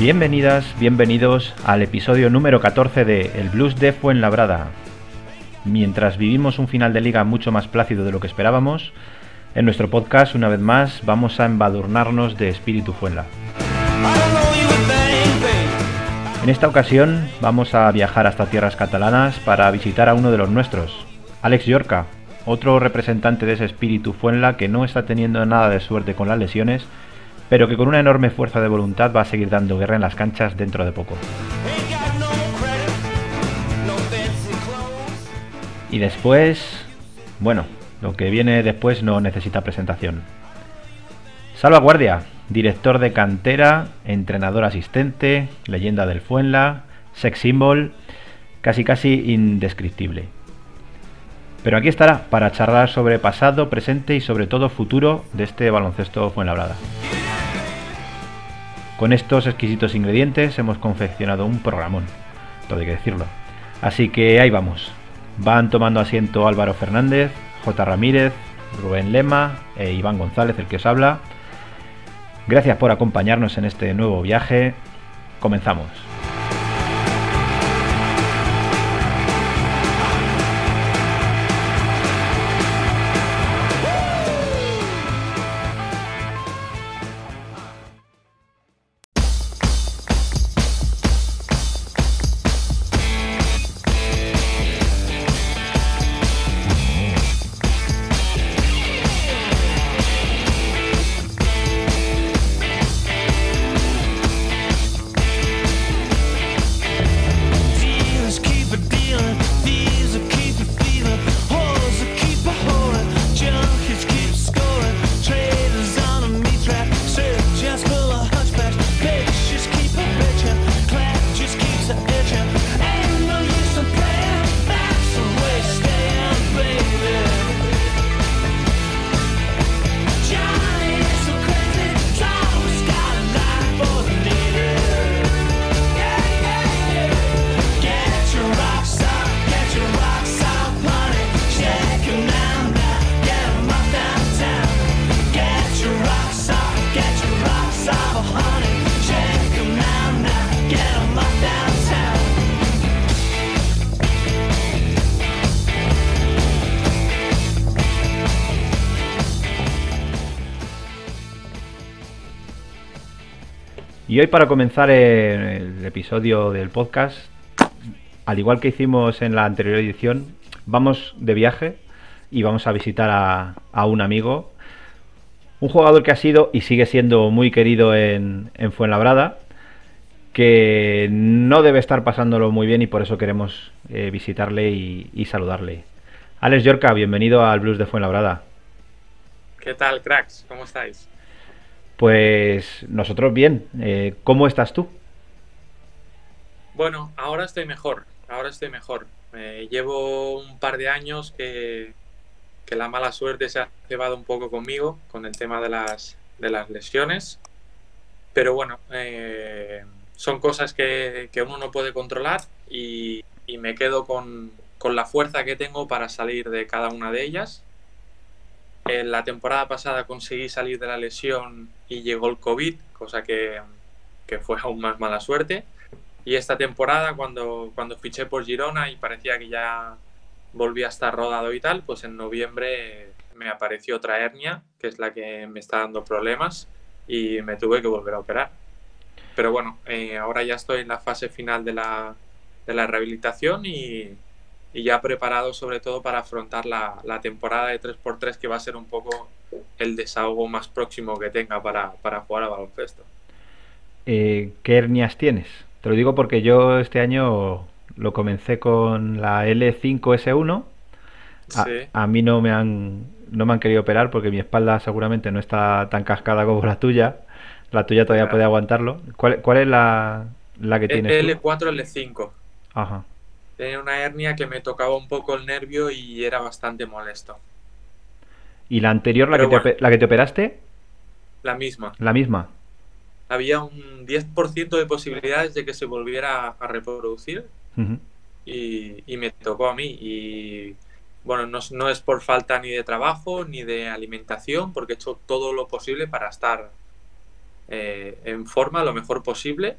Bienvenidas, bienvenidos al episodio número 14 de El Blues de Fuenlabrada. Mientras vivimos un final de liga mucho más plácido de lo que esperábamos, en nuestro podcast, una vez más, vamos a embadurnarnos de espíritu Fuenla. En esta ocasión vamos a viajar hasta tierras catalanas para visitar a uno de los nuestros, Alex Yorca, otro representante de ese espíritu Fuenla que no está teniendo nada de suerte con las lesiones, pero que con una enorme fuerza de voluntad va a seguir dando guerra en las canchas dentro de poco. Y después, bueno, lo que viene después no necesita presentación. Salvaguardia, director de cantera, entrenador asistente, leyenda del Fuenla, sex symbol, casi casi indescriptible. Pero aquí estará para charlar sobre pasado, presente y sobre todo futuro de este baloncesto Fuenlabrada. Con estos exquisitos ingredientes hemos confeccionado un programón, todo hay que decirlo. Así que ahí vamos. Van tomando asiento Álvaro Fernández, J. Ramírez, Rubén Lema e Iván González, el que os habla. Gracias por acompañarnos en este nuevo viaje. Comenzamos. Hoy para comenzar el episodio del podcast, al igual que hicimos en la anterior edición, vamos de viaje y vamos a visitar a, un amigo, un jugador que ha sido y sigue siendo muy querido en, Fuenlabrada, que no debe estar pasándolo muy bien y por eso queremos eh, visitarle y, y, saludarle. Alex Yorca, bienvenido al Blues de Fuenlabrada. ¿Qué tal, cracks? ¿Cómo estáis? Pues nosotros bien. Eh, ¿Cómo estás tú? Bueno, ahora estoy mejor. Ahora estoy mejor. llevo un par de años que, la mala suerte se ha llevado un poco conmigo con el tema de las, de las lesiones. Pero bueno, eh, son cosas que, uno no puede controlar y, me quedo con, con la fuerza que tengo para salir de cada una de ellas en la temporada pasada conseguí salir de la lesión y llegó el COVID, cosa que, fue aún más mala suerte. Y esta temporada, cuando, cuando fiché por Girona y parecía que ya volvía a estar rodado y tal, pues en noviembre me apareció otra hernia, que es la que me está dando problemas, y me tuve que volver a operar. Pero bueno, eh, ahora ya estoy en la fase final de la, de la rehabilitación y, y ya preparado sobre todo para afrontar la, temporada de 3x3 que va a ser un poco el desahogo más próximo que tenga para, jugar a baloncesto. Eh, ¿Qué hernias tienes? Te lo digo porque yo este año lo comencé con la L5S1. A, mí no me han no me han querido operar porque mi espalda seguramente no está tan cascada como la tuya. La tuya todavía puede aguantarlo. ¿Cuál, cuál es la, la que tienes? L4, L5. Ajá tenía una hernia que me tocaba un poco el nervio y era bastante molesto. ¿Y la anterior, la, que, te, la que te operaste? La misma. La misma. Había un 10% de posibilidades de que se volviera a reproducir y, me tocó a mí. Y bueno, no, es por falta ni de trabajo ni de alimentación, porque he hecho todo lo posible para estar eh, en forma lo mejor posible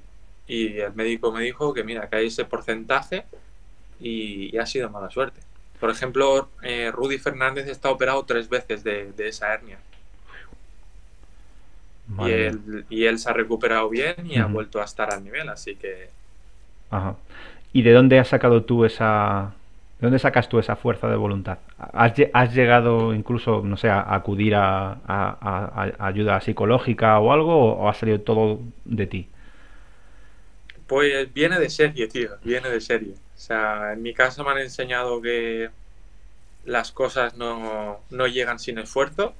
y el médico me dijo que mira, que hay ese porcentaje y, ha sido mala suerte. Por ejemplo, eh, Rudy Fernández está operado tres veces de, esa hernia. Y él, y él, se ha recuperado bien y ha vuelto a estar al nivel, así que... Ajá. ¿Y de dónde has sacado tú esa... ¿De dónde sacas tú esa fuerza de voluntad? ¿Has, llegado incluso, no sé, a acudir a, ayuda psicológica o algo o ha salido todo de ti? Pues viene de serie, tío, viene de serie. O sea, en mi casa me han enseñado que las cosas no, llegan sin esfuerzo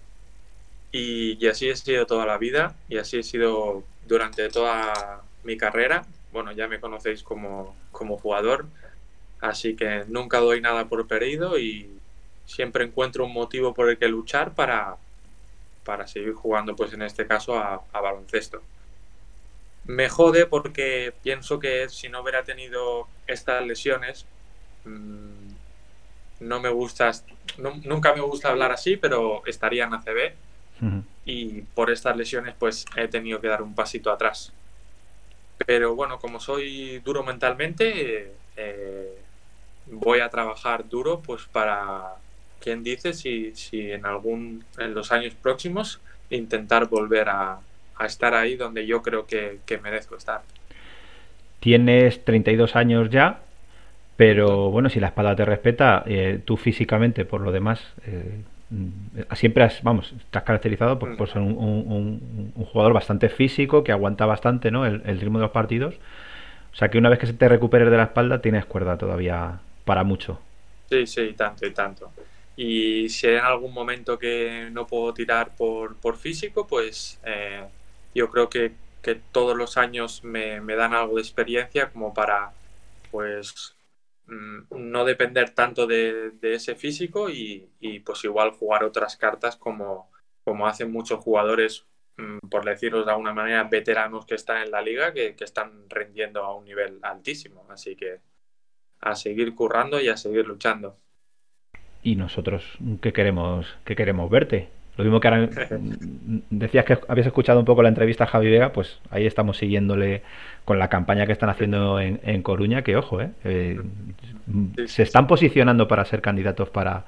y, así he sido toda la vida y así he sido durante toda mi carrera. Bueno, ya me conocéis como, como jugador, así que nunca doy nada por perdido y siempre encuentro un motivo por el que luchar para, para seguir jugando, pues en este caso, a baloncesto me jode porque pienso que si no hubiera tenido estas lesiones, mm, no me gusta, nunca me gusta hablar así, pero estaría en ACB y por estas lesiones pues he tenido que dar un pasito atrás. Pero bueno, como soy duro mentalmente, eh, voy a trabajar duro pues para, quien dice, si, si en algún, en los años próximos intentar volver a, a estar ahí donde yo creo que, merezco estar. Tienes 32 años ya, pero bueno, si la espada te respeta, eh, tú físicamente, por lo demás, eh, siempre has, vamos, estás caracterizado por, por ser un, jugador bastante físico, que aguanta bastante ¿no? el, ritmo de los partidos. O sea que una vez que se te recuperes de la espalda, tienes cuerda todavía para mucho. Sí, sí, tanto y tanto. Y si hay en algún momento que no puedo tirar por, por físico, pues eh, yo creo que, todos los años me, dan algo de experiencia como para pues mm, no depender tanto de, ese físico y, pues igual jugar otras cartas como, como hacen muchos jugadores, mm, por decirlo de alguna manera, veteranos que están en la liga, que, que están rendiendo a un nivel altísimo. Así que a seguir currando y a seguir luchando. ¿Y nosotros qué queremos, qué queremos verte? Lo mismo que ahora decías que habías escuchado un poco la entrevista a Javi Vega, pues ahí estamos siguiéndole con la campaña que están haciendo en, Coruña, que ojo, ¿eh? eh se están posicionando para ser candidatos para,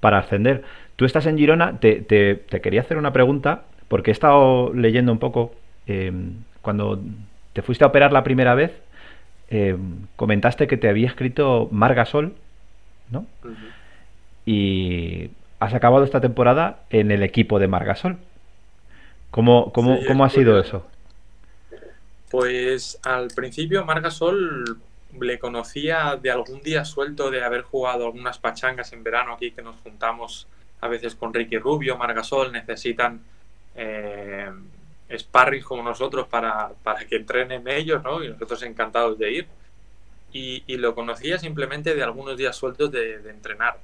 para ascender. Tú estás en Girona, te, te, quería hacer una pregunta, porque he estado leyendo un poco, eh, cuando te fuiste a operar la primera vez, comentaste que te había escrito Margasol, ¿no? Y has acabado esta temporada en el equipo de Margasol. ¿Cómo, cómo, cómo ha sido eso? Pues al principio Margasol le conocía de algún día suelto de haber jugado algunas pachangas en verano aquí que nos juntamos a veces con Ricky Rubio, Margasol, necesitan eh, sparring como nosotros para, para, que entrenen ellos, ¿no? Y nosotros encantados de ir. Y, y lo conocía simplemente de algunos días sueltos de, de entrenar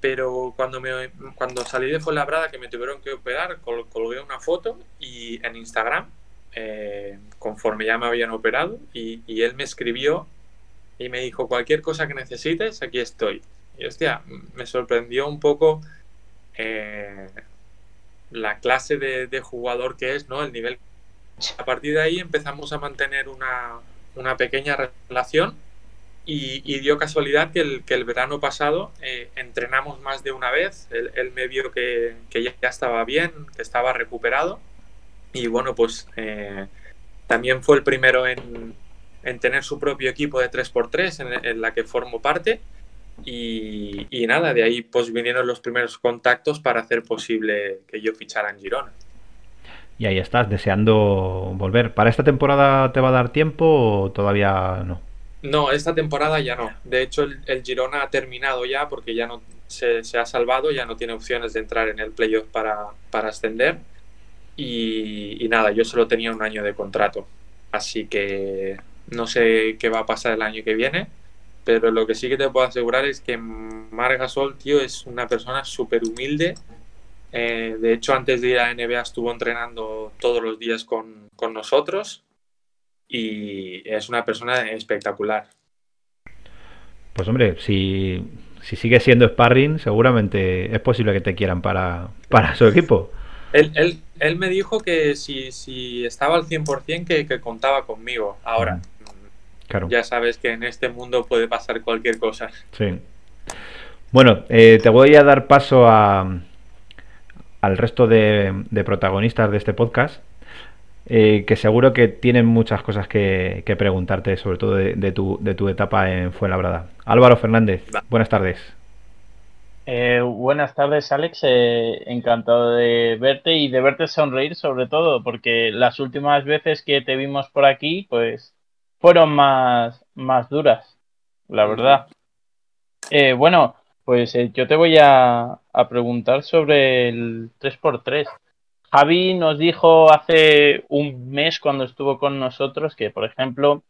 pero cuando, me, cuando salí de Fuenlabrada que me tuvieron que operar, colgué una foto y en Instagram, eh, conforme ya me habían operado, y, él me escribió y me dijo, cualquier cosa que necesites, aquí estoy. Y hostia, me sorprendió un poco eh, la clase de, jugador que es, ¿no? El nivel. A partir de ahí empezamos a mantener una, una pequeña relación y, dio casualidad que el, que el verano pasado eh, entrenamos más de una vez. Él, me vio que, que, ya estaba bien, que estaba recuperado. Y bueno, pues eh, también fue el primero en, en, tener su propio equipo de 3x3 en, la que formo parte. Y, y, nada, de ahí pues vinieron los primeros contactos para hacer posible que yo fichara en Girona. Y ahí estás, deseando volver. ¿Para esta temporada te va a dar tiempo o todavía no? No, esta temporada ya no. De hecho, el, Girona ha terminado ya porque ya no se, ha salvado, ya no tiene opciones de entrar en el playoff para, para ascender. Y, nada, yo solo tenía un año de contrato. Así que no sé qué va a pasar el año que viene. Pero lo que sí que te puedo asegurar es que Margasol, tío, es una persona súper humilde. Eh, de hecho, antes de ir a NBA estuvo entrenando todos los días con, con nosotros y es una persona espectacular. Pues hombre, si, si sigue siendo sparring, seguramente es posible que te quieran para, para su equipo. Él, él, él me dijo que si, si estaba al 100% que, que contaba conmigo. Ahora, mm, claro. ya sabes que en este mundo puede pasar cualquier cosa. Sí. Bueno, eh, te voy a dar paso a, al resto de, protagonistas de este podcast, eh, que seguro que tienen muchas cosas que, preguntarte, sobre todo de, tu, de tu etapa en Fuenlabrada. Álvaro Fernández, buenas tardes. Eh, buenas tardes, Alex. Eh, encantado de verte y de verte sonreír, sobre todo, porque las últimas veces que te vimos por aquí, pues fueron más, más duras, la verdad. bueno, pues eh, yo te voy a, preguntar sobre el 3x3. Javi nos dijo hace un mes cuando estuvo con nosotros que, por ejemplo,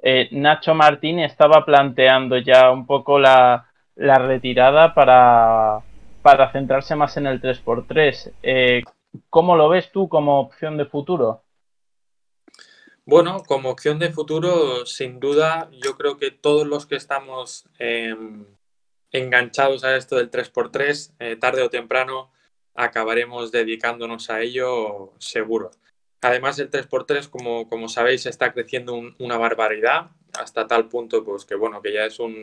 eh, Nacho Martín estaba planteando ya un poco la, retirada para, para, centrarse más en el 3x3. Eh, ¿Cómo lo ves tú como opción de futuro? Bueno, como opción de futuro, sin duda, yo creo que todos los que estamos enganchados a esto del 3x3, eh, tarde o temprano acabaremos dedicándonos a ello seguro. Además, el 3x3, como, como sabéis, está creciendo una barbaridad, hasta tal punto pues, que, bueno, que ya es un,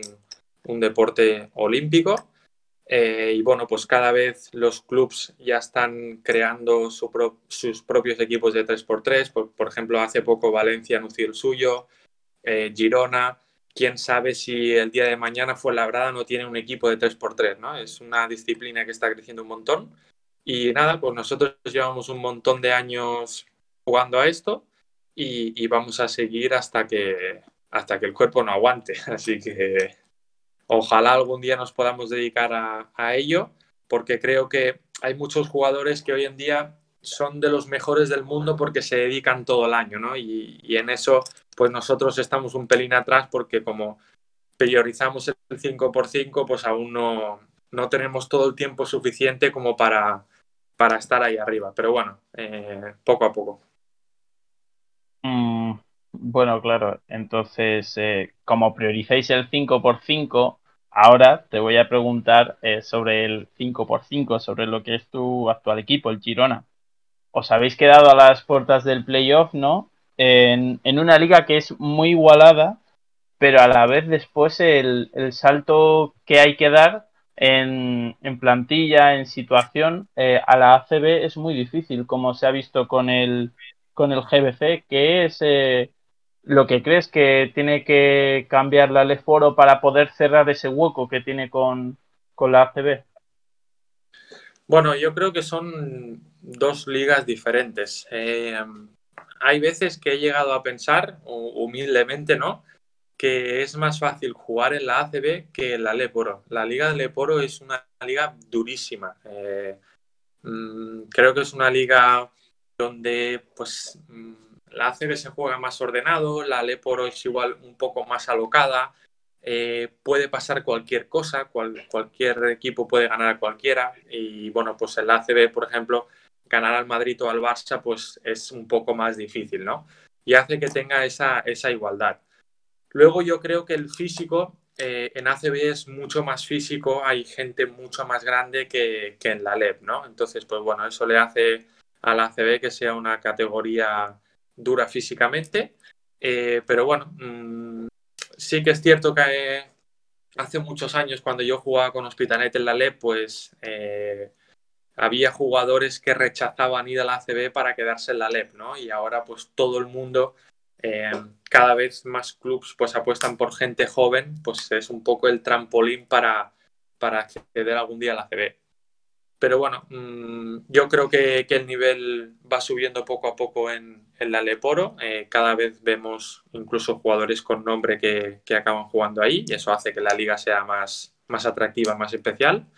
deporte olímpico. Eh, y bueno, pues cada vez los clubs ya están creando sus propios equipos de 3x3. Por, ejemplo, hace poco Valencia anunció el suyo, eh, Girona, quién sabe si el día de mañana fue labrada no tiene un equipo de 3x3, ¿no? Es una disciplina que está creciendo un montón. Y nada, pues nosotros llevamos un montón de años jugando a esto y, vamos a seguir hasta que, hasta que el cuerpo no aguante. Así que ojalá algún día nos podamos dedicar a, ello, porque creo que hay muchos jugadores que hoy en día son de los mejores del mundo porque se dedican todo el año, ¿no? Y, y en eso pues nosotros estamos un pelín atrás porque como priorizamos el 5x5, pues aún no, no tenemos todo el tiempo suficiente como para, para estar ahí arriba. Pero bueno, eh, poco a poco. Mm, bueno, claro. Entonces, eh, como priorizáis el 5x5, ahora te voy a preguntar eh, sobre el 5x5, sobre lo que es tu actual equipo, el Girona. Os habéis quedado a las puertas del playoff, ¿no? en, una liga que es muy igualada, pero a la vez después el, salto que hay que dar en, plantilla, en situación, eh, a la ACB es muy difícil, como se ha visto con el, con el GBC, que es eh, lo que crees que tiene que cambiar la Leforo para poder cerrar ese hueco que tiene con, con la ACB. Bueno, yo creo que son dos ligas diferentes. Eh, hay veces que he llegado a pensar, humildemente, ¿no? Que es más fácil jugar en la ACB que en la Leporo. La Liga de Leporo es una liga durísima. Eh, mm, creo que es una liga donde, pues, mm, la ACB se juega más ordenado, la Leporo es igual un poco más alocada. Eh, puede pasar cualquier cosa, cualquier equipo puede ganar a cualquiera. Y bueno, pues en la ACB, por ejemplo, ganar al Madrid o al Barça pues es un poco más difícil, ¿no? Y hace que tenga esa, esa igualdad. Luego yo creo que el físico eh, en ACB es mucho más físico, hay gente mucho más grande que, en la LEP, ¿no? Entonces, pues bueno, eso le hace a la ACB que sea una categoría dura físicamente, eh, pero bueno, mm, sí que es cierto que eh, hace muchos años cuando yo jugaba con Hospitalet en la LEP, pues había jugadores que rechazaban ir a la ACB para quedarse en la LEP, ¿no? Y ahora pues todo el mundo, eh, cada vez más clubs pues apuestan por gente joven, pues es un poco el trampolín para, para acceder algún día a la ACB. Pero bueno, mm, yo creo que, el nivel va subiendo poco a poco en, la Leporo. Eh, cada vez vemos incluso jugadores con nombre que, que, acaban jugando ahí y eso hace que la liga sea más, más atractiva, más especial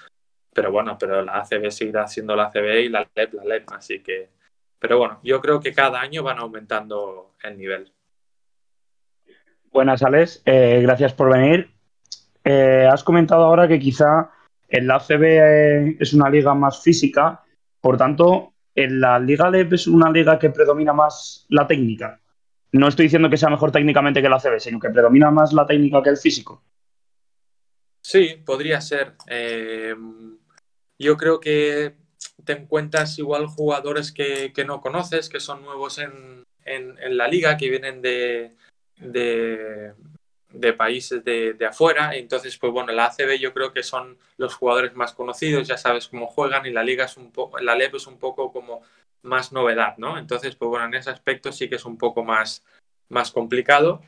pero bueno, pero la ACB seguirá siendo la ACB y la LEP la LEP, así que, pero bueno, yo creo que cada año van aumentando el nivel. Buenas, Alex, eh, gracias por venir. Eh, has comentado ahora que quizá en la ACB eh, es una liga más física, por tanto, en la Liga LEP es una liga que predomina más la técnica. No estoy diciendo que sea mejor técnicamente que la ACB, sino que predomina más la técnica que el físico. Sí, podría ser. Yo creo que te encuentras igual jugadores que, no conoces, que son nuevos en, la liga, que vienen de, de, países de, afuera. Entonces, pues bueno, la ACB yo creo que son los jugadores más conocidos, ya sabes cómo juegan y la liga es un poco, la LEP es un poco como más novedad, ¿no? Entonces, pues bueno, en ese aspecto sí que es un poco más, más complicado.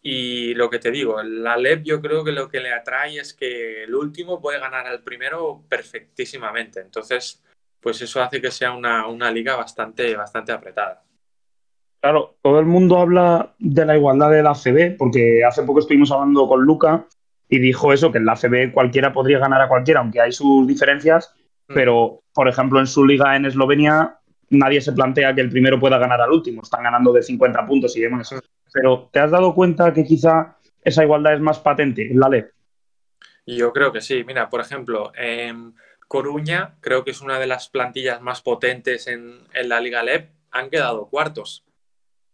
Y lo que te digo, la LEP yo creo que lo que le atrae es que el último puede ganar al primero perfectísimamente. Entonces, pues eso hace que sea una, una liga bastante, bastante apretada. Claro, todo el mundo habla de la igualdad de la ACB, porque hace poco estuvimos hablando con Luca y dijo eso, que en la ACB cualquiera podría ganar a cualquiera, aunque hay sus diferencias, mm. pero, por ejemplo, en su liga en Eslovenia nadie se plantea que el primero pueda ganar al último, están ganando de 50 puntos y demás. Pero, ¿te has dado cuenta que quizá esa igualdad es más patente en la LEP? Yo creo que sí. Mira, por ejemplo, en Coruña creo que es una de las plantillas más potentes en, la Liga LEP. Han quedado cuartos.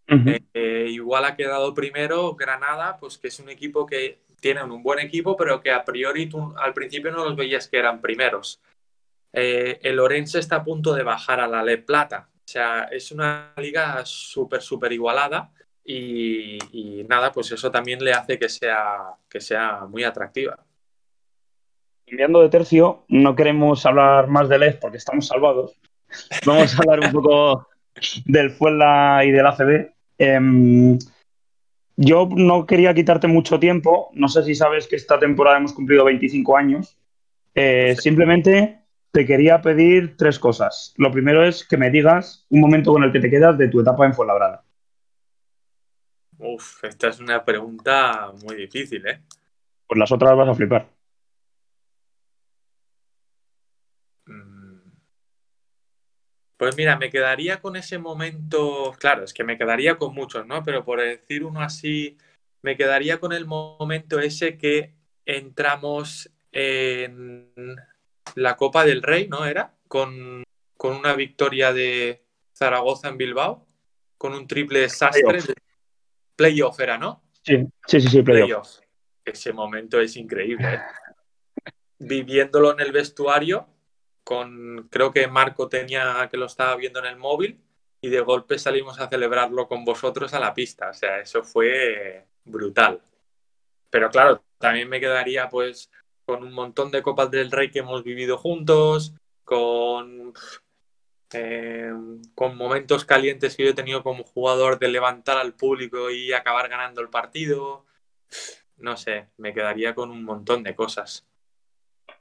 Eh, igual ha quedado primero Granada, pues que es un equipo que tiene un buen equipo, pero que a priori al principio no los veías que eran primeros. Eh, el Orense está a punto de bajar a la Le Plata. O sea, es una liga súper, súper igualada y, nada, pues eso también le hace que sea, que sea muy atractiva. Cambiando de tercio, no queremos hablar más del EF porque estamos salvados. Vamos a hablar un poco del Fuela y del ACB. Em, yo no quería quitarte mucho tiempo. No sé si sabes que esta temporada hemos cumplido 25 años. Eh, simplemente te quería pedir tres cosas. Lo primero es que me digas un momento con el que te quedas de tu etapa en Fuenlabrada. Uf, esta es una pregunta muy difícil, ¿eh? Pues las otras vas a flipar. Pues mira, me quedaría con ese momento, claro, es que me quedaría con muchos, ¿no? Pero por decir uno así, me quedaría con el momento ese que entramos en la Copa del Rey, ¿no era? Con, una victoria de Zaragoza en Bilbao, con un triple desastre. Playoff, era, ¿no? Sí, sí, sí, playoff. Ese momento es increíble. ¿eh? Viviéndolo en el vestuario, con creo que Marco tenía que lo estaba viendo en el móvil y de golpe salimos a celebrarlo con vosotros a la pista. O sea, eso fue brutal. Pero claro, también me quedaría pues con un montón de Copas del Rey que hemos vivido juntos, con, eh, con momentos calientes que yo he tenido como jugador de levantar al público y acabar ganando el partido. No sé, me quedaría con un montón de cosas.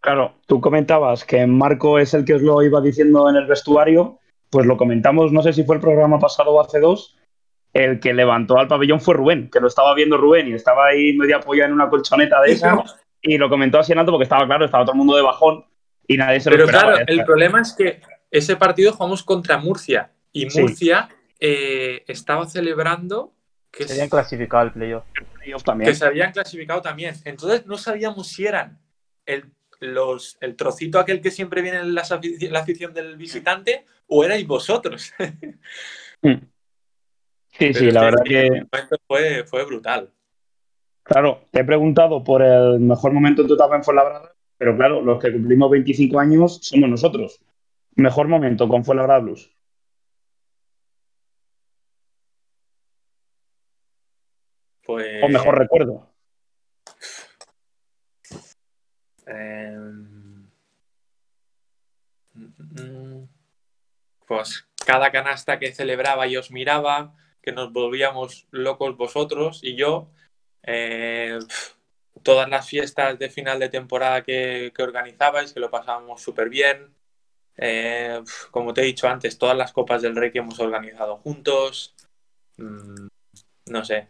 Claro, tú comentabas que Marco es el que os lo iba diciendo en el vestuario, pues lo comentamos, no sé si fue el programa pasado o hace dos, el que levantó al pabellón fue Rubén, que lo estaba viendo Rubén y estaba ahí medio apoyado en una colchoneta de esa y lo comentó así en alto porque estaba claro, estaba todo el mundo de bajón y nadie se lo Pero claro, el problema es que ese partido jugamos contra Murcia y Murcia eh, estaba celebrando que se habían clasificado el playoff. también. Que se habían clasificado también. Entonces no sabíamos si eran el, los, el trocito aquel que siempre viene en la, afición del visitante o erais vosotros. Hmm. sí, sí, la verdad que... Fue, fue brutal. Claro, te he preguntado por el mejor momento en tu etapa en Fuenlabrada, pero claro, los que cumplimos 25 años somos nosotros. Mejor momento con Fuenlabrada Blues. Pues... O mejor recuerdo. Em, pues cada canasta que celebraba y os miraba, que nos volvíamos locos vosotros y yo, eh, todas las fiestas de final de temporada que, organizabais, que lo pasábamos súper bien. Eh, como te he dicho antes, todas las Copas del Rey que hemos organizado juntos. Mm, no sé.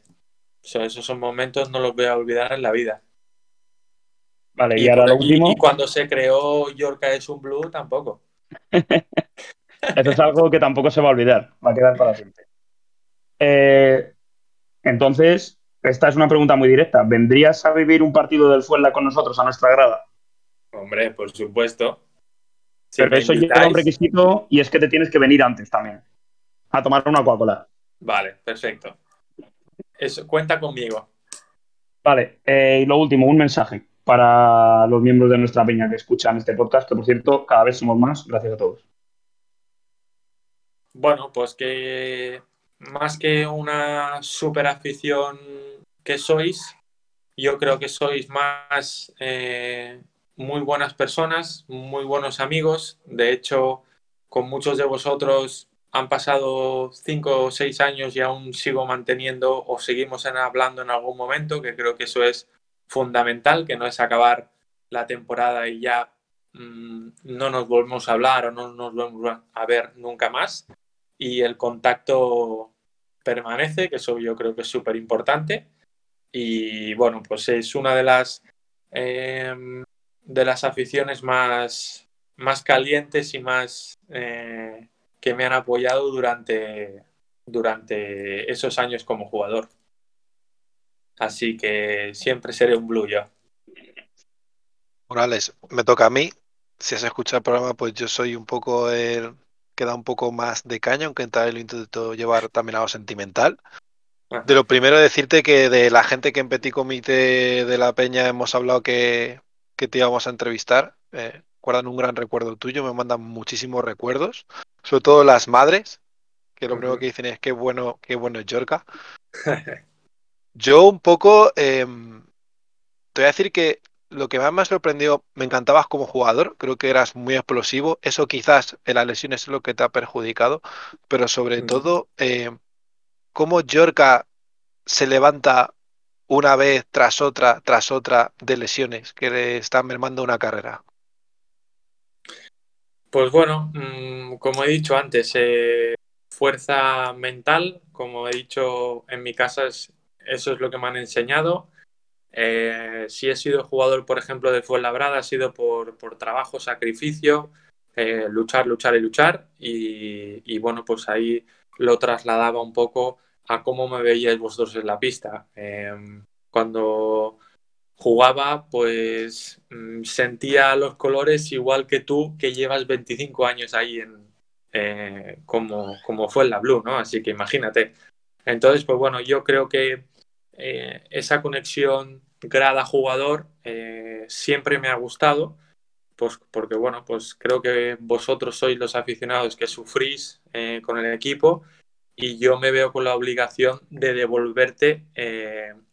esos son momentos, no los voy a olvidar en la vida. Vale, y, ahora lo último. Y cuando se creó Yorka es un Blue, tampoco. Eso es algo que tampoco se va a olvidar, va a quedar para siempre. Eh, entonces, esta es una pregunta muy directa. ¿Vendrías a vivir un partido del Fuenla con nosotros a nuestra grada? Hombre, por supuesto. Pero eso lleva un requisito y es que te tienes que venir antes también. A tomar una Coca-Cola. Vale, perfecto. Eso, cuenta conmigo. Vale, eh, y lo último, un mensaje para los miembros de nuestra peña que escuchan este podcast, que por cierto, cada vez somos más, gracias a todos. Bueno, pues que más que una super afición que sois, yo creo que sois más eh, muy buenas personas, muy buenos amigos. De hecho, con muchos de vosotros han pasado cinco o seis años y aún sigo manteniendo o seguimos hablando en algún momento, que creo que eso es fundamental, que no es acabar la temporada y ya mm, no nos volvemos a hablar o no nos volvemos a ver nunca más. Y el contacto permanece, que eso yo creo que es súper importante. Y bueno, pues es una de las, em, de las aficiones más, más calientes y más eh, que me han apoyado durante, durante esos años como jugador. Así que siempre seré un blue yo. Morales, me toca a mí. Si has escuchado el programa, pues yo soy un poco el que da un poco más de caña, aunque tal lo intento llevar también a lo sentimental. De lo primero decirte que de la gente que en Petit Comité de la Peña hemos hablado que, que te íbamos a entrevistar, eh, guardan un gran recuerdo tuyo, me mandan muchísimos recuerdos, sobre todo las madres, que lo primero que dicen es qué bueno, qué bueno es Yorka. Yo un poco, em, te voy a decir que lo que más me ha sorprendido, me encantabas como jugador, creo que eras muy explosivo, eso quizás en las lesiones es lo que te ha perjudicado, pero sobre todo, eh, cómo Yorka se levanta una vez tras otra, tras otra de lesiones que le están mermando una carrera. Pues bueno, mm, como he dicho antes, eh, fuerza mental, como he dicho en mi casa, es- eso es lo que me han enseñado. Eh, si he sido jugador, por ejemplo, de Fuenlabrada, ha sido por, por trabajo, sacrificio, eh, luchar, luchar y luchar. Y, bueno, pues ahí lo trasladaba un poco a cómo me veíais vosotros en la pista. Eh, cuando jugaba, pues mm, sentía los colores igual que tú, que llevas 25 años ahí en, eh, como, como fue en la Blue, ¿no? Así que imagínate. Entonces, pues bueno, yo creo que eh, esa conexión grada-jugador eh, siempre me ha gustado, pues porque bueno, pues creo que vosotros sois los aficionados que sufrís eh, con el equipo y yo me veo con la obligación de devolverte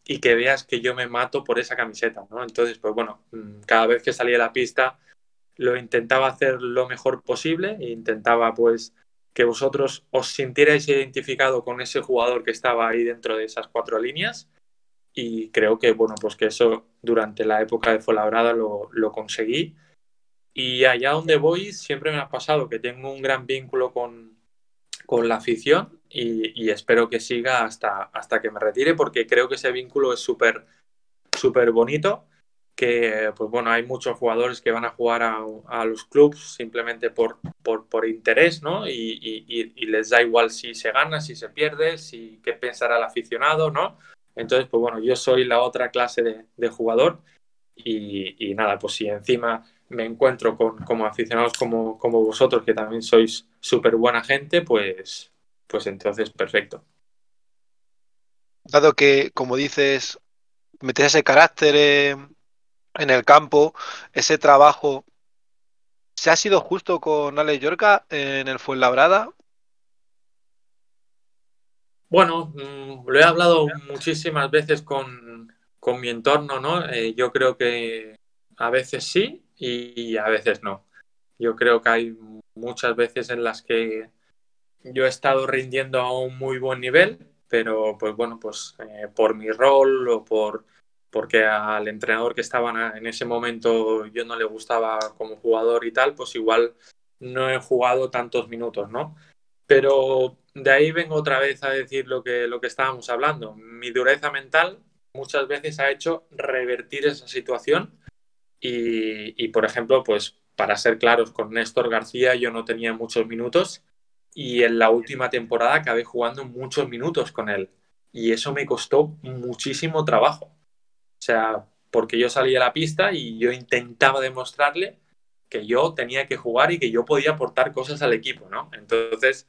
y que veas que yo me mato por esa camiseta, ¿no? Entonces, pues bueno, mm, cada vez que salía a la pista lo intentaba hacer lo mejor posible e intentaba pues que vosotros os sintierais identificado con ese jugador que estaba ahí dentro de esas cuatro líneas. Y creo que bueno pues que eso durante la época de Fuenlabrada lo, lo conseguí. Y allá donde voy siempre me ha pasado que tengo un gran vínculo con, con la afición y, y espero que siga hasta, hasta que me retire porque creo que ese vínculo es súper súper bonito que pues bueno hay muchos jugadores que van a jugar a, los clubs simplemente por, por, interés ¿no? Y, les da igual si se gana, si se pierde, si qué pensará el aficionado, ¿no? Entonces, pues bueno, yo soy la otra clase de, jugador y, y, nada, pues si encima me encuentro con como aficionados como, como vosotros, que también sois súper buena gente, pues, pues entonces perfecto. Dado que, como dices, metes ese carácter eh, en el campo, ese trabajo, ¿se ha sido justo con Alex Yorca en el Fuenlabrada? Bueno, mmm, lo he hablado muchísimas veces con, con mi entorno, ¿no? Eh, yo creo que a veces sí y a veces no. Yo creo que hay muchas veces en las que yo he estado rindiendo a un muy buen nivel, pero pues bueno, pues eh, por mi rol o por porque al entrenador que estaba en ese momento yo no le gustaba como jugador y tal, pues igual no he jugado tantos minutos, ¿no? Pero de ahí vengo otra vez a decir lo que, lo que estábamos hablando. Mi dureza mental muchas veces ha hecho revertir esa situación y, y, por ejemplo, pues para ser claros, con Néstor García yo no tenía muchos minutos y en la última temporada acabé jugando muchos minutos con él y eso me costó muchísimo trabajo. O sea, porque yo salía a la pista y yo intentaba demostrarle que yo tenía que jugar y que yo podía aportar cosas al equipo, ¿no? Entonces,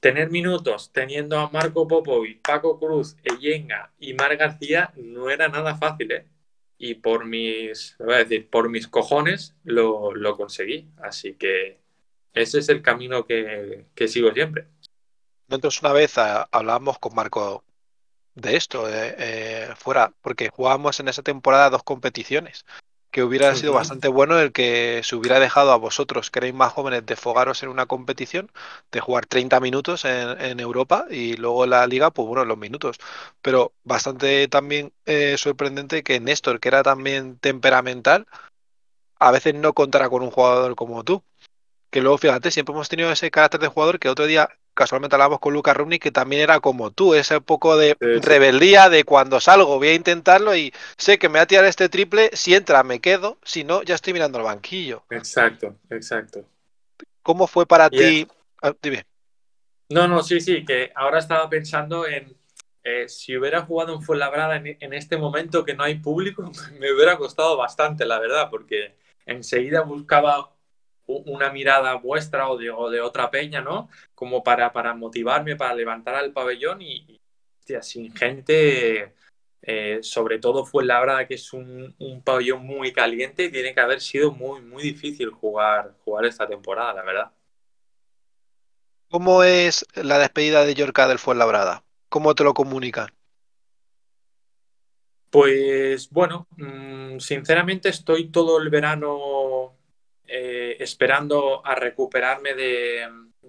tener minutos teniendo a Marco Popovic, Paco Cruz, Eyenga y Mar García no era nada fácil, ¿eh? Y por mis, voy a decir, por mis cojones lo, lo conseguí. Así que ese es el camino que, que sigo siempre. nosotros una vez ah, hablábamos con Marco de esto, eh, eh, fuera, porque jugábamos en esa temporada dos competiciones, que hubiera sido bastante bueno el que se hubiera dejado a vosotros, que erais más jóvenes, de fogaros en una competición, de jugar 30 minutos en, Europa y luego en la liga, pues bueno, los minutos. Pero bastante también eh, sorprendente que Néstor, que era también temperamental, a veces no contara con un jugador como tú. Que luego, fíjate, siempre hemos tenido ese carácter de jugador que otro día casualmente hablábamos con Lucas Rubni, que también era como tú, ese poco de rebeldía de cuando salgo voy a intentarlo y sé que me va a tirar este triple, si entra me quedo, si no ya estoy mirando el banquillo. Exacto, exacto. ¿Cómo fue para ti? Ah, dime. No, no, sí, sí, que ahora estaba pensando en eh, si hubiera jugado en Fuenlabrada en, en este momento que no hay público, me hubiera costado bastante, la verdad, porque enseguida buscaba una mirada vuestra o de, de, otra peña, ¿no? Como para, para motivarme, para levantar al pabellón y, sin gente, eh, sobre todo fue la verdad que es un, un, pabellón muy caliente tiene que haber sido muy, muy difícil jugar, jugar esta temporada, la verdad. ¿Cómo es la despedida de Yorca del Fuenlabrada? ¿Cómo te lo comunican? Pues bueno, mm, sinceramente estoy todo el verano eh, esperando a recuperarme de,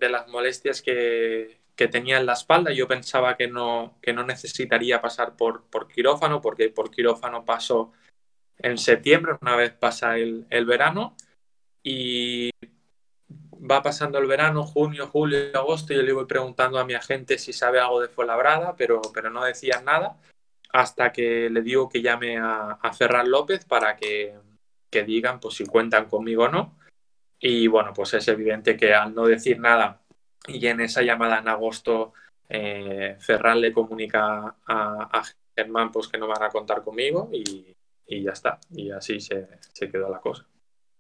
las molestias que, tenía en la espalda. Yo pensaba que no, que no necesitaría pasar por, por quirófano, porque por quirófano paso en septiembre, una vez pasa el, verano. Y va pasando el verano, junio, julio, agosto, y yo le voy preguntando a mi agente si sabe algo de Fuenlabrada, pero, pero no decían nada, hasta que le digo que llame a, a Ferran López para que, que digan pues si cuentan conmigo o no. Y bueno, pues es evidente que al no decir nada y en esa llamada en agosto eh, Ferran le comunica a, Germán pues que no van a contar conmigo y, ya está. Y así se, se quedó la cosa.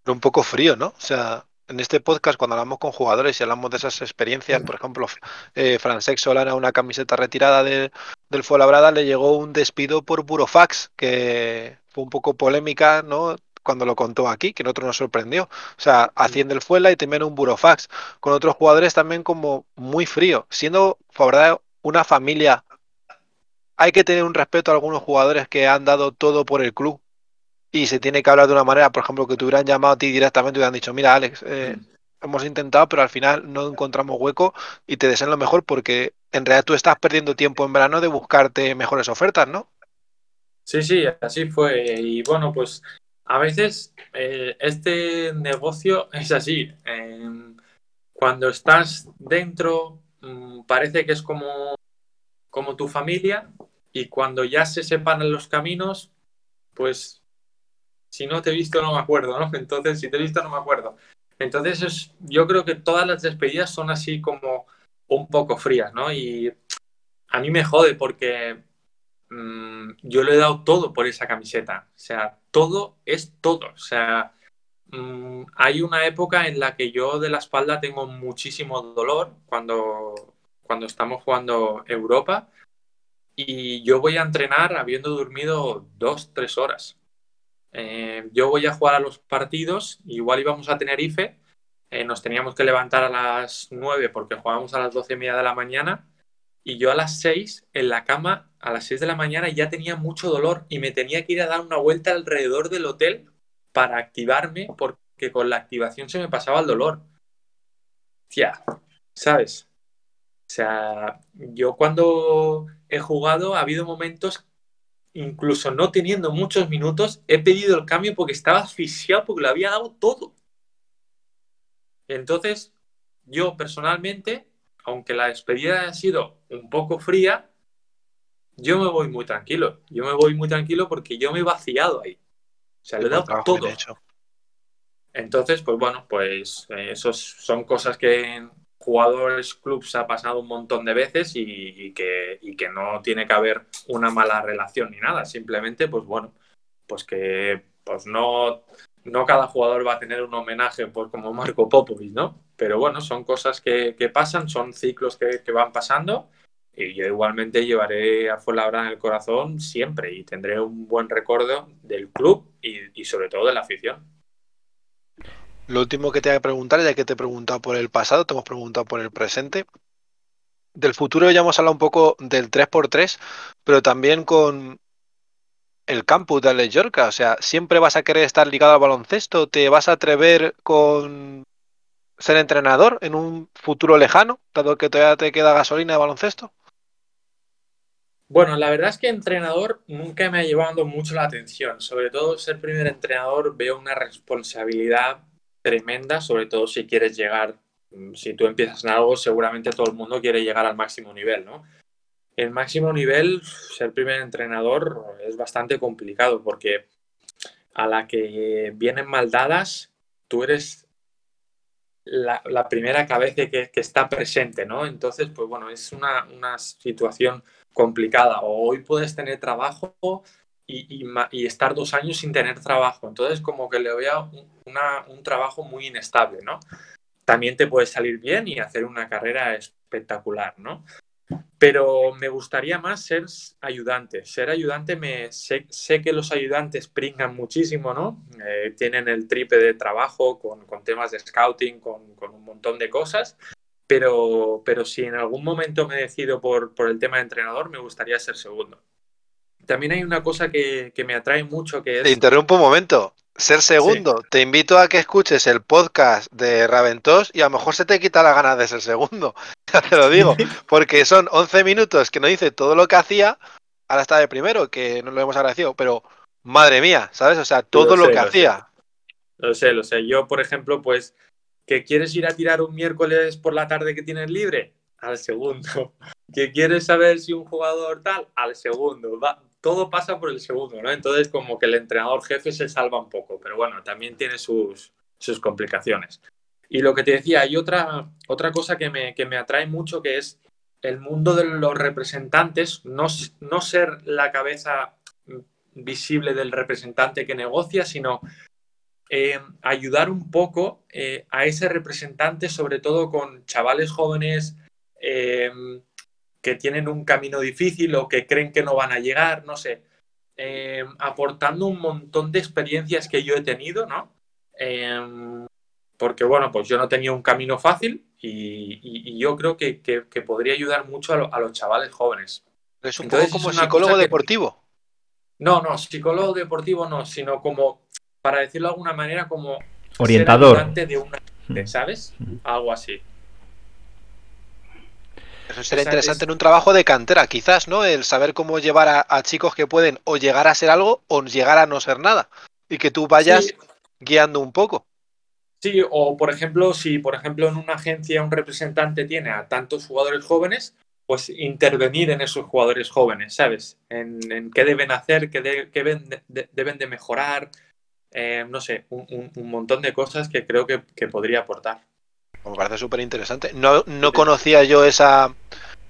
Un poco frío, ¿no? O sea, en este podcast, cuando hablamos con jugadores y hablamos de esas experiencias, por ejemplo, eh, Francesc Solana, una camiseta retirada de, del Fuenlabrada, le llegó un despido por Burofax, que fue un poco polémica, ¿no? Cuando lo contó aquí, que en otro nos sorprendió. O sea, haciendo el Fuela y también un Burofax, con otros jugadores también como muy frío. Siendo, verdad, una familia, hay que tener un respeto a algunos jugadores que han dado todo por el club y se tiene que hablar de una manera, por ejemplo, que te hubieran llamado a ti directamente y hubieran dicho, mira, Alex, eh, hemos intentado, pero al final no encontramos hueco y te desean lo mejor porque en realidad tú estás perdiendo tiempo en verano de buscarte mejores ofertas, ¿no? Sí, sí, así fue. Y bueno, pues a veces eh, este negocio es así. cuando estás dentro, mm, parece que es como, como tu familia y cuando ya se separan los caminos, pues si no te he visto no me acuerdo, ¿no? Entonces, si te he visto no me acuerdo. Entonces, yo creo que todas las despedidas son así como un poco frías, ¿no? Y a mí me jode porque Mm, yo le he dado todo por esa camiseta. O sea, todo es todo. O sea, mm, hay una época en la que yo de la espalda tengo muchísimo dolor cuando, cuando estamos jugando Europa y yo voy a entrenar habiendo dormido dos, tres horas. Eh, yo voy a jugar a los partidos, igual íbamos a Tenerife, eh, nos teníamos que levantar a las nueve porque jugábamos a las doce y media de la mañana y yo a las 6 en la cama, a las 6 de la mañana ya tenía mucho dolor y me tenía que ir a dar una vuelta alrededor del hotel para activarme porque con la activación se me pasaba el dolor. Tía, ¿sabes? O sea, yo cuando he jugado ha habido momentos, incluso no teniendo muchos minutos, he pedido el cambio porque estaba asfixiado porque lo había dado todo. Entonces, yo personalmente aunque la despedida ha sido un poco fría, yo me voy muy tranquilo. Yo me voy muy tranquilo porque yo me he vaciado ahí. O sea, le he dado todo. Entonces, pues bueno, pues eh, esos son cosas que en jugadores, clubs ha pasado un montón de veces y, que, y que no tiene que haber una mala relación ni nada. Simplemente, pues bueno, pues que pues no, no cada jugador va a tener un homenaje pues, como Marco Popovic, ¿no? Pero bueno, son cosas que, pasan, son ciclos que, van pasando y yo igualmente llevaré a Fuenlabrada en el corazón siempre y tendré un buen recuerdo del club y, sobre todo de la afición. Lo último que te voy a preguntar, ya que te he preguntado por el pasado, te hemos preguntado por el presente. del futuro ya hemos hablado un poco del 3x3, pero también con el campus de Alex Yorca. O sea, ¿siempre vas a querer estar ligado al baloncesto? ¿Te vas a atrever con ser entrenador en un futuro lejano, dado que todavía te queda gasolina de baloncesto? Bueno, la verdad es que entrenador nunca me ha llevado mucho la atención. Sobre todo ser primer entrenador veo una responsabilidad tremenda, sobre todo si quieres llegar, mm, si tú empiezas en algo, seguramente todo el mundo quiere llegar al máximo nivel, ¿no? El máximo nivel, ser primer entrenador es bastante complicado porque a la que vienen mal dadas, tú eres la, primera cabeza que, está presente, ¿no? Entonces, pues bueno, es una, situación complicada. O hoy puedes tener trabajo y, estar dos años sin tener trabajo. Entonces, como que le veo una, un trabajo muy inestable, ¿no? También te puede salir bien y hacer una carrera espectacular, ¿no? Pero me gustaría más ser ayudante. Ser ayudante, me sé, sé que los ayudantes pringan muchísimo, ¿no? Eh, tienen el tripe de trabajo con, con temas de scouting, con, con, un montón de cosas. Pero, pero si en algún momento me decido por, por el tema de entrenador, me gustaría ser segundo. También hay una cosa que, que me atrae mucho que es... Te interrumpo un momento. Ser segundo. Te invito a que escuches el podcast de Raventos y a lo mejor se te quita la gana de ser segundo. Ya te lo digo. Porque son 11 minutos que no dice todo lo que hacía. Ahora está de primero, que no lo hemos agradecido. Pero madre mía, ¿sabes? O sea, todo lo, que hacía. Lo sé, lo sé. Yo, por ejemplo, pues, que quieres ir a tirar un miércoles por la tarde que tienes libre, al segundo. Que quieres saber si un jugador tal, al segundo. Va, todo pasa por el segundo, ¿no? Entonces, como que el entrenador jefe se salva un poco, pero bueno, también tiene sus, sus complicaciones. Y lo que te decía, hay otra, otra cosa que me, que me atrae mucho, que es el mundo de los representantes, no, no ser la cabeza visible del representante que negocia, sino eh, ayudar un poco eh, a ese representante, sobre todo con chavales jóvenes, eh, que tienen un camino difícil o que creen que no van a llegar, no sé, eh, aportando un montón de experiencias que yo he tenido, ¿no? Em, porque, bueno, pues yo no tenía un camino fácil y, yo creo que, podría ayudar mucho a, los chavales jóvenes. Es un poco como psicólogo deportivo. No, no, psicólogo deportivo no, sino como, para decirlo de alguna manera, como... Orientador. de una, mm. ¿sabes? Mm. Algo así. Eso sería interesante en un trabajo de cantera, quizás, ¿no? El saber cómo llevar a, chicos que pueden o llegar a ser algo o llegar a no ser nada. Y que tú vayas guiando un poco. Sí, o por ejemplo, si por ejemplo en una agencia un representante tiene a tantos jugadores jóvenes, pues intervenir en esos jugadores jóvenes, ¿sabes? En, qué deben hacer, qué, deben, de, mejorar, eh, no sé, un, montón de cosas que creo que podría aportar. Me parece súper interesante. No, no conocía yo esa,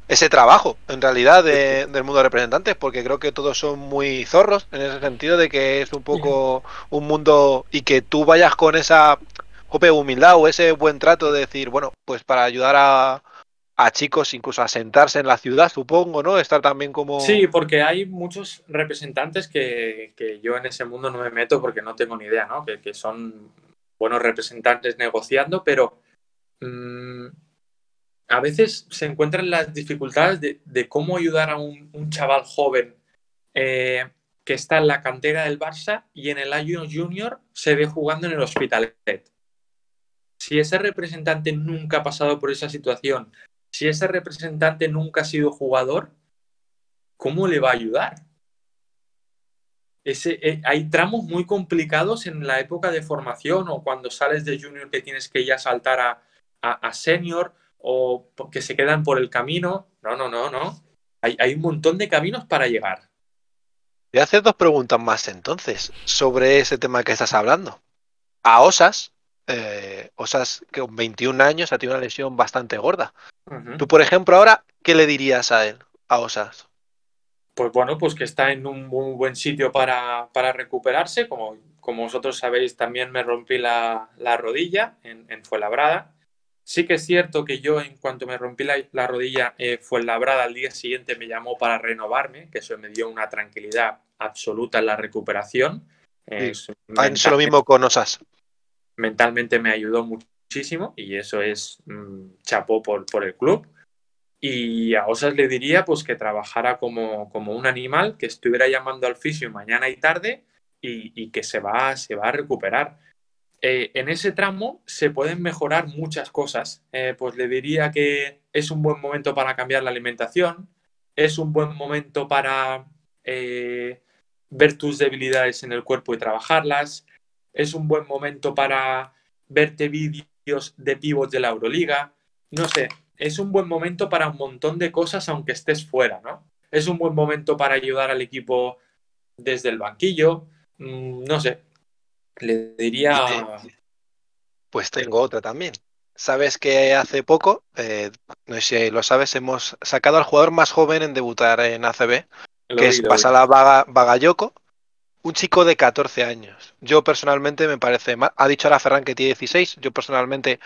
ese trabajo, en realidad, del mundo de representantes, porque creo que todos son muy zorros, en ese sentido de que es un poco un mundo y que tú vayas con esa humildad o ese buen trato de decir, bueno, pues para ayudar a, a chicos incluso a sentarse en la ciudad, supongo, ¿no? Estar también como... Sí, porque hay muchos representantes que, que yo en ese mundo no me meto porque no tengo ni idea, ¿no? Que, que son buenos representantes negociando, pero Mm, a veces se encuentran las dificultades de, cómo ayudar a un, chaval joven eh, que está en la cantera del Barça y en el año junior se ve jugando en el Hospitalet. Si ese representante nunca ha pasado por esa situación, si ese representante nunca ha sido jugador, ¿cómo le va a ayudar? Eh, hay tramos muy complicados en la época de formación o cuando sales de junior que tienes que ya saltar a, a, senior o que se quedan por el camino. No, no, no, no. Hay, un montón de caminos para llegar. Voy a hacer dos preguntas más entonces sobre ese tema que estás hablando. A Osas, eh, Osas que con 21 años ha tenido una lesión bastante gorda. Tú, por ejemplo, ahora, ¿qué le dirías a él, a Osas? Pues bueno, pues que está en un muy buen sitio para, recuperarse. Como, como vosotros sabéis, también me rompí la, rodilla en, en Fuenlabrada. Sí que es cierto que yo en cuanto me rompí la, rodilla eh, fue labrada al día siguiente me llamó para renovarme, que eso me dio una tranquilidad absoluta en la recuperación. Es lo mismo con Osas. Mentalmente me ayudó muchísimo y eso es mm, chapó por, por el club. Y a Osas le diría pues que trabajara como, como un animal, que estuviera llamando al fisio mañana y tarde y, que se va, se va a recuperar. Eh, en ese tramo se pueden mejorar muchas cosas. Eh, pues le diría que es un buen momento para cambiar la alimentación, es un buen momento para eh, ver tus debilidades en el cuerpo y trabajarlas, es un buen momento para verte vídeos de pivots de la Euroliga, no sé, es un buen momento para un montón de cosas aunque estés fuera, ¿no? Es un buen momento para ayudar al equipo desde el banquillo, mm, no sé, le diría... Pues tengo otra también. Sabes que hace poco, eh, no sé si lo sabes, hemos sacado al jugador más joven en debutar en ACB, que es Pasala Bagayoko, un chico de 14 años. Yo personalmente me parece mal. Ha dicho la Ferran que tiene 16. Yo personalmente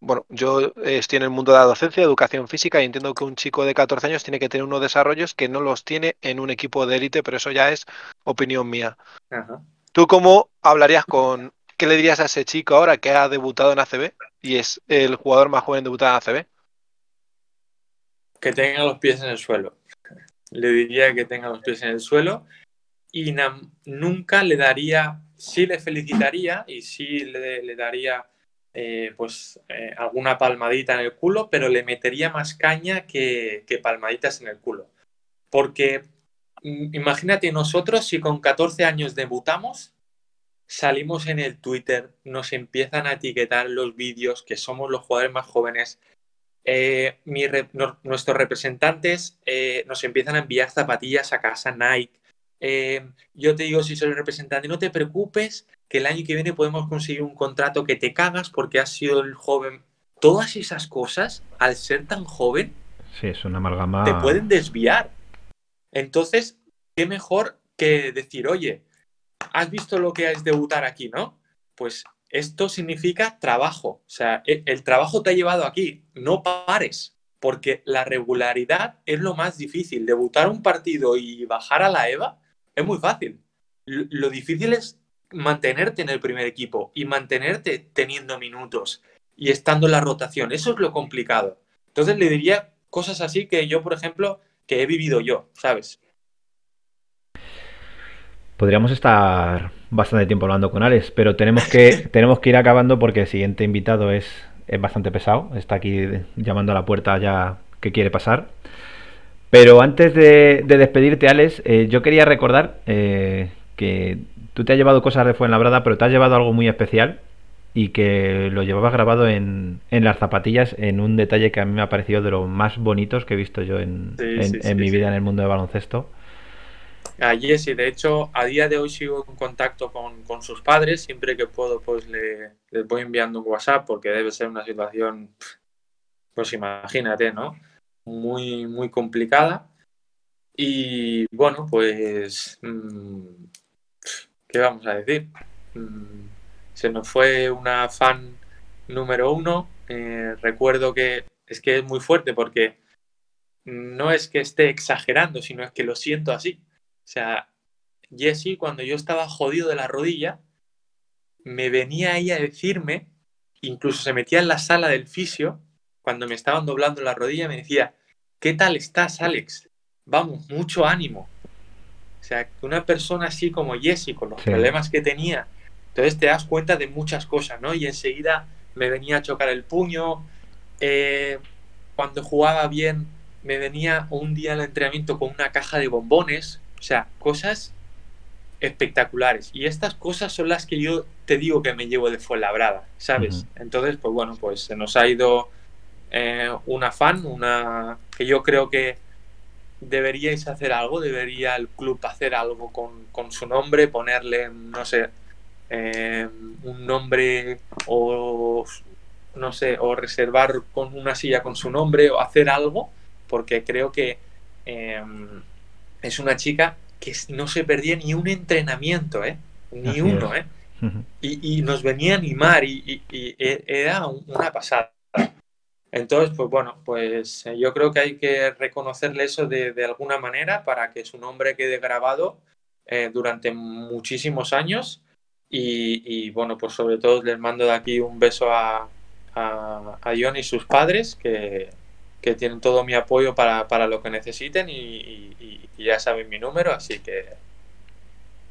bueno, yo estoy en el mundo de la docencia, educación física y entiendo que un chico de 14 años tiene que tener unos desarrollos que no los tiene en un equipo de élite, pero eso ya es opinión mía. ¿Tú cómo hablarías con, qué le dirías a ese chico ahora que ha debutado en ACB y es el jugador más joven debutado en ACB? Que tenga los pies en el suelo. Le diría que tenga los pies en el suelo y nunca le daría, sí le felicitaría y sí le daría eh, pues eh, alguna palmadita en el culo, pero le metería más caña que, palmaditas en el culo. Porque imagínate nosotros si con 14 años debutamos, salimos en el Twitter, nos empiezan a etiquetar los vídeos que somos los jugadores más jóvenes. Eh, nuestros representantes nos empiezan a enviar zapatillas a casa Nike. yo te digo, si soy el representante, no te preocupes, que el año que viene podemos conseguir un contrato que te cagas porque has sido el joven. Todas esas cosas, al ser tan joven, sí, es una amalgama... te pueden desviar. Entonces, qué mejor que decir, oye, has visto lo que es debutar aquí, ¿no? Pues esto significa trabajo. O sea, e, el trabajo te ha llevado aquí. No pares, porque la regularidad es lo más difícil. Debutar un partido y bajar a la EVA es muy fácil. Lo difícil es mantenerte en el primer equipo y mantenerte teniendo minutos y estando en la rotación. Eso es lo complicado. Entonces le diría cosas así que yo, por ejemplo, que he vivido yo, ¿sabes? Podríamos estar bastante tiempo hablando con Alex, pero tenemos que, tenemos que ir acabando porque el siguiente invitado es, es bastante pesado. Está aquí llamando a la puerta ya que quiere pasar. Pero antes de, despedirte, Alex, eh, yo quería recordar eh, que tú te has llevado cosas de Fuenlabrada, pero te has llevado algo muy especial y que lo llevabas grabado en, las zapatillas en un detalle que a mí me ha parecido de los más bonitos que he visto yo en, mi vida en el mundo de baloncesto. A Jesse, de hecho, a día de hoy sigo en contacto con, sus padres. Siempre que puedo, pues le, les voy enviando un WhatsApp porque debe ser una situación, pues imagínate, ¿no? Muy, muy complicada. Y bueno, pues mm, ¿qué vamos a decir? Se nos fue una fan número uno. Eh, recuerdo que es que es muy fuerte porque no es que esté exagerando, sino es que lo siento así. O sea, Jessie, cuando yo estaba jodido de la rodilla, me venía ahí a decirme, incluso se metía en la sala del fisio, cuando me estaban doblando la rodilla, me decía, ¿qué tal estás, Alex? Vamos, mucho ánimo. O sea, una persona así como Jesse, con los problemas que tenía, entonces te das cuenta de muchas cosas, ¿no? Y enseguida me venía a chocar el puño, eh, cuando jugaba bien me venía un día al entrenamiento con una caja de bombones, o sea, cosas espectaculares. Y estas cosas son las que yo te digo que me llevo de Fuenlabrada, ¿sabes? Entonces, pues bueno, pues se nos ha ido eh, una fan, una que yo creo que deberíais hacer algo, debería el club hacer algo con, su nombre, ponerle, no sé, eh, un nombre o no sé, o reservar con una silla con su nombre o hacer algo, porque creo que em, es una chica que no se perdía ni un entrenamiento, ¿eh? Ni uno, ¿eh? y, nos venía a animar y e, era una pasada. Entonces, pues bueno, pues yo creo que hay que reconocerle eso de, alguna manera para que su nombre quede grabado eh, durante muchísimos años. Y, bueno, pues sobre todo les mando de aquí un beso a, a, John y sus padres, que, que tienen todo mi apoyo para, para lo que necesiten y, ya saben mi número, así que,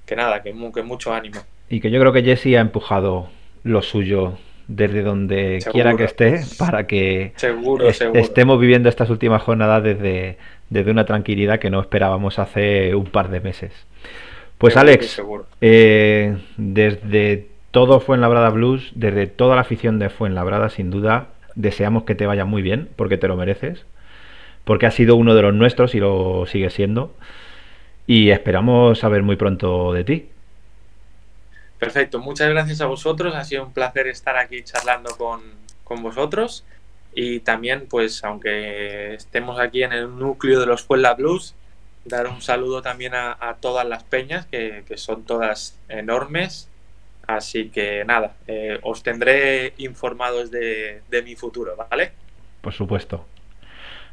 que nada, que, que mucho ánimo. Y que yo creo que Jesse ha empujado lo suyo desde donde quiera que esté para que seguro, estemos viviendo estas últimas jornadas desde, desde una tranquilidad que no esperábamos hace un par de meses. Pues Alex, eh, desde todo Fuenlabrada Blues, desde toda la afición de Fuenlabrada, sin duda, deseamos que te vaya muy bien, porque te lo mereces, porque has sido uno de los nuestros y lo sigue siendo, y esperamos saber muy pronto de ti. Perfecto, muchas gracias a vosotros, ha sido un placer estar aquí charlando con, vosotros y también, pues, aunque estemos aquí en el núcleo de los Fuenla Blues, dar un saludo también a, todas las peñas, que, son todas enormes. Así que nada, eh, os tendré informados de, de mi futuro, ¿vale? Por supuesto.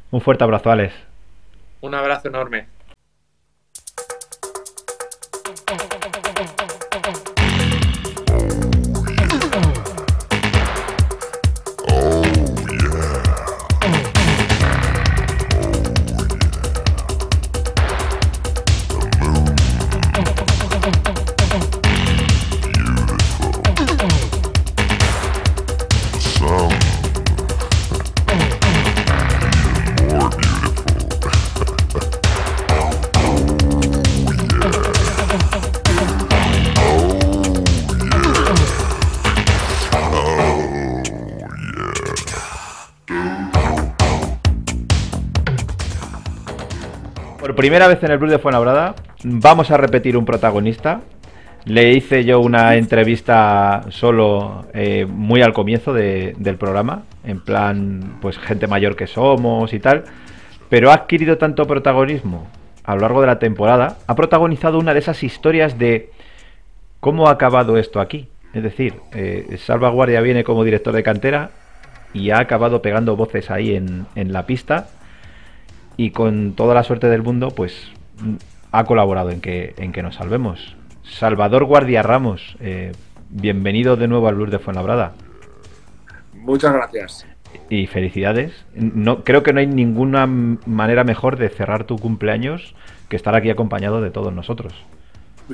Un fuerte abrazo, Alex. Un abrazo enorme. Primera vez en el Blues de Fuenlabrada vamos a repetir un protagonista. Le hice yo una entrevista solo eh, muy al comienzo del programa, en plan, pues gente mayor que somos y tal, pero ha adquirido tanto protagonismo a lo largo de la temporada, ha protagonizado una de esas historias de cómo ha acabado esto aquí. Es decir, eh, Salvaguardia viene como director de cantera y ha acabado pegando voces ahí en, en la pista y con toda la suerte del mundo, pues ha colaborado en que, en que nos salvemos. Salvador Guardia Ramos, eh, bienvenido de nuevo al Blues de Fuenlabrada. Muchas gracias. Y felicidades. No, creo que no hay ninguna manera mejor de cerrar tu cumpleaños que estar aquí acompañado de todos nosotros.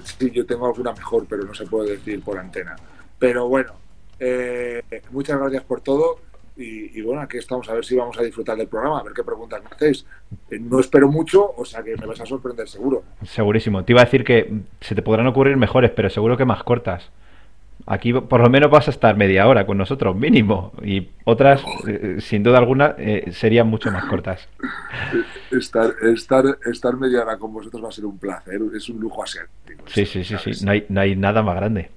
Sí, yo tengo alguna mejor, pero no se puede decir por antena. Pero bueno, eh, muchas gracias por todo. Y, bueno, aquí estamos a ver si vamos a disfrutar del programa, a ver qué preguntas me hacéis. Eh, no espero mucho, o sea que me vas a sorprender seguro. Segurísimo. Te iba a decir que se te podrán ocurrir mejores, pero seguro que más cortas. Aquí por lo menos vas a estar media hora con nosotros, mínimo. Y otras, eh, sin duda alguna, eh, serían mucho más cortas. Estar, estar, estar media hora con vosotros va a ser un placer, es un lujo hacer. Sí, sí, sí, sí. No hay, no hay nada más grande.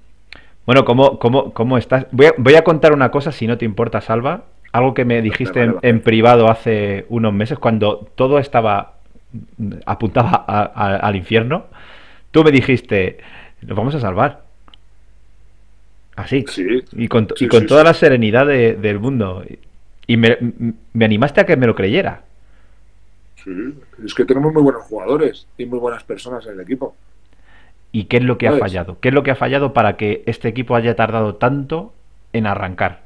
Bueno, ¿cómo, cómo, cómo estás? Voy a, voy a, contar una cosa, si no te importa, Salva. Algo que me dijiste en, privado hace unos meses, cuando todo estaba apuntaba al infierno. Tú me dijiste, nos vamos a salvar. Así. Sí, y con, y con toda la serenidad del mundo. Y me, me animaste a que me lo creyera. Sí, es que tenemos muy buenos jugadores y muy buenas personas en el equipo. ¿Y qué es lo que ha fallado? ¿Qué es lo que ha fallado para que este equipo haya tardado tanto en arrancar?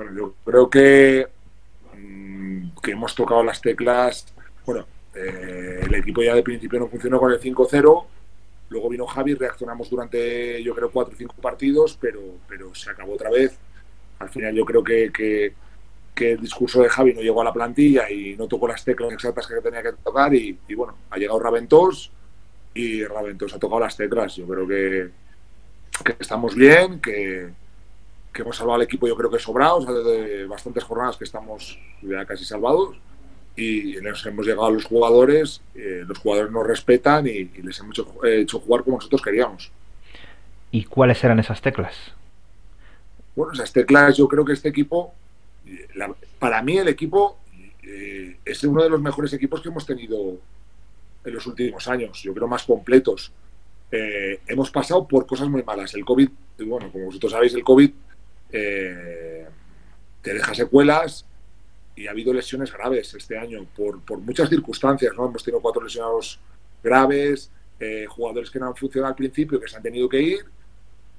Bueno, yo creo que, mm, que hemos tocado las teclas. Bueno, eh, el equipo ya de principio no funcionó con el 5-0. Luego vino Javi, reaccionamos durante, yo creo, cuatro o cinco partidos, pero, pero se acabó otra vez. Al final yo creo que, que, el discurso de Javi no llegó a la plantilla y no tocó las teclas exactas que tenía que tocar y, bueno, ha llegado Raventós y Raventos ha tocado las teclas. Yo creo que, estamos bien, que, hemos salvado al equipo, yo creo que sobrados, de bastantes jornadas que estamos ya casi salvados y nos hemos llegado a los jugadores, eh, los jugadores nos respetan y, les hemos hecho, jugar como nosotros queríamos. ¿Y cuáles eran esas teclas? Bueno, esas teclas yo creo que este equipo, para mí el equipo eh, es uno de los mejores equipos que hemos tenido en los últimos años, yo creo más completos. Eh, hemos pasado por cosas muy malas. El COVID, bueno, como vosotros sabéis, el COVID eh, te deja secuelas y ha habido lesiones graves este año por, por muchas circunstancias. ¿no? Hemos tenido cuatro lesionados graves, eh, jugadores que no han funcionado al principio, que se han tenido que ir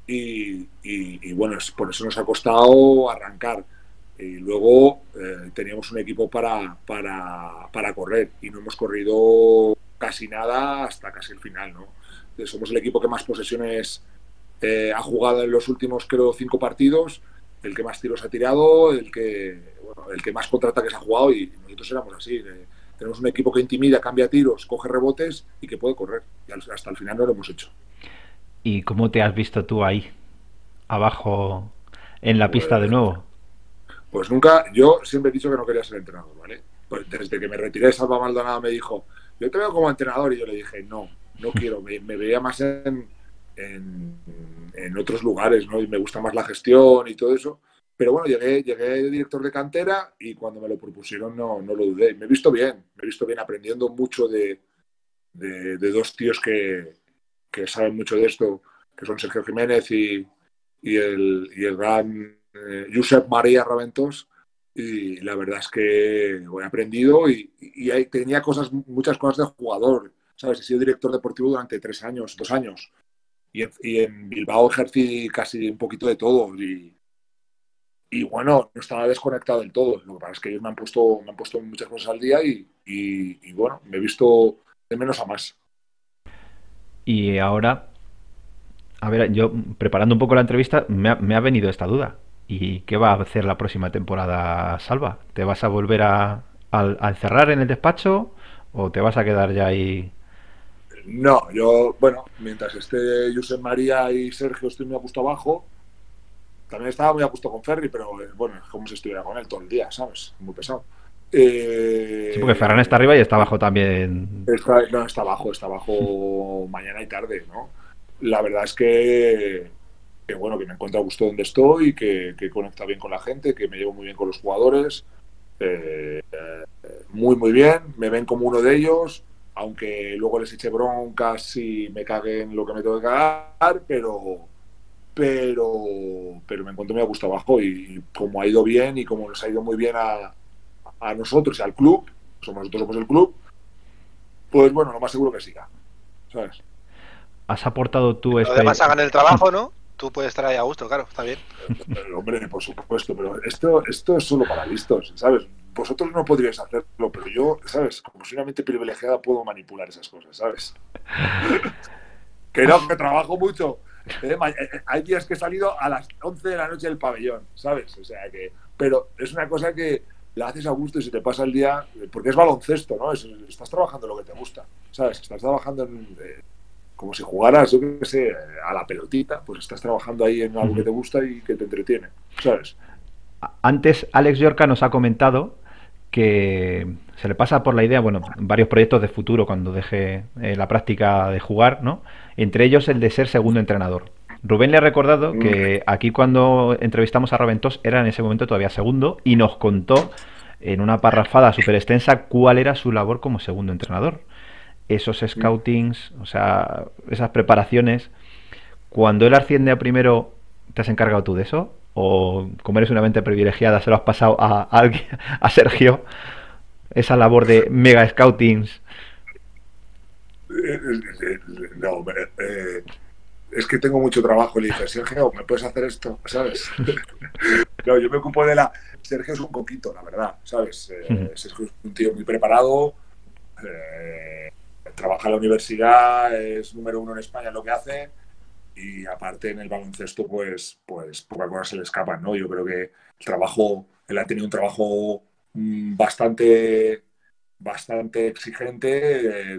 y, y, bueno, por eso nos ha costado arrancar. Y luego eh, teníamos un equipo para, para, para, correr y no hemos corrido casi nada hasta casi el final. ¿no? Somos el equipo que más posesiones eh, ha jugado en los últimos, creo, cinco partidos, el que más tiros ha tirado, el que, bueno, el que más contraataques ha jugado y nosotros éramos así. Eh, tenemos un equipo que intimida, cambia tiros, coge rebotes y que puede correr. Y hasta el final no lo hemos hecho. ¿Y cómo te has visto tú ahí, abajo, en la pista de pues nuevo? Pues nunca, yo siempre he dicho que no quería ser entrenador, ¿vale? Pues desde que me retiré, Salva Maldonado me dijo, yo te veo como entrenador y yo le dije, no, no quiero, me, veía más en, en, otros lugares, ¿no? Y me gusta más la gestión y todo eso. Pero bueno, llegué, llegué director de cantera y cuando me lo propusieron no, no lo dudé. Me he visto bien, me he visto bien aprendiendo mucho de, de, dos tíos que, que, saben mucho de esto, que son Sergio Jiménez y, y, el, y el gran eh, Josep María Raventos y la verdad es que he aprendido y, tenía cosas, muchas cosas de jugador. ¿sabes? He sido director deportivo durante tres años, dos años. Y en, Bilbao ejercí casi un poquito de todo. Y, y, bueno, no estaba desconectado del todo. Lo que pasa es que ellos me han puesto, me han puesto muchas cosas al día y, y bueno, me he visto de menos a más. Y ahora, a ver, yo preparando un poco la entrevista, me ha, me ha venido esta duda. ¿Y qué va a hacer la próxima temporada, Salva? ¿Te vas a volver a, encerrar en el despacho o te vas a quedar ya ahí? No, yo, bueno, mientras esté Josep María y Sergio estoy muy a gusto abajo. También estaba muy a gusto con Ferry, pero eh, bueno, es como si estuviera con él todo el día, ¿sabes? Muy pesado. Eh, sí, porque Ferran está arriba y está abajo también. no, está abajo, está abajo mañana y tarde, ¿no? La verdad es que que bueno, que me encuentro a gusto donde estoy, que, que conecta bien con la gente, que me llevo muy bien con los jugadores, eh, muy muy bien, me ven como uno de ellos, aunque luego les eche broncas y me caguen lo que me tengo que cagar, pero pero pero me encuentro muy a gusto abajo y como ha ido bien y como nos ha ido muy bien a, a nosotros y al club, somos nosotros somos el club, pues bueno, lo más seguro que siga, ¿sabes? Has aportado tú Además hagan el trabajo, ¿no? tú puedes estar ahí a gusto, claro, está bien. hombre, por supuesto, pero esto, esto es solo para listos, ¿sabes? Vosotros no podríais hacerlo, pero yo, ¿sabes? Como soy una mente privilegiada, puedo manipular esas cosas, ¿sabes? que no, que trabajo mucho. Eh, eh, hay días que he salido a las 11 de la noche del pabellón, ¿sabes? O sea que. Pero es una cosa que la haces a gusto y se te pasa el día. Porque es baloncesto, ¿no? estás trabajando lo que te gusta, ¿sabes? Estás trabajando en, eh, como si jugaras, yo qué sé, a la pelotita, pues estás trabajando ahí en algo que te gusta y que te entretiene, ¿sabes? Antes Alex Yorca nos ha comentado que se le pasa por la idea, bueno, varios proyectos de futuro cuando deje eh, la práctica de jugar, ¿no? Entre ellos el de ser segundo entrenador. Rubén le ha recordado que mm. aquí cuando entrevistamos a Raventós era en ese momento todavía segundo y nos contó en una parrafada súper extensa cuál era su labor como segundo entrenador esos scoutings, o sea, esas preparaciones, cuando él asciende a primero, ¿te has encargado tú de eso? ¿O como eres una mente privilegiada, se lo has pasado a, alguien, a Sergio, esa labor de mega scoutings? No, eh, es que tengo mucho trabajo. Le dije, Sergio, ¿me puedes hacer esto? ¿Sabes? no, yo me ocupo de la. Sergio es un poquito, la verdad, ¿sabes? Eh, Sergio es un tío muy preparado. Eh, trabaja en la universidad, es número uno en España en lo que hace y aparte en el baloncesto pues, pues pocas cosas se le escapan, ¿no? Yo creo que el trabajo, él ha tenido un trabajo mm, bastante bastante exigente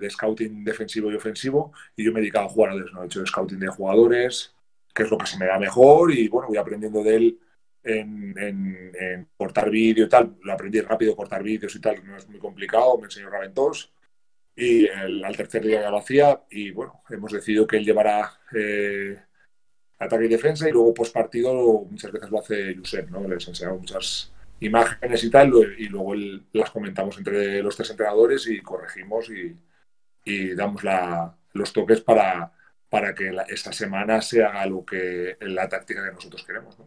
de, scouting defensivo y ofensivo y yo me he dedicado a jugadores, ¿no? He hecho scouting de jugadores, que es lo que se me da mejor y bueno, voy aprendiendo de él en, en cortar vídeo y tal. Lo aprendí rápido, cortar vídeos y tal, no es muy complicado, me enseñó Raventos y el, al tercer día ya lo hacía y bueno, hemos decidido que él llevará eh, ataque y defensa y luego post partido muchas veces lo hace Josep, ¿no? Les enseñamos muchas imágenes y tal y luego las comentamos entre los tres entrenadores y corregimos y, y damos la, los toques para, para que esta semana se haga lo que la táctica que nosotros queremos. ¿no?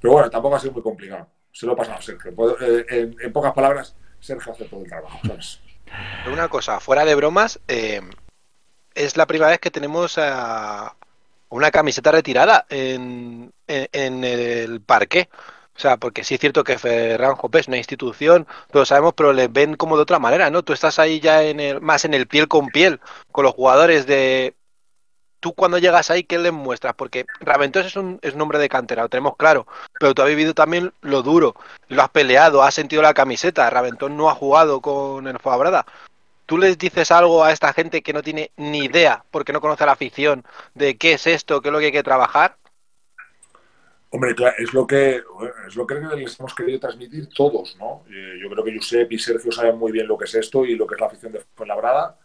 Pero bueno, tampoco ha sido muy complicado. Se lo ha pasado a Sergio. Eh, en, en, pocas palabras, Sergio hace todo el trabajo. ¿sabes? Una cosa, fuera de bromas, eh, es la primera vez que tenemos una camiseta retirada en, el parque. O sea, porque sí es cierto que Ferran Jope es una institución, todos sabemos, pero le ven como de otra manera, ¿no? Tú estás ahí ya en el, más en el piel con piel, con los jugadores de... Tú cuando llegas ahí, ¿qué les muestras? Porque Raventós es un es nombre de cantera, lo tenemos claro, pero tú has vivido también lo duro, lo has peleado, has sentido la camiseta, Raventós no ha jugado con el Fuabrada. ¿Tú les dices algo a esta gente que no tiene ni idea, porque no conoce la afición, de qué es esto, qué es lo que hay que trabajar? Hombre, es lo que es lo que les hemos querido transmitir todos, ¿no? Eh, yo creo que Josep y Sergio saben muy bien lo que es esto y lo que es la afición de Fuenlabrada.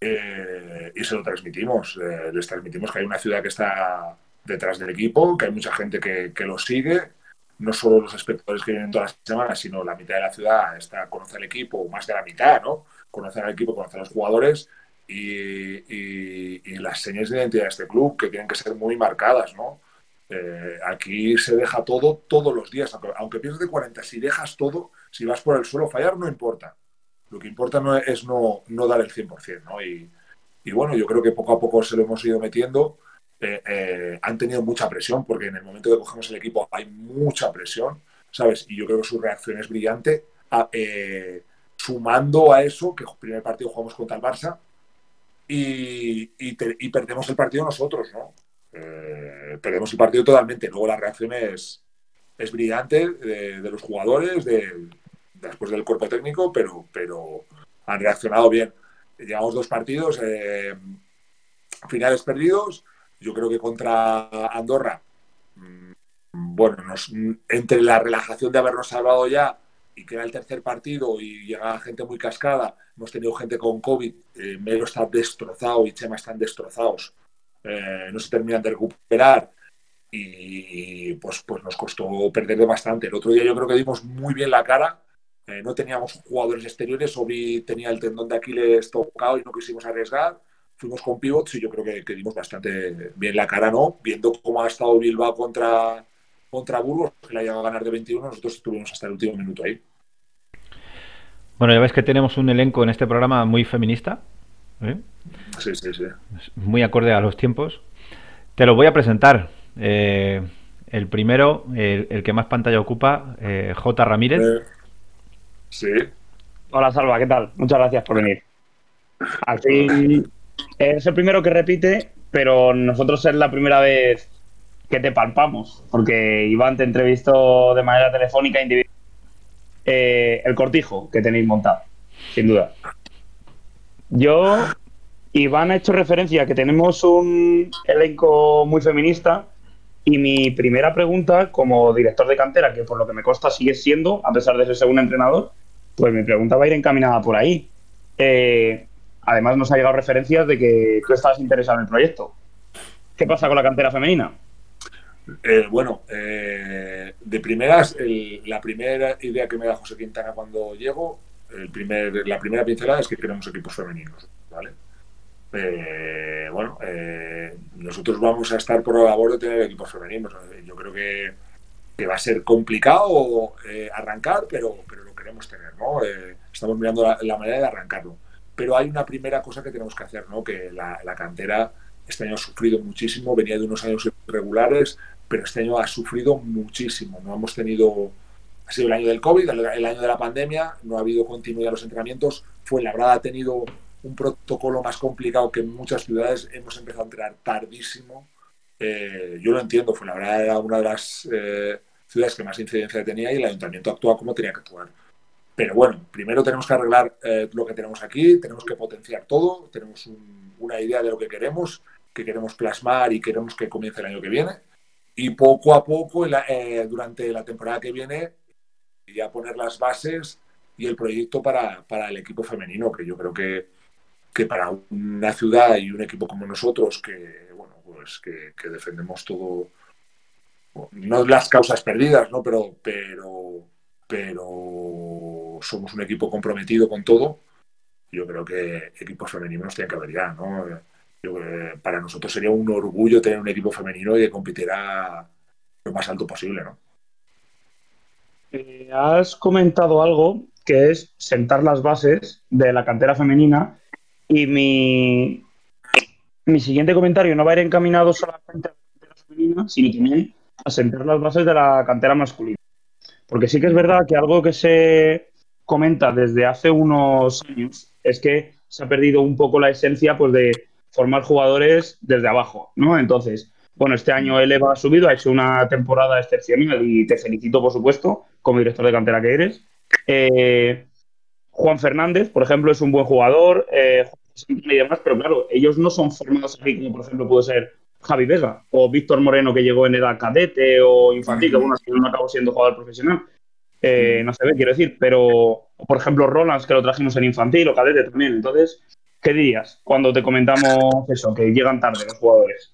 Eh, y se lo transmitimos. Eh, les transmitimos que hay una ciudad que está detrás del equipo, que hay mucha gente que, que lo sigue. No solo los espectadores que vienen todas las semanas, sino la mitad de la ciudad está conoce al equipo, más de la mitad, ¿no? Conocer al equipo, conocer a los jugadores y, las señas de identidad de este club que tienen que ser muy marcadas, ¿no? Eh, aquí se deja todo todos los días, aunque, aunque de 40, si dejas todo, si vas por el suelo, fallar no importa. Lo que importa no es no, no dar el 100%, ¿no? Y, y, bueno, yo creo que poco a poco se lo hemos ido metiendo. Eh, eh, han tenido mucha presión, porque en el momento que cogemos el equipo hay mucha presión, ¿sabes? Y yo creo que su reacción es brillante, a, eh, sumando a eso, que el primer partido jugamos contra el Barça, y, y, perdemos el partido nosotros, ¿no? Perdemos el partido totalmente. Luego la reacción es, es brillante de, de los jugadores, de, después del cuerpo técnico, pero, pero han reaccionado bien. Llevamos dos partidos, eh, finales perdidos. Yo creo que contra Andorra, mmm, bueno, entre la relajación de habernos salvado ya y que era el tercer partido y llegaba gente muy cascada, hemos tenido gente con COVID, eh, Melo está destrozado y Chema están destrozados eh, no se terminan de recuperar y pues, pues nos costó perder bastante. El otro día yo creo que dimos muy bien la cara, eh, no teníamos jugadores exteriores, Obi tenía el tendón de Aquiles tocado y no quisimos arriesgar, fuimos con pivots y yo creo que, que dimos bastante bien la cara, ¿no? Viendo cómo ha estado Bilbao contra, contra Burgos, que la llegado a ganar de 21, nosotros estuvimos hasta el último minuto ahí. Bueno, ya ves que tenemos un elenco en este programa muy feminista. ¿eh? Sí, sí, sí. Muy acorde a los tiempos. Te lo voy a presentar. Eh, el primero, el, el, que más pantalla ocupa, J. Ramírez. Sí. Hola, Salva, ¿qué tal? Muchas gracias por venir. Fin, es el primero que repite, pero nosotros es la primera vez que te palpamos, porque Iván te entrevistó de manera telefónica individual. Eh, el cortijo que tenéis montado, sin duda. Yo, Iván ha hecho referencia a que tenemos un elenco muy feminista y mi primera pregunta como director de cantera, que por lo que me consta sigue siendo, a pesar de ser segundo entrenador, pues mi pregunta va a ir encaminada por ahí. Eh, además nos ha llegado referencias de que tú estabas interesado en el proyecto. ¿Qué pasa con la cantera femenina? Eh, bueno, eh, de primeras, el, la primera idea que me da José Quintana cuando llego el primer, la primera pincelada es que queremos equipos femeninos, ¿vale? Eh, bueno, eh, nosotros vamos a estar por la labor de tener equipos femeninos. Yo creo que, que va a ser complicado eh, arrancar, pero, pero lo queremos tener, ¿no? Eh, estamos mirando la, manera de arrancarlo. Pero hay una primera cosa que tenemos que hacer, ¿no? Que la, cantera este año ha sufrido muchísimo, venía de unos años irregulares, pero este año ha sufrido muchísimo. No hemos tenido ha sido el año del COVID, el, año de la pandemia, no ha habido continuidad en los entrenamientos. Fue la verdad ha tenido un protocolo más complicado que en muchas ciudades. Hemos empezado a entrenar tardísimo. Eh, yo lo entiendo, fue la verdad era una de las eh, ciudades que más incidencia tenía y el ayuntamiento actúa como tenía que actuar. Pero bueno, primero tenemos que arreglar eh, lo que tenemos aquí, tenemos que potenciar todo, tenemos un, una idea de lo que queremos, que queremos plasmar y queremos que comience el año que viene. Y poco a poco, eh, durante la temporada que viene, ya poner las bases y el proyecto para, para, el equipo femenino, que yo creo que, que, para una ciudad y un equipo como nosotros, que bueno, pues que, defendemos todo, no las causas perdidas, ¿no? Pero, pero, pero somos un equipo comprometido con todo. Yo creo que equipos femeninos tienen que haber ya, ¿no? Yo, para nosotros sería un orgullo tener un equipo femenino y que compitiera lo más alto posible, ¿no? Eh, has comentado algo que es sentar las bases de la cantera femenina y mi, mi siguiente comentario no va a ir encaminado solamente a la cantera femenina, sino también a sentar las bases de la cantera masculina. Porque sí que es verdad que algo que se comenta desde hace unos años es que se ha perdido un poco la esencia pues, de formar jugadores desde abajo, ¿no? Entonces, bueno, este año el Eva ha subido, ha hecho una temporada excepcional y te felicito, por supuesto, como director de cantera que eres. Eh, Juan Fernández, por ejemplo, es un buen jugador, eh, y demás, pero claro, ellos no son formados aquí como, por ejemplo, puede ser Javi Vega o Víctor Moreno, que llegó en edad cadete o infantil, que bueno, no acabó siendo jugador profesional. Eh, no se ve, quiero decir, pero, por ejemplo, Rolands, que lo trajimos en infantil o cadete también. Entonces, ¿qué dirías cuando te comentamos eso, que llegan tarde los jugadores?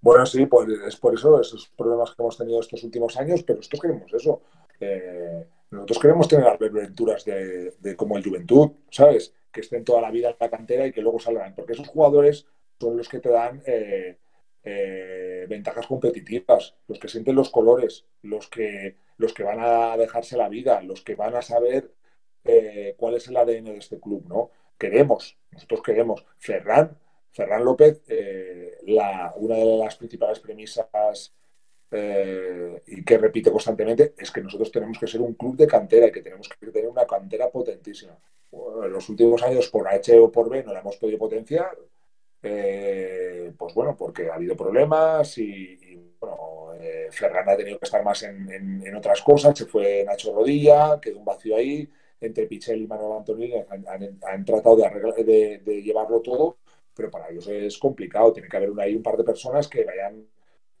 Bueno, sí, pues es por eso, esos problemas que hemos tenido estos últimos años, pero nosotros queremos eso. Nosotros queremos tener las aventuras de, como el Juventud, ¿sabes? Que estén toda la vida en la cantera y que luego salgan, porque esos jugadores son los que te dan eh, eh, ventajas competitivas, los que sienten los colores, los que, los que van a dejarse la vida, los que van a saber eh, cuál es el ADN de este club, ¿no? Queremos, nosotros queremos. Ferran, Ferran López, la, una de las principales premisas y que repite constantemente es que nosotros tenemos que ser un club de cantera y que tenemos que tener una cantera potentísima. en los últimos años, por H o por B, no la hemos podido potenciar. Eh, pues bueno, porque ha habido problemas y, bueno, eh, Ferran ha tenido que estar más en, otras cosas, se fue Nacho Rodilla, quedó un vacío ahí, entre Pichel y Manuel Antonio han, tratado de, de, llevarlo todo, pero para ellos es complicado, tiene que haber ahí un par de personas que vayan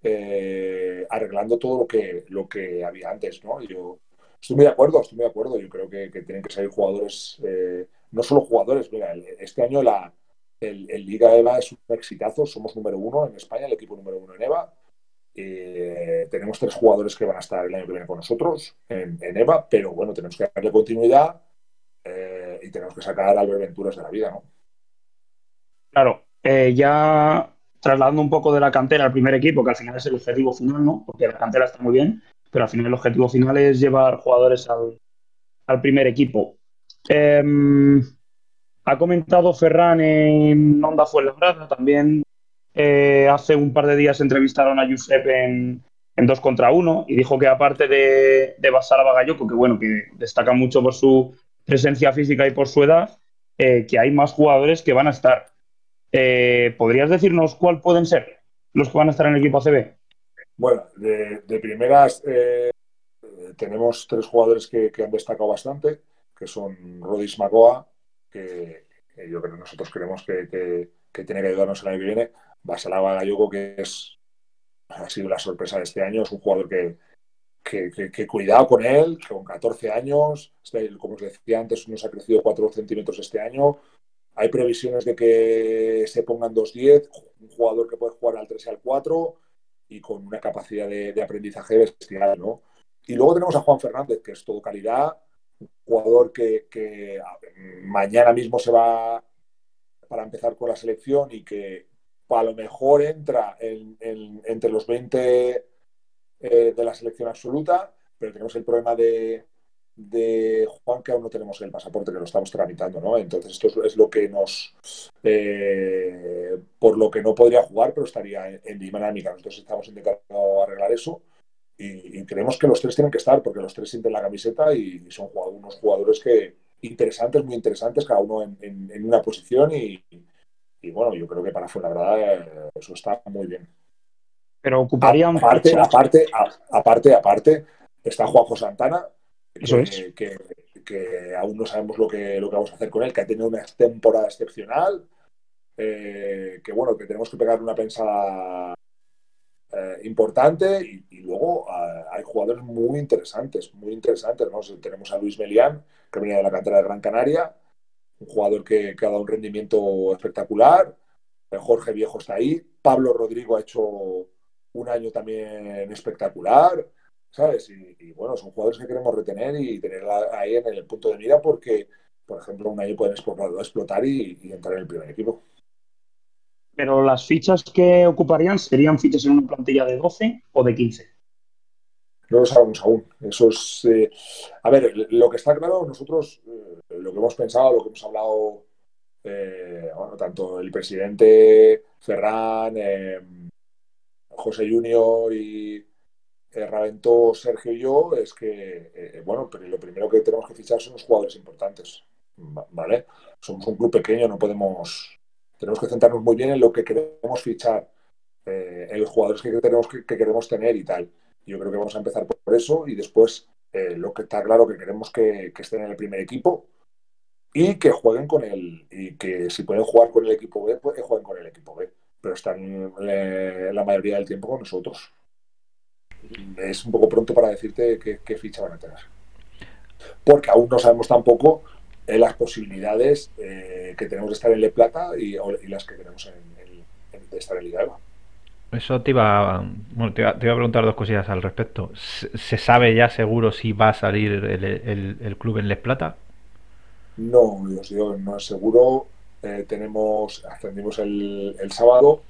eh, arreglando todo lo que, lo que había antes, ¿no? Yo estoy muy de acuerdo, estoy muy de acuerdo, yo creo que, tienen que salir jugadores, no solo jugadores, mira, este año la el, Liga EVA es un exitazo, somos número uno en España, el equipo número uno en EVA. Eh, tenemos tres jugadores que van a estar el año que viene con nosotros en, EVA, pero bueno, tenemos que darle continuidad eh, y tenemos que sacar a Venturas de la vida, ¿no? Claro, eh, ya trasladando un poco de la cantera al primer equipo, que al final es el objetivo final, ¿no? Porque la cantera está muy bien, pero al final el objetivo final es llevar jugadores al, primer equipo. Eh, ha comentado Ferran en Onda Fuenlabrada, también eh, hace un par de días entrevistaron a Josep en, en 2 contra 1 y dijo que aparte de, de Basara Bagayoko, que bueno, que destaca mucho por su presencia física y por su edad, eh, que hay más jugadores que van a estar. Eh, ¿Podrías decirnos cuál pueden ser los que van a estar en el equipo ACB? Bueno, de, primeras tenemos tres jugadores que, que, han destacado bastante, que son Rodis Magoa, que, yo creo que nosotros creemos que, tiene que ayudarnos el año que viene. Basalaba Gallogo, que es, ha sido la sorpresa de este año, es un jugador que, que, cuidado con él, con 14 años, este, como os decía antes, nos ha crecido 4 centímetros este año. Hay previsiones de que se pongan 2-10, un jugador que puede jugar al 3 y al 4 y con una capacidad de, aprendizaje bestial, ¿no? Y luego tenemos a Juan Fernández, que es todo calidad, jugador que, mañana mismo se va para empezar con la selección y que a lo mejor entra entre los 20 eh, de la selección absoluta, pero tenemos el problema de, Juan que aún no tenemos el pasaporte, que lo estamos tramitando, ¿no? Entonces esto es, lo que nos... Eh, por lo que no podría jugar, pero estaría en, en dinámica. Nosotros estamos intentando arreglar eso y, creemos que los tres tienen que estar porque los tres sienten la camiseta y, son unos jugadores que interesantes, muy interesantes, cada uno en, una posición y, bueno, yo creo que para verdad eh, eso está muy bien. Pero ocuparían... Aparte, aparte, aparte, aparte, está Juanjo Santana, que, que, aún no sabemos lo que, lo que vamos a hacer con él, que ha tenido una temporada excepcional, eh, que bueno, que tenemos que pegar una pensada eh, importante y, luego eh, hay jugadores muy interesantes, muy interesantes. Tenemos a Luis Melián, que venía de la cantera de Gran Canaria, un jugador que, ha dado un rendimiento espectacular. Eh, Jorge Viejo está ahí. Pablo Rodrigo ha hecho un año también espectacular. ¿Sabes? Y, bueno, son jugadores que queremos retener y tener ahí en el punto de mira porque, por ejemplo, un año pueden explotar, y entrar en el primer equipo. Pero las fichas que ocuparían serían fichas en una plantilla de 12 o de 15. No lo sabemos aún. Eso es. Eh, a ver, lo que está claro, nosotros eh, lo que hemos pensado, lo que hemos hablado, eh, bueno, tanto el presidente Ferran, José Junior y, eh, Sergio y yo es que, eh, bueno, pero lo primero que tenemos que fichar son los jugadores importantes, ¿vale? Somos un club pequeño, no podemos, tenemos que centrarnos muy bien en lo que queremos fichar, eh, en los jugadores que, tenemos, que, queremos tener y tal. Yo creo que vamos a empezar por eso y después lo que está claro que queremos que, estén en el primer equipo y que jueguen con el, y que si pueden jugar con el equipo B, pues que jueguen con el equipo B, pero están la mayoría del tiempo con nosotros es un poco pronto para decirte qué, ficha van a tener. Porque aún no sabemos tampoco eh, las posibilidades eh, que tenemos de estar en Le Plata y, las que tenemos en, de estar en Liga Eva. Eso te iba, bueno, te iba, a preguntar dos cosillas al respecto. ¿Se, sabe ya seguro si va a salir el, club en Les Plata? No, os digo, no es seguro. Eh, tenemos, ascendimos el, el sábado.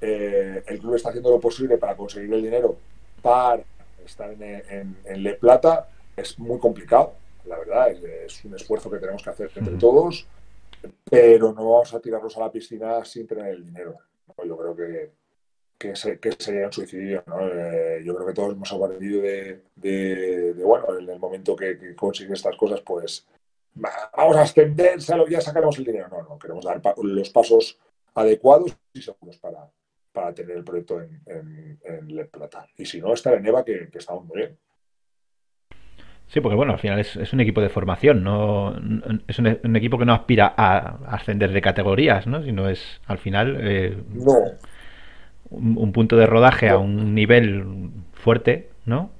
el club está haciendo lo posible para conseguir el dinero para estar en, Le Plata es muy complicado, la verdad, es, un esfuerzo que tenemos que hacer entre todos, pero no vamos a tirarnos a la piscina sin tener el dinero. Yo creo que, que, sería un suicidio. Eh, yo creo que todos hemos aprendido de, bueno, en el momento que, que consigues estas cosas, pues vamos a ascenderse, ya sacaremos el dinero. No, no, queremos dar los pasos adecuados y seguros para, para tener el proyecto en, en, Plata. Y si no, estar en EVA, que, estamos muy bien. Sí, porque bueno, al final es, un equipo de formación, no es un, equipo que no aspira a ascender de categorías, ¿no? Sino es al final eh, un, punto de rodaje a un nivel fuerte, ¿no?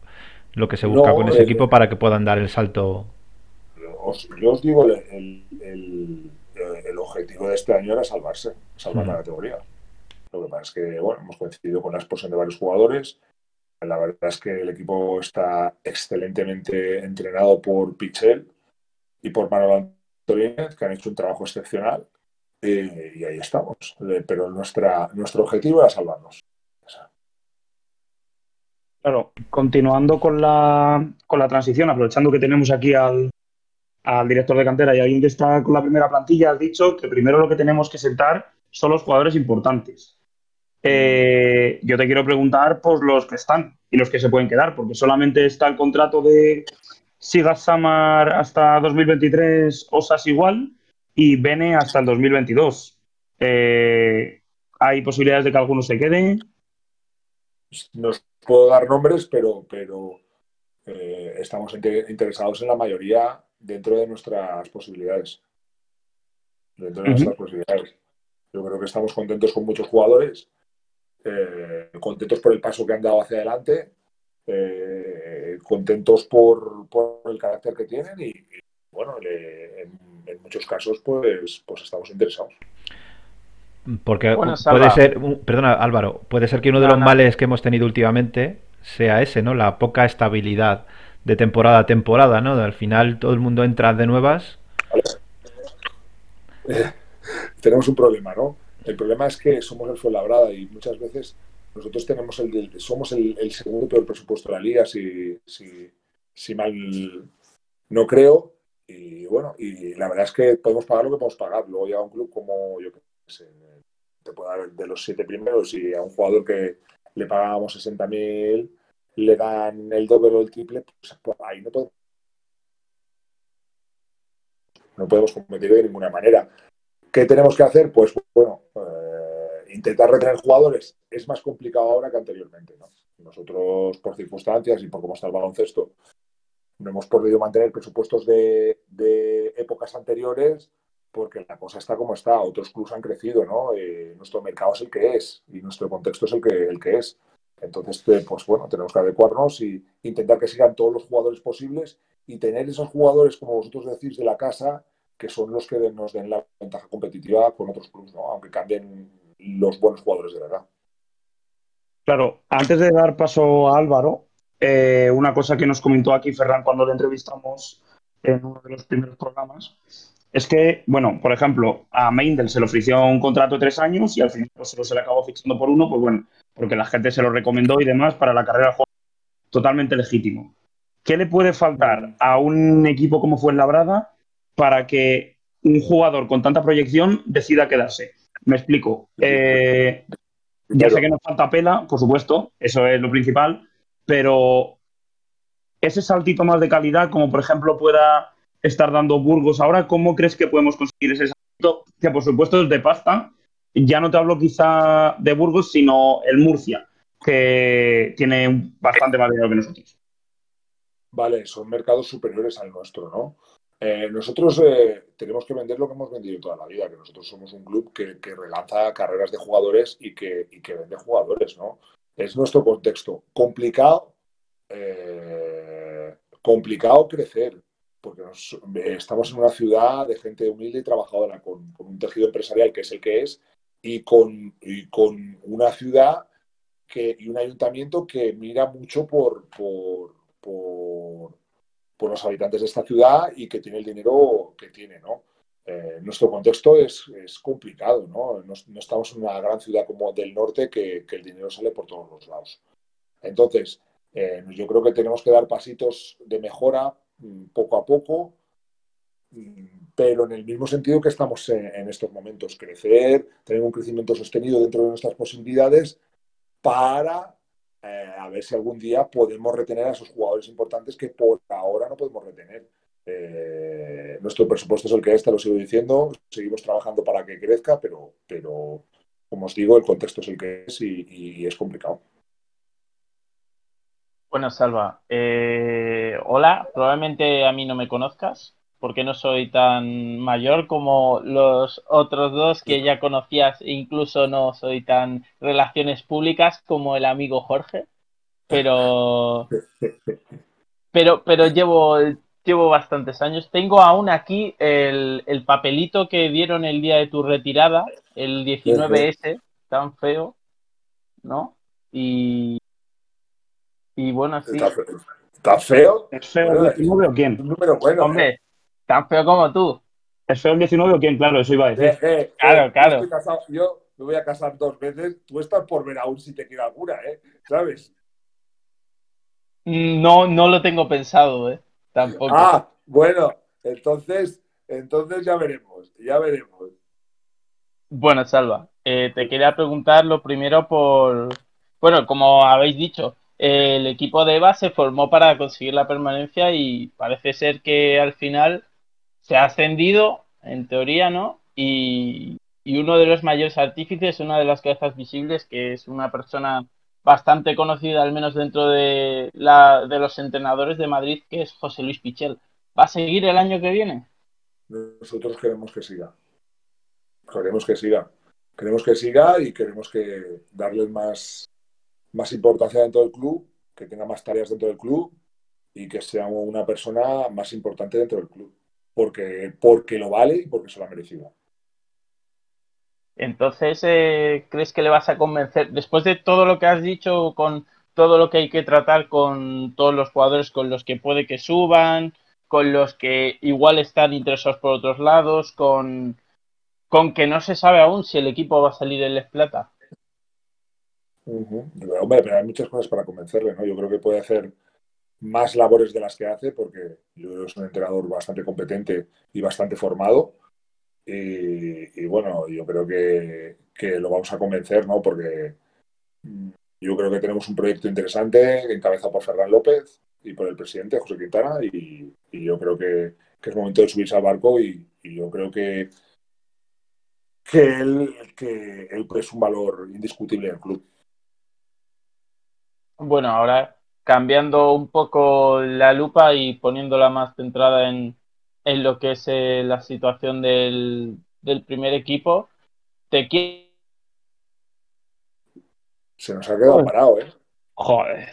Lo que se busca con ese equipo para que puedan dar el salto. yo os digo, el, el, el, objetivo de este año era salvarse, salvar la categoría. Lo que pasa es que bueno, hemos coincidido con la expulsión de varios jugadores. La verdad es que el equipo está excelentemente entrenado por Pichel y por Manuel Antonínez, que han hecho un trabajo excepcional. y ahí estamos. Pero nuestra, nuestro objetivo era salvarnos. Claro, continuando con la, con la transición, aprovechando que tenemos aquí al, al director de cantera y alguien que está con la primera plantilla, has dicho que primero lo que tenemos que sentar son los jugadores importantes. Eh, yo te quiero preguntar por los que están y los que se pueden quedar, porque solamente está el contrato de Sigas Samar hasta 2023, Osas igual, y Bene hasta el 2022. Eh, ¿Hay posibilidades de que alguno se quede? No puedo dar nombres, pero, pero eh, estamos interesados en la mayoría dentro de nuestras posibilidades. Dentro de nuestras posibilidades. Yo creo que estamos contentos con muchos jugadores eh, contentos por el paso que han dado hacia adelante, eh, contentos por, el carácter que tienen y, bueno, en, muchos casos pues, pues estamos interesados. Porque puede ser, perdona Álvaro, puede ser que uno de los males que hemos tenido últimamente sea ese, ¿no? La poca estabilidad de temporada a temporada, ¿no? Al final todo el mundo entra de nuevas. tenemos un problema, ¿no? El problema es que somos el Fuenlabrada y muchas veces nosotros tenemos el, somos el, segundo peor presupuesto de la liga, si, si, mal no creo. Y bueno, y la verdad es que podemos pagar lo que podemos pagar. Luego llega un club como, yo qué sé, te puedo dar de los siete primeros y a un jugador que le pagamos 60.000 le dan el doble o el triple, pues, pues ahí no podemos, no podemos competir de ninguna manera. ¿Qué tenemos que hacer? Pues bueno, eh, intentar retener jugadores es más complicado ahora que anteriormente. Nosotros, por circunstancias y por cómo está el baloncesto, no hemos podido mantener presupuestos de, épocas anteriores porque la cosa está como está. Otros clubes han crecido, ¿no? Eh, nuestro mercado es el que es y nuestro contexto es el que, el que es. Entonces, eh, pues bueno, tenemos que adecuarnos y intentar que sigan todos los jugadores posibles y tener esos jugadores, como vosotros decís, de la casa, que son los que nos den la ventaja competitiva con otros clubes, aunque cambien los buenos jugadores de verdad. Claro, antes de dar paso a Álvaro, eh, una cosa que nos comentó aquí Ferran cuando le entrevistamos en uno de los primeros programas, es que, bueno, por ejemplo, a Meindel se le ofreció un contrato de tres años y al final pues, se le acabó fichando por uno, pues bueno, porque la gente se lo recomendó y demás para la carrera totalmente legítimo. ¿Qué le puede faltar a un equipo como fue Labrada para que un jugador con tanta proyección decida quedarse. Me explico. Eh, ya sé que nos falta pela, por supuesto, eso es lo principal, pero ese saltito más de calidad, como por ejemplo pueda estar dando Burgos ahora, ¿cómo crees que podemos conseguir ese saltito? Que por supuesto es de pasta. Ya no te hablo quizá de Burgos, sino el Murcia, que tiene bastante más dinero que nosotros. Vale, son mercados superiores al nuestro, ¿no? Eh, nosotros eh, tenemos que vender lo que hemos vendido toda la vida, que nosotros somos un club que, relanza carreras de jugadores y que, vende jugadores, ¿no? Es nuestro contexto. Complicado, eh, complicado crecer, porque estamos en una ciudad de gente humilde y trabajadora, con, un tejido empresarial que es el que es, y con, una ciudad que, y un ayuntamiento que mira mucho por por los habitantes de esta ciudad y que tiene el dinero que tiene, ¿no? Eh, nuestro contexto es, complicado, ¿no? ¿no? estamos en una gran ciudad como del norte que, el dinero sale por todos los lados. Entonces, eh, yo creo que tenemos que dar pasitos de mejora mm, poco a poco, mm, pero en el mismo sentido que estamos en, estos momentos, crecer, tener un crecimiento sostenido dentro de nuestras posibilidades para eh, a ver si algún día podemos retener a esos jugadores importantes que por ahora no podemos retener. Eh, nuestro presupuesto es el que es, te lo sigo diciendo, seguimos trabajando para que crezca, pero, pero como os digo, el contexto es el que es y, es complicado. Bueno, Salva, eh, hola, probablemente a mí no me conozcas, porque no soy tan mayor como los otros dos que ya conocías, e incluso no soy tan relaciones públicas como el amigo Jorge, pero pero pero llevo llevo bastantes años. Tengo aún aquí el, papelito que dieron el día de tu retirada, el 19S, tan feo, ¿no? Y y bueno, sí. ¿Está feo? ¿Es feo el 19 o quién? Un número bueno. Hombre. Tan feo como tú. ¿Es feo el 19 o quién? Claro, eso iba a decir. Eh, eh, claro, claro. Yo, me voy a casar dos veces. Tú estás por ver aún si te quiero alguna, ¿eh? ¿Sabes? No, no lo tengo pensado, ¿eh? Tampoco. Ah, bueno, entonces, entonces ya veremos, ya veremos. Bueno, Salva, te quería preguntar lo primero por, bueno, como habéis dicho, el equipo de EVA se formó para conseguir la permanencia y parece ser que al final se ha ascendido, en teoría, ¿no? Y, uno de los mayores artífices, una de las cabezas visibles, que es una persona bastante conocida, al menos dentro de, la, de los entrenadores de Madrid, que es José Luis Pichel. ¿Va a seguir el año que viene? Nosotros queremos que siga. Queremos que siga. Queremos que siga y queremos que darle más, más importancia dentro del club, que tenga más tareas dentro del club y que sea una persona más importante dentro del club. Porque, porque lo vale y porque se lo ha merecido. Entonces, eh, ¿crees que le vas a convencer? Después de todo lo que has dicho, con todo lo que hay que tratar con todos los jugadores con los que puede que suban, con los que igual están interesados por otros lados, con, con que no se sabe aún si el equipo va a salir en Les Plata. Hombre, pero hay muchas cosas para convencerle, ¿no? Yo creo que puede hacer más labores de las que hace, porque yo creo que es un entrenador bastante competente y bastante formado. Y, bueno, yo creo que, lo vamos a convencer, ¿no? Porque mm, yo creo que tenemos un proyecto interesante encabezado por Ferran López y por el presidente José Quintana y, yo creo que, es momento de subirse al barco y, yo creo que, que él, que él es un valor indiscutible en el club. Bueno, ahora cambiando un poco la lupa y poniéndola más centrada en, lo que es eh, la situación del, primer equipo, te quiero... Se nos ha quedado parado, ¿eh? Joder.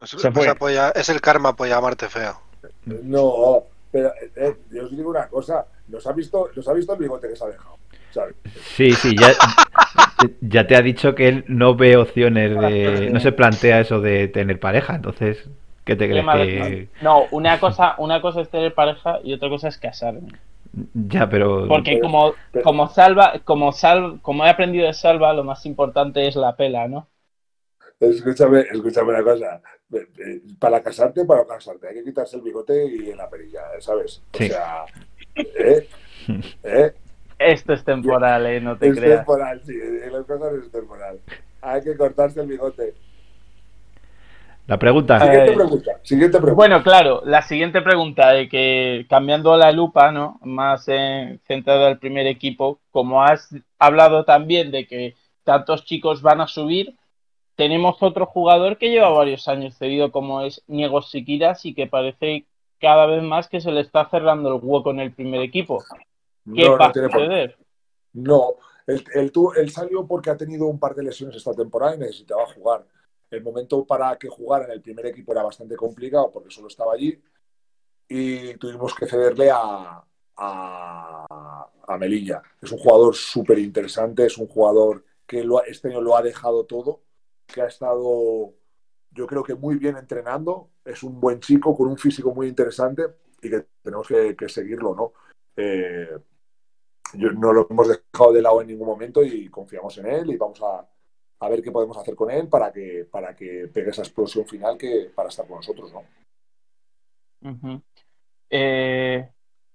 Es, el karma por llamarte feo. No, pero eh, yo os digo una cosa. ¿Nos ha visto, nos ha visto el bigote que se ha dejado? Sí, sí, ya, ya te ha dicho que él no ve opciones de. No se plantea eso de tener pareja, entonces. ¿Qué te crees que.? No, una cosa, una cosa es tener pareja y otra cosa es casarme. Ya, pero. Porque como, como salva, como sal, como he aprendido de salva, lo más importante es la pela, ¿no? Escúchame, escúchame una cosa. Para casarte, para casarte, hay que quitarse el bigote y la perilla, ¿sabes? O sea, ¿eh? ¿eh? Esto es temporal, ¿eh? No te es creas. Es temporal, sí. En las cosas es temporal. Hay que cortarse el bigote. La pregunta. Siguiente Eh, pregunta. Siguiente pregunta. Bueno, claro, la siguiente pregunta, de que cambiando la lupa, ¿no? Más eh, centrada al primer equipo, como has hablado también de que tantos chicos van a subir, tenemos otro jugador que lleva varios años cedido, como es Niego Siquiras, y que parece cada vez más que se le está cerrando el hueco en el primer equipo. ¿Qué no, va a no tiene por- suceder? No, él, él tuvo- él salió porque ha tenido un par de lesiones esta temporada y necesitaba jugar. El momento para que jugara en el primer equipo era bastante complicado porque solo estaba allí y tuvimos que cederle a, a, a Melilla. Es un jugador súper interesante, es un jugador que lo este año lo ha dejado todo, que ha estado, yo creo que muy bien entrenando, es un buen chico con un físico muy interesante y que tenemos que, que seguirlo, ¿no? Eh, yo- no lo hemos dejado de lado en ningún momento y confiamos en él y vamos a, a ver qué podemos hacer con él para que, para que pegue esa explosión final que para estar con nosotros, ¿no? Eh,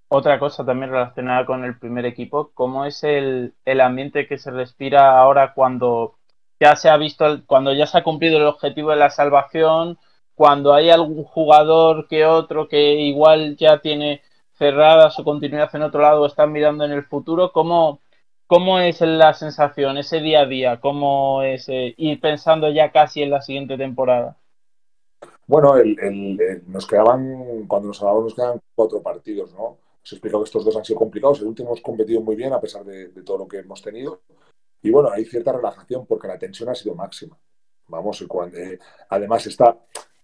otra cosa también relacionada con el primer equipo, ¿cómo es el, el ambiente que se respira ahora cuando ya se ha visto, cuando ya se ha cumplido el objetivo de la salvación, cuando hay algún jugador que otro que igual ya tiene cerrada su continuidad en otro lado o están mirando en el futuro? ¿Cómo, cómo es la sensación, ese día a día? ¿Cómo es eh, ir pensando ya casi en la siguiente temporada? Bueno, nos quedaban, cuando nos hablamos, nos quedaban cuatro partidos, ¿no? Os he explicado que estos dos han sido complicados. El último hemos competido muy bien a pesar de, todo lo que hemos tenido. Y bueno, hay cierta relajación porque la tensión ha sido máxima. Vamos, cuando, eh, además está,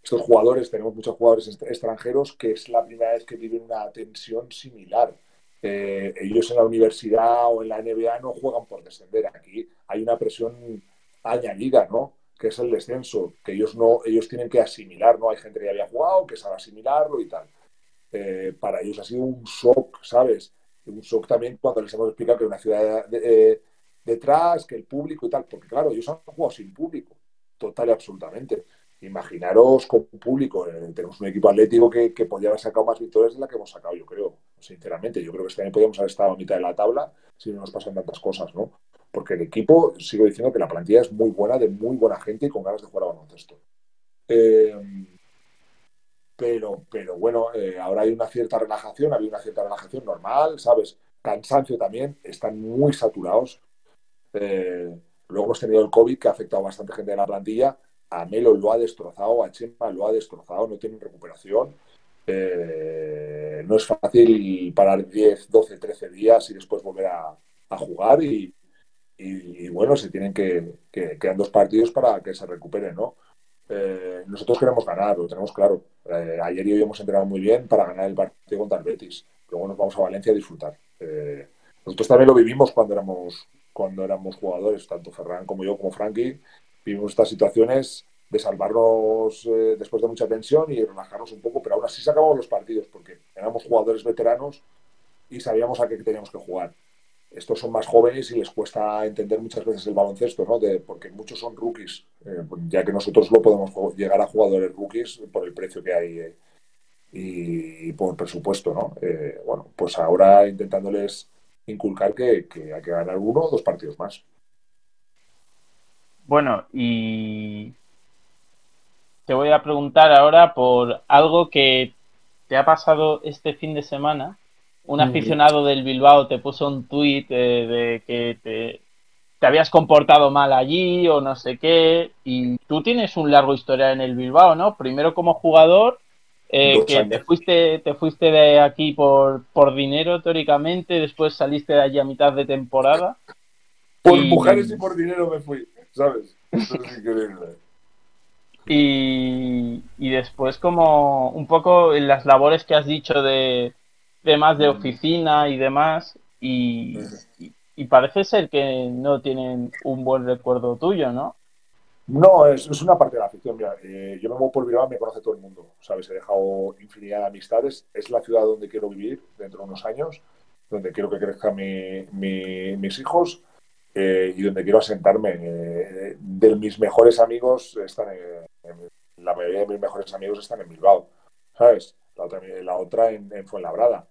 estos jugadores, tenemos muchos jugadores extranjeros que es la primera vez que viven una tensión similar. Eh, ellos en la universidad o en la NBA no juegan por descender. Aquí hay una presión añadida, ¿no? que es el descenso, que ellos no, ellos tienen que asimilar, ¿no? Hay gente que ya había jugado, que sabe asimilarlo y tal. Eh, para ellos ha sido un shock, ¿sabes? Un shock también cuando les hemos explicado que una ciudad de- eh, detrás, que el público y tal, porque claro, ellos han jugado sin público, total y absolutamente. Imaginaros con público, eh, tenemos un equipo atlético que, que podría haber sacado más victorias de la que hemos sacado, yo creo, sinceramente. Yo creo que este año podríamos haber estado a mitad de la tabla si no nos pasan tantas cosas, ¿no? Porque el equipo, sigo diciendo que la plantilla es muy buena, de muy buena gente y con ganas de jugar a baloncesto. Eh, pero, pero bueno, eh, ahora hay una cierta relajación, había una cierta relajación normal, ¿sabes? Cansancio también, están muy saturados. Eh, luego hemos tenido el COVID que ha afectado a bastante gente de la plantilla. A Melo lo ha destrozado, a Chema lo ha destrozado, no tienen recuperación. Eh, no es fácil parar 10, 12, 13 días y después volver a, jugar y, bueno, se tienen que, que, quedan dos partidos para que se recuperen, ¿no? Eh, nosotros queremos ganar, lo tenemos claro. Eh, ayer y hoy hemos entrenado muy bien para ganar el partido contra el Betis. Luego nos vamos a Valencia a disfrutar. Eh, nosotros también lo vivimos cuando éramos, cuando éramos jugadores, tanto Ferran como yo, como Frankie. Vivimos estas situaciones de salvarnos eh, después de mucha tensión y relajarnos un poco, pero aún así sacamos los partidos porque éramos jugadores veteranos y sabíamos a qué teníamos que jugar estos son más jóvenes y les cuesta entender muchas veces el baloncesto, ¿no? De, porque muchos son rookies, eh, ya que nosotros lo podemos llegar a jugadores rookies por el precio que hay eh, y, y, por presupuesto, ¿no? Eh, bueno, pues ahora intentándoles inculcar que, que, hay que ganar uno o dos partidos más. Bueno, y te voy a preguntar ahora por algo que te ha pasado este fin de semana un aficionado del Bilbao te puso un tuit eh, de que te, te, habías comportado mal allí o no sé qué, y tú tienes un largo historial en el Bilbao, ¿no? Primero como jugador, eh, que te fuiste, te fuiste de aquí por, por dinero teóricamente, después saliste de allí a mitad de temporada. Por y... mujeres y por dinero me fui, ¿sabes? Eso es increíble. Y, y después como un poco en las labores que has dicho de temas de oficina y demás, y, y, y, parece ser que no tienen un buen recuerdo tuyo, ¿no? No, es, es una parte de la afición. Mira, eh, yo me muevo por Bilbao, me conoce todo el mundo, ¿sabes? He dejado infinidad de amistades. Es la ciudad donde quiero vivir dentro de unos años, donde quiero que crezcan mi, mi, mis hijos eh, y donde quiero asentarme. Eh, de mis mejores amigos están en, en, la mayoría de mis mejores amigos están en Bilbao, ¿sabes? La otra, la otra en, en Fuenlabrada.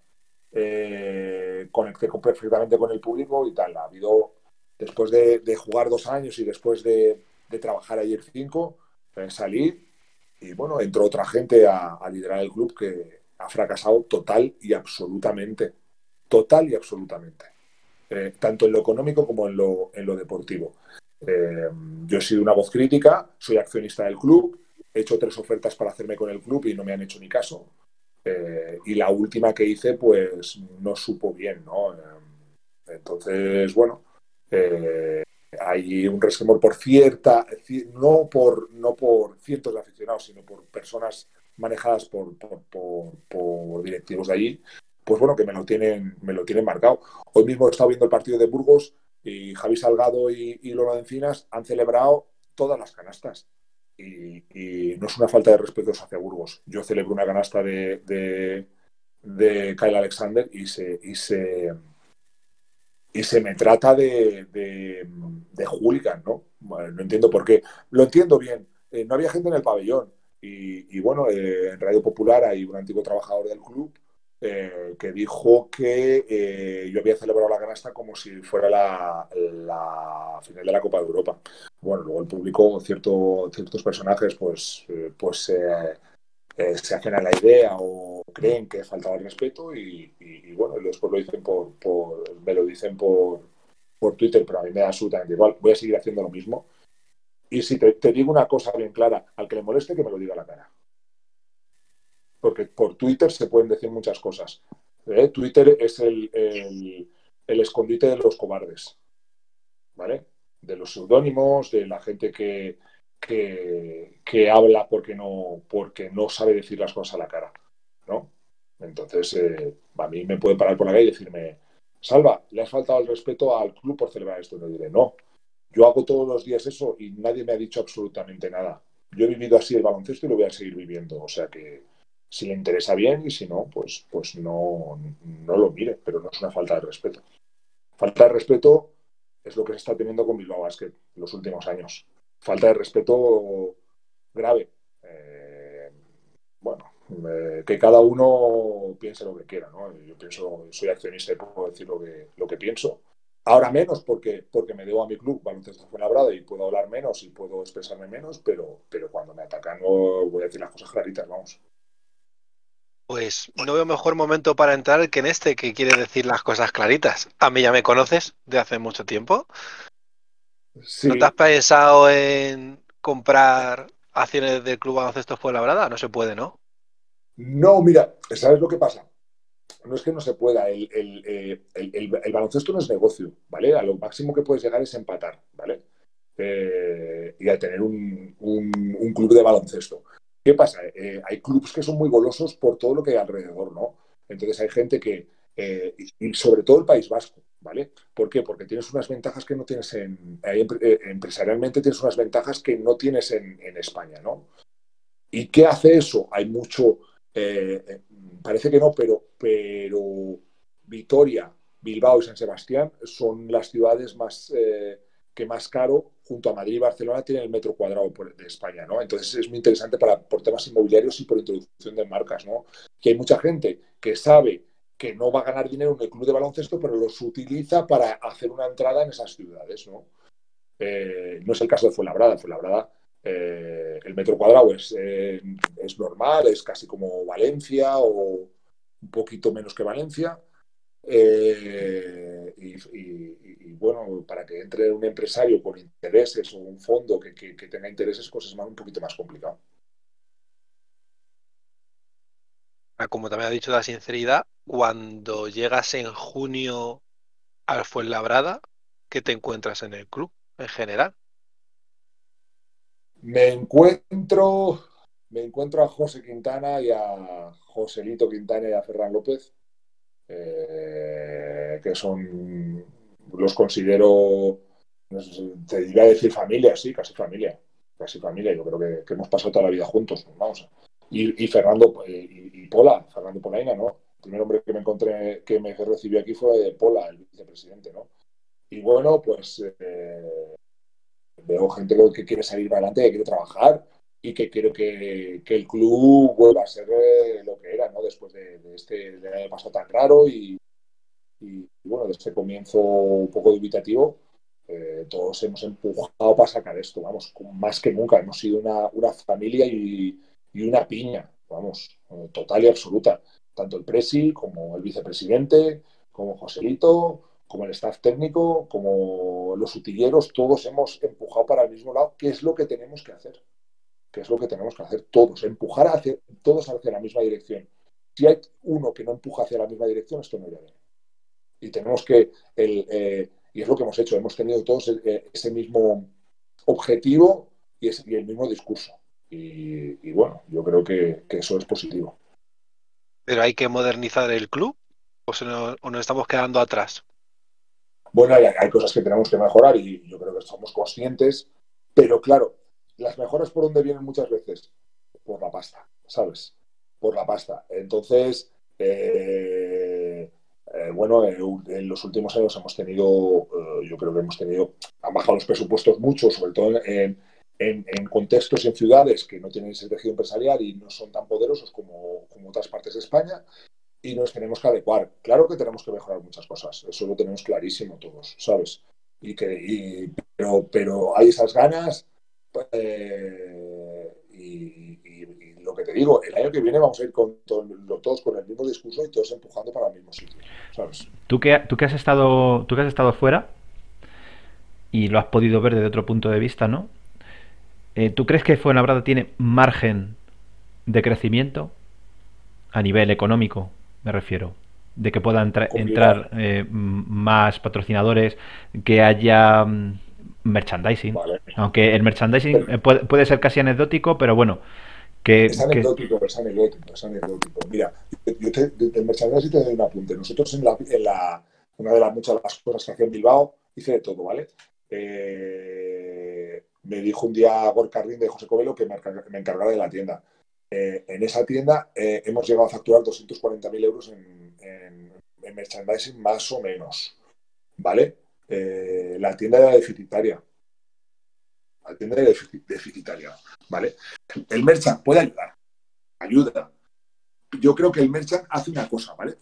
Eh, conecté con, perfectamente con el público y tal. Ha habido, después de, de jugar dos años y después de, de trabajar ayer cinco, eh, salí y bueno, entró otra gente a, liderar el club que ha fracasado total y absolutamente. Total y absolutamente. Eh, tanto en lo económico como en lo, en lo deportivo. Eh, yo he sido una voz crítica, soy accionista del club, he hecho tres ofertas para hacerme con el club y no me han hecho ni caso. Eh, y la última que hice, pues no supo bien, ¿no? entonces, bueno, hay un resquemor por cierta, no por, no por cientos de aficionados, sino por personas manejadas por, por, directivos de allí, pues bueno, que me lo tienen, me lo tienen marcado. Hoy mismo he estado viendo el partido de Burgos y Javi Salgado y, y Lola Encinas han celebrado todas las canastas. Y, no es una falta de respeto hacia Burgos. Yo celebro una canasta de, Kyle Alexander y se, y se y se me trata de, de, ¿no? no entiendo por qué. Lo entiendo bien. Eh, no había gente en el pabellón. Y, bueno, eh, en Radio Popular hay un antiguo trabajador del club eh, que dijo que yo había celebrado la canasta como si fuera la, la, final de la Copa de Europa. Bueno, luego el público, cierto, ciertos personajes, pues, pues eh, se hacen a la idea o creen que faltaba el respeto y, bueno, después lo dicen por, me lo dicen por, por Twitter, pero a mí me da absolutamente igual. Voy a seguir haciendo lo mismo. Y si te, digo una cosa bien clara, al que le moleste, que me lo diga a la cara. Porque por Twitter se pueden decir muchas cosas. ¿eh? Twitter es el, el escondite de los cobardes. ¿Vale? De los seudónimos, de la gente que, que, habla porque no, porque no sabe decir las cosas a la cara, ¿no? Entonces, eh, a mí me puede parar por la calle y decirme, Salva, le has faltado el respeto al club por celebrar esto. Y le diré, no, yo hago todos los días eso y nadie me ha dicho absolutamente nada. Yo he vivido así el baloncesto y lo voy a seguir viviendo. O sea que si le interesa bien y si no, pues, pues no, no lo mire, pero no es una falta de respeto. Falta de respeto es lo que se está teniendo con Bilbao Basket en los últimos años falta de respeto grave. Eh, bueno, eh, que cada uno piense lo que quiera, ¿no? Yo pienso, soy accionista y puedo decir lo que, lo que pienso. Ahora menos porque, porque me debo a mi club, Baloncesto Fuenlabrada, y puedo hablar menos y puedo expresarme menos, pero, pero cuando me atacan no voy a decir las cosas claritas, vamos. Pues no veo mejor momento para entrar que en este que quiere decir las cosas claritas. A mí ya me conoces de hace mucho tiempo. ¿No te has pensado en comprar acciones del Club Baloncesto Fuenlabrada? No se puede, ¿no? No, mira, ¿sabes lo que pasa? No es que no se pueda. El, eh, baloncesto no es negocio, ¿vale? A lo máximo que puedes llegar es empatar, ¿vale? Eh, y a tener un, club de baloncesto. ¿Qué pasa? Eh, hay clubes que son muy golosos por todo lo que hay alrededor, ¿no? Entonces hay gente que, y sobre todo el País Vasco, ¿vale? ¿Por qué? Porque tienes unas ventajas que no tienes en... Eh, empresarialmente tienes unas ventajas que no tienes en, España, ¿no? ¿Y qué hace eso? Hay mucho... Eh, eh, parece que no, pero, pero Vitoria, Bilbao y San Sebastián son las ciudades más... que más caro, junto a Madrid y Barcelona, tienen el metro cuadrado de España, ¿no? Entonces es muy interesante para, por temas inmobiliarios y por introducción de marcas, ¿no? Que hay mucha gente que sabe que no va a ganar dinero en el club de baloncesto, pero los utiliza para hacer una entrada en esas ciudades, ¿no? Eh, no es el caso de Fuenlabrada. Fuenlabrada, eh, el metro cuadrado es, eh, es normal, es casi como Valencia o un poquito menos que Valencia. Y, bueno, para que entre un empresario con intereses o un fondo que, tenga intereses, pues es más, un poquito más complicado. Ah, como también ha dicho la sinceridad, cuando llegas en junio al Fuenlabrada, ¿qué te encuentras en el club en general? Me encuentro, me encuentro a José Quintana y a Joselito Quintana y a Ferran López, eh, que son, los considero, te iba a decir familia, sí, casi familia, casi familia. Yo creo que, hemos pasado toda la vida juntos, vamos. Y, Fernando eh, y, Pola, Fernando Polaina, ¿no? El primer hombre que me encontré, que me recibió aquí fue Pola, el vicepresidente, ¿no? Y bueno, pues eh, veo gente que quiere salir adelante, que quiere trabajar y que quiero que, el club vuelva a ser eh, lo que era, ¿no? Después de, este año pasado tan raro y, bueno, de este comienzo un poco dubitativo, eh, todos hemos empujado para sacar esto, vamos, más que nunca, hemos sido una, familia y, una piña, vamos, total y absoluta. Tanto el presi como el vicepresidente, como Joselito, como el staff técnico, como los utilleros, todos hemos empujado para el mismo lado, que es lo que tenemos que hacer. Que es lo que tenemos que hacer todos, empujar hacia, todos hacia la misma dirección. Si hay uno que no empuja hacia la misma dirección, esto no irá bien. Y tenemos que, el, eh, y es lo que hemos hecho, hemos tenido todos eh, ese mismo objetivo y, el mismo discurso. Y, bueno, yo creo que, eso es positivo. ¿Pero hay que modernizar el club o, o nos estamos quedando atrás? Bueno, hay, cosas que tenemos que mejorar y yo creo que somos conscientes, pero claro, las mejoras por dónde vienen muchas veces, por la pasta, ¿sabes? Por la pasta. Entonces, eh, eh, bueno, en, los últimos años hemos tenido, eh, yo creo que hemos tenido, han bajado los presupuestos mucho, sobre todo en, en, contextos y en ciudades que no tienen ese tejido empresarial y no son tan poderosos como, como otras partes de España y nos tenemos que adecuar. Claro que tenemos que mejorar muchas cosas, eso lo tenemos clarísimo todos, ¿sabes? Y que, pero, pero hay esas ganas eh, y, lo que te digo, el año que viene vamos a ir con todos con el mismo discurso y todos empujando para el mismo sitio, ¿sabes? Tú que, tú que has estado, tú que has estado fuera y lo has podido ver desde otro punto de vista, ¿no? Eh, ¿Tú crees que Fuenlabrada tiene margen de crecimiento a nivel económico me refiero. De que puedan entrar eh, más patrocinadores, que haya mm, merchandising. Aunque el merchandising eh, puede, ser casi anecdótico, pero bueno. Que, es anecdótico, es anecdótico, es anecdótico. Mira, yo te, del merchandising te doy un apunte. Nosotros en la, una de las muchas de las cosas que hacía en Bilbao, hice de todo, ¿vale? Eh, me dijo un día Gorka Rin de José Covelo que me, me encargara de la tienda. Eh, en esa tienda eh, hemos llegado a facturar 240.000 euros en, merchandising más o menos. ¿Vale? Eh, la tienda era deficitaria. La tienda era deficitaria. ¿Vale? El merchant puede ayudar. Ayuda. Yo creo que el merchant hace una cosa, ¿vale?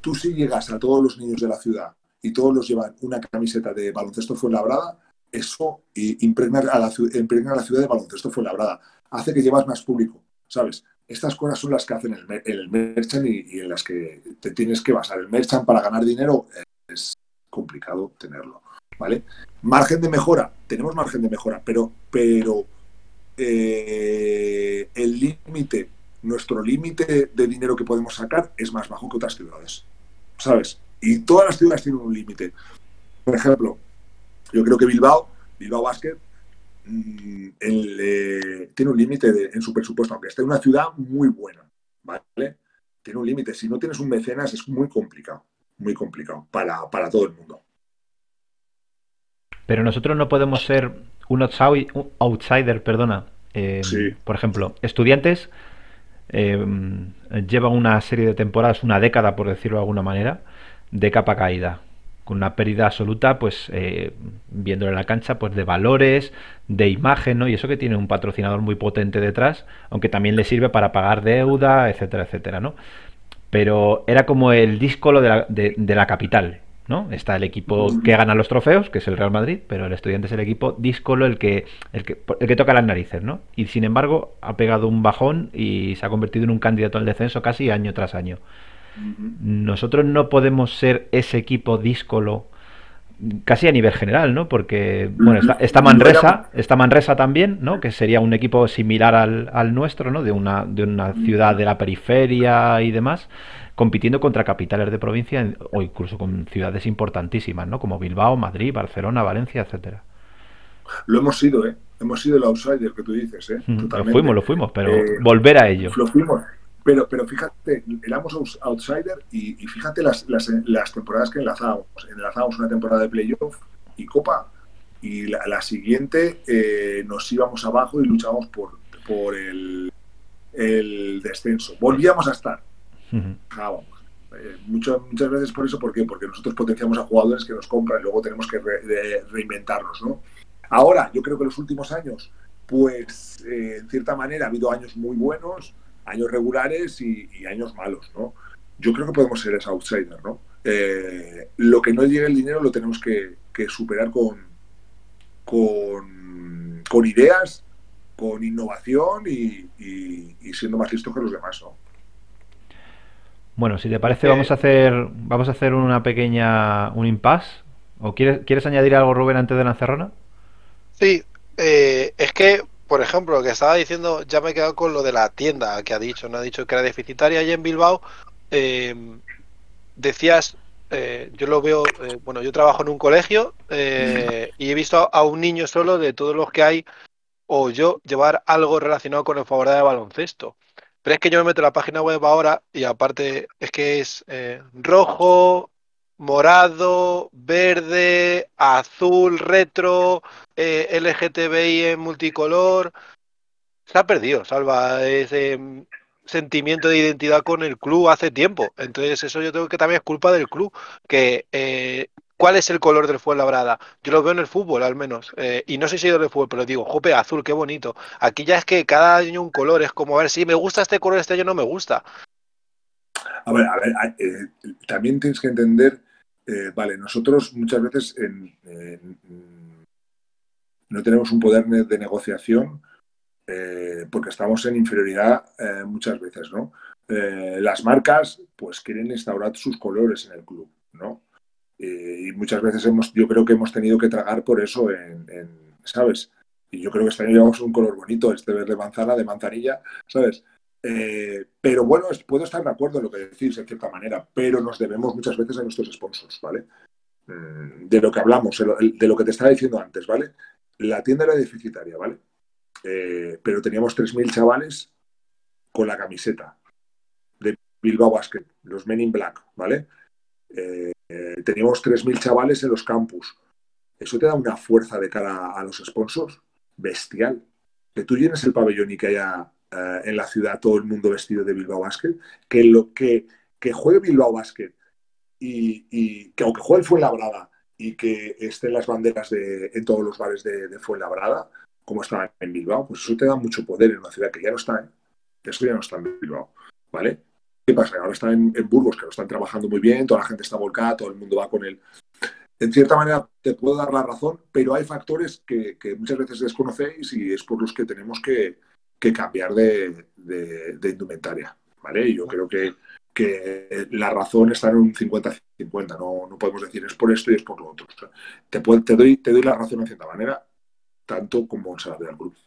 tú si llegas a todos los niños de la ciudad y todos los llevan una camiseta de baloncesto Fuenlabrada, eso impregna a, la, impregna a la ciudad de baloncesto Fuenlabrada. Hace que llevas más público ¿sabes? Estas cosas son las que hacen el, el merchant y, en las que te tienes que basar. El merchant para ganar dinero es complicado tenerlo, ¿vale? Margen de mejora, tenemos margen de mejora, pero, pero eh, el límite, nuestro límite de dinero que podemos sacar es más bajo que otras ciudades, ¿sabes? Y todas las ciudades tienen un límite. Por ejemplo, yo creo que Bilbao, Bilbao Basket, Mm, eh, tiene un límite en su presupuesto, aunque esté en una ciudad muy buena, ¿vale? Tiene un límite. Si no tienes un mecenas es muy complicado, muy complicado para, para todo el mundo. Pero nosotros no podemos ser un outsider, perdona. Eh, por ejemplo, estudiantes eh, llevan una serie de temporadas, una década, por decirlo de alguna manera, de capa caída con una pérdida absoluta, pues eh, viéndolo en la cancha, pues de valores, de imagen, ¿no? Y eso que tiene un patrocinador muy potente detrás, aunque también le sirve para pagar deuda, etcétera, etcétera, ¿no? Pero era como el díscolo de la, de, la capital, ¿no? Está el equipo que gana los trofeos, que es el Real Madrid, pero el estudiante es el equipo díscolo el que, el que, el que toca las narices, ¿no? Y sin embargo ha pegado un bajón y se ha convertido en un candidato al descenso casi año tras año. Nosotros no podemos ser ese equipo díscolo casi a nivel general, ¿no? Porque, bueno, está, Manresa, está Manresa también, ¿no? Que sería un equipo similar al, nuestro, ¿no? De una, de una ciudad de la periferia y demás, compitiendo contra capitales de provincia o incluso con ciudades importantísimas, ¿no? Como Bilbao, Madrid, Barcelona, Valencia, etcétera. Lo hemos sido, ¿eh? Hemos sido el outsider que tú dices, ¿eh? Lo fuimos, lo fuimos, pero eh, volver a ello. Lo fuimos. Pero, pero fíjate, éramos outsider y, fíjate las, las, temporadas que enlazábamos. Enlazábamos una temporada de playoff y Copa y la, siguiente eh, nos íbamos abajo y luchábamos por, por el, el descenso. Volvíamos a estar. Eh, muchas veces por eso, ¿por qué? Porque nosotros potenciamos a jugadores que nos compran y luego tenemos que reinventarnos, ¿no? Ahora, yo creo que los últimos años, pues eh, en cierta manera ha habido años muy buenos, años regulares y, años malos, ¿no? Yo creo que podemos ser ese outsider, ¿no? Eh, lo que no llegue el dinero lo tenemos que, superar con, con, con ideas, con innovación y, y, y, siendo más listos que los demás, ¿no? Bueno, si te parece, eh, vamos a hacer vamos a hacer una pequeña un impasse. ¿O quieres, quieres añadir algo, Rubén, antes de la encerrona? Sí, eh, es que, por ejemplo, lo que estaba diciendo, ya me he quedado con lo de la tienda que ha dicho, no ha dicho que era deficitaria allí en Bilbao. Eh, decías, eh, yo lo veo, eh, bueno, yo trabajo en un colegio eh, y he visto a un niño solo de todos los que hay, o yo llevar algo relacionado con el favor de baloncesto. Pero es que yo me meto en la página web ahora y aparte es que es rojo, morado, verde, azul, retro, eh, LGTBI en multicolor. Se ha perdido, Salva, ese sentimiento de identidad con el club hace tiempo. Entonces eso yo creo que también es culpa del club, que eh, ¿Cuál es el color del Fuenlabrada? Yo lo veo en el fútbol, al menos. Eh, y no soy seguidor del fútbol, pero digo, jope, azul, qué bonito. Aquí ya es que cada año un color, es como, a ver, si me gusta este color, este año no me gusta. A ver, a ver, eh, también tienes que entender, eh, vale, nosotros muchas veces no tenemos un poder de negociación eh, porque estamos en inferioridad eh, muchas veces, ¿no? las marcas, pues quieren instaurar sus colores en el club, ¿no? y muchas veces hemos, yo creo que hemos tenido que tragar por eso, en, en, ¿sabes? Y yo creo que este año llevamos un color bonito, este verde manzana, de manzanilla, ¿sabes? Eh, pero bueno, puedo estar de acuerdo en lo que decís, en cierta manera, pero nos debemos muchas veces a nuestros sponsors, ¿vale? Mm, de lo que hablamos, de lo que te estaba diciendo antes, ¿vale? La tienda era deficitaria, ¿vale? Eh, pero teníamos 3.000 chavales con la camiseta de Bilbao Basket, los Men in Black, ¿vale? Eh, teníamos 3.000 chavales en los campus. Eso te da una fuerza de cara a los sponsors bestial. Que tú llenes el pabellón y que haya eh, en la ciudad todo el mundo vestido de Bilbao Basket, que lo que, que juegue Bilbao Basket y, que aunque juegue el Fuenlabrada y que estén las banderas de, en todos los bares de, de Fuenlabrada, como está en Bilbao, pues eso te da mucho poder en una ciudad que ya no está, ¿eh? Eso ya no está en Bilbao, ¿vale? ¿Qué pasa? Ahora están en, Burgos, que lo están trabajando muy bien, toda la gente está volcada, todo el mundo va con él. En cierta manera te puedo dar la razón, pero hay factores que muchas veces desconocéis y es por los que tenemos que, que cambiar de, de, de, indumentaria. ¿vale? Yo creo que, que, la razón está en un 50-50, no, no, podemos decir es por esto y es por lo otro. Te, puedo, te, doy, te doy la razón en cierta manera, tanto como la ve al grupo.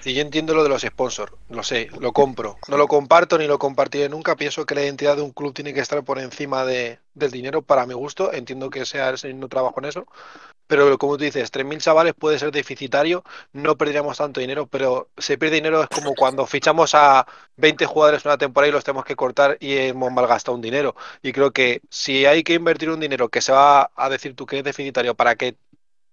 Sí, yo entiendo lo de los sponsors, lo sé, lo compro. No lo comparto ni lo compartiré nunca. Pienso que la identidad de un club tiene que estar por encima de, del dinero para mi gusto. Entiendo que sea no trabajo en eso. Pero como tú dices, 3.000 chavales puede ser deficitario, no perderíamos tanto dinero, pero se pierde dinero es como cuando fichamos a 20 jugadores una temporada y los tenemos que cortar y hemos malgastado un dinero. Y creo que si hay que invertir un dinero que se va a decir tú que es deficitario para que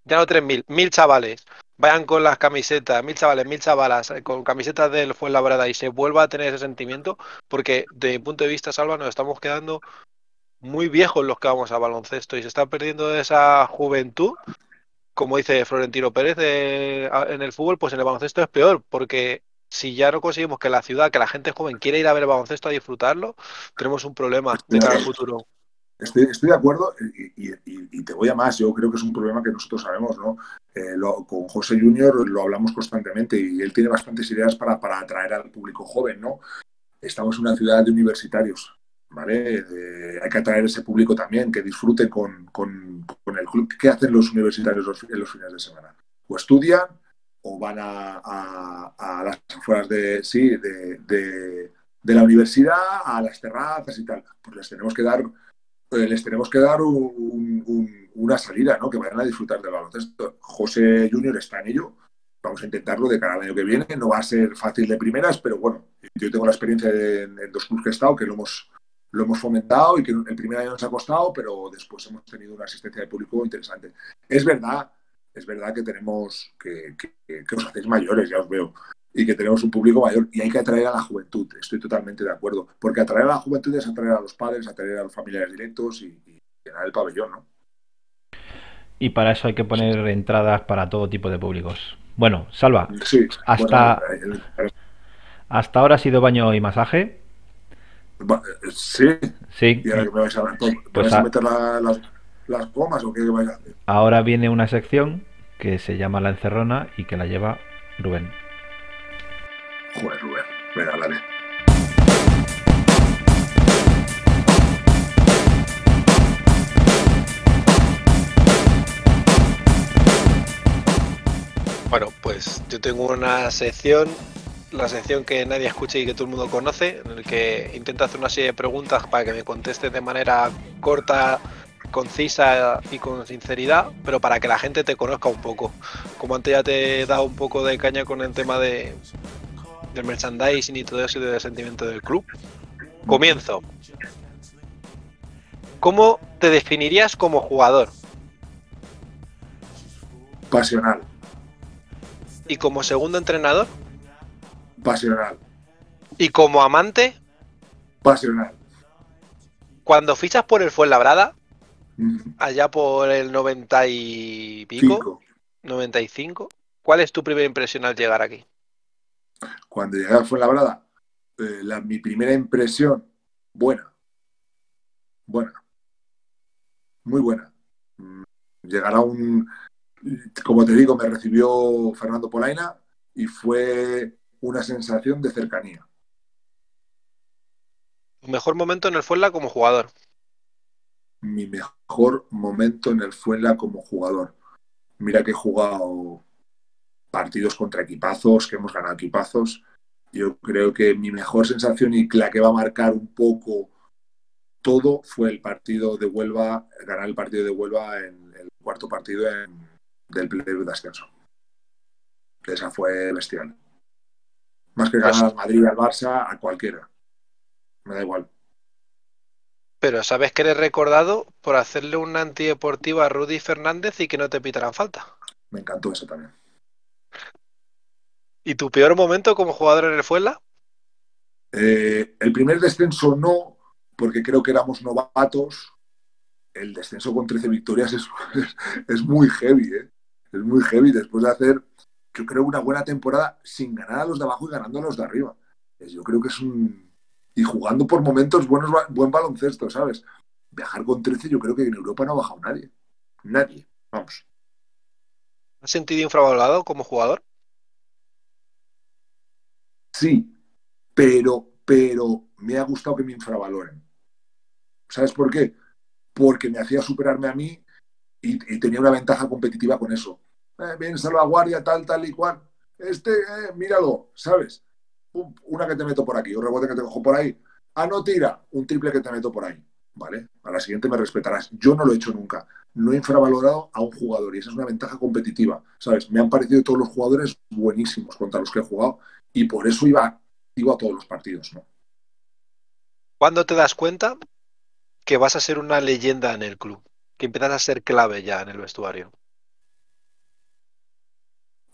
ya no 3.000, 1.000 chavales vayan con las camisetas, mil chavales, mil chavalas, eh, con camisetas del Fuenlabrada y se vuelva a tener ese sentimiento, porque de mi punto de vista, Salva, nos estamos quedando muy viejos los que vamos a baloncesto y se está perdiendo esa juventud. Como dice Florentino Pérez eh, en el fútbol, pues en el baloncesto es peor, porque si ya no conseguimos que la ciudad, que la gente joven quiera ir a ver el baloncesto a disfrutarlo, tenemos un problema de cara al futuro. Estoy, estoy, de acuerdo y, y, y, te voy a más. Yo creo que es un problema que nosotros sabemos, ¿no? Eh, lo, con José Junior lo hablamos constantemente y él tiene bastantes ideas para, para atraer al público joven, ¿no? Estamos en una ciudad de universitarios, ¿vale? De, hay que atraer ese público también, que disfrute con, con, el club. ¿Qué hacen los universitarios los, en los fines de semana? O estudian o van a, a, las afueras de, sí, de, de, la universidad, a las terrazas y tal. Pues les tenemos que dar eh, les tenemos que dar un, una salida, ¿no? Que vayan a disfrutar del baloncesto. José Junior está en ello. Vamos a intentarlo de cara al año que viene. No va a ser fácil de primeras, pero bueno, yo tengo la experiencia en, en dos clubes que he estado, que lo hemos, lo hemos fomentado y que el primer año nos ha costado, pero después hemos tenido una asistencia de público interesante. Es verdad, es verdad que tenemos que, que, que os hacéis mayores, ya os veo y que tenemos un público mayor y hay que atraer a la juventud. Estoy totalmente de acuerdo, porque atraer a la juventud es atraer a los padres, atraer a los familiares directos y, y llenar el pabellón, ¿no? Y para eso hay que poner entradas para todo tipo de públicos. Bueno, Salva, sí, hasta, bueno, hasta ahora ha sido baño y masaje. Sí. Sí. ¿Y ahora que me vais a, ¿me pues vais a meter la, las, las gomas o qué vais a hacer? Ahora viene una sección que se llama La Encerrona y que la lleva Rubén. Joder, Rubén, regálale. Bueno, pues yo tengo una sección, la sección que nadie escucha y que todo el mundo conoce, en el que intento hacer una serie de preguntas para que me contestes de manera corta, concisa y con sinceridad, pero para que la gente te conozca un poco. Como antes ya te he dado un poco de caña con el tema de del merchandising y todo eso y del sentimiento del club. Comienzo. ¿Cómo te definirías como jugador? Pasional, ¿Y como segundo entrenador? Pasional, ¿Y como amante? pasional. Cuando fichas por el Fuenlabrada, allá por el 90 y pico, Cinco. 95, ¿cuál es tu primera impresión al llegar aquí? Cuando llegué a Fuenlabrada, eh, la, mi primera impresión, buena. Buena. Muy buena. Mm, Llegar a un. Como te digo, me recibió Fernando Polaina y fue una sensación de cercanía. Tu mejor momento en el Fuenla como jugador. Mi mejor momento en el Fuenla como jugador. Mira que he jugado partidos contra equipazos, que hemos ganado equipazos. Yo creo que mi mejor sensación y la que va a marcar un poco todo fue el partido de Huelva, ganar el partido de Huelva en el cuarto partido en- del playoff de ascenso. Esa fue bestial. Más que ganar al Madrid, al Barça, a cualquiera. Me da igual. Pero sabes que eres recordado por hacerle una antideportiva a Rudy Fernández y que no te pitaran falta. Me encantó eso también. ¿Y tu peor momento como jugador en el Fuenla? Eh, el primer descenso no, porque creo que éramos novatos. El descenso con 13 victorias es, es muy heavy, ¿eh? Es muy heavy después de hacer, yo creo, una buena temporada sin ganar a los de abajo y ganando a los de arriba. Es- Yo creo que es un... Y jugando por momentos buenos, buen baloncesto, ¿sabes? Viajar con 13 yo creo que en Europa no ha bajado nadie. Nadie. Vamos. ¿Has sentido infravalorado como jugador? Sí, pero, pero me ha gustado que me infravaloren. ¿Sabes por qué? Porque me hacía superarme a mí y, y tenía una ventaja competitiva con eso. Eh, salvaguardia, tal, tal y cual. Este, eh, míralo, ¿sabes? Un- una que te meto por aquí, un rebote que te cojo por ahí. Ah, no tira, un triple que te meto por ahí. ¿Vale? A la siguiente me respetarás. Yo no lo he hecho nunca. No he infravalorado a un jugador y esa es una ventaja competitiva. ¿Sabes? Me han parecido todos los jugadores buenísimos contra los que he jugado y por eso iba, iba a todos los partidos, ¿no? ¿Cuándo te das cuenta que vas a ser una leyenda en el club? Que empiezas a ser clave ya en el vestuario.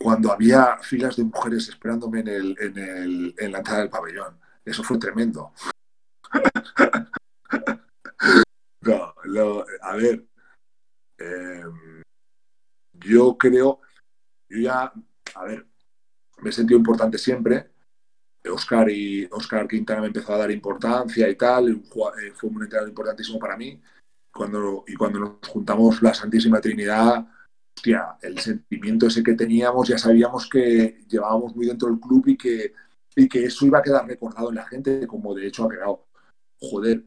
Cuando había filas de mujeres esperándome en, el, en, el, en la entrada del pabellón. Eso fue tremendo. no, lo- a ver, eh, yo creo, yo ya, a ver, me he sentido importante siempre. Oscar y Oscar Quintana me empezó a dar importancia y tal, eh, fue un entrenador importantísimo para mí. Cuando, y cuando nos juntamos la Santísima Trinidad, hostia, el sentimiento ese que teníamos, ya sabíamos que llevábamos muy dentro del club y que, y que eso iba a quedar recordado en la gente, como de hecho ha quedado. Joder,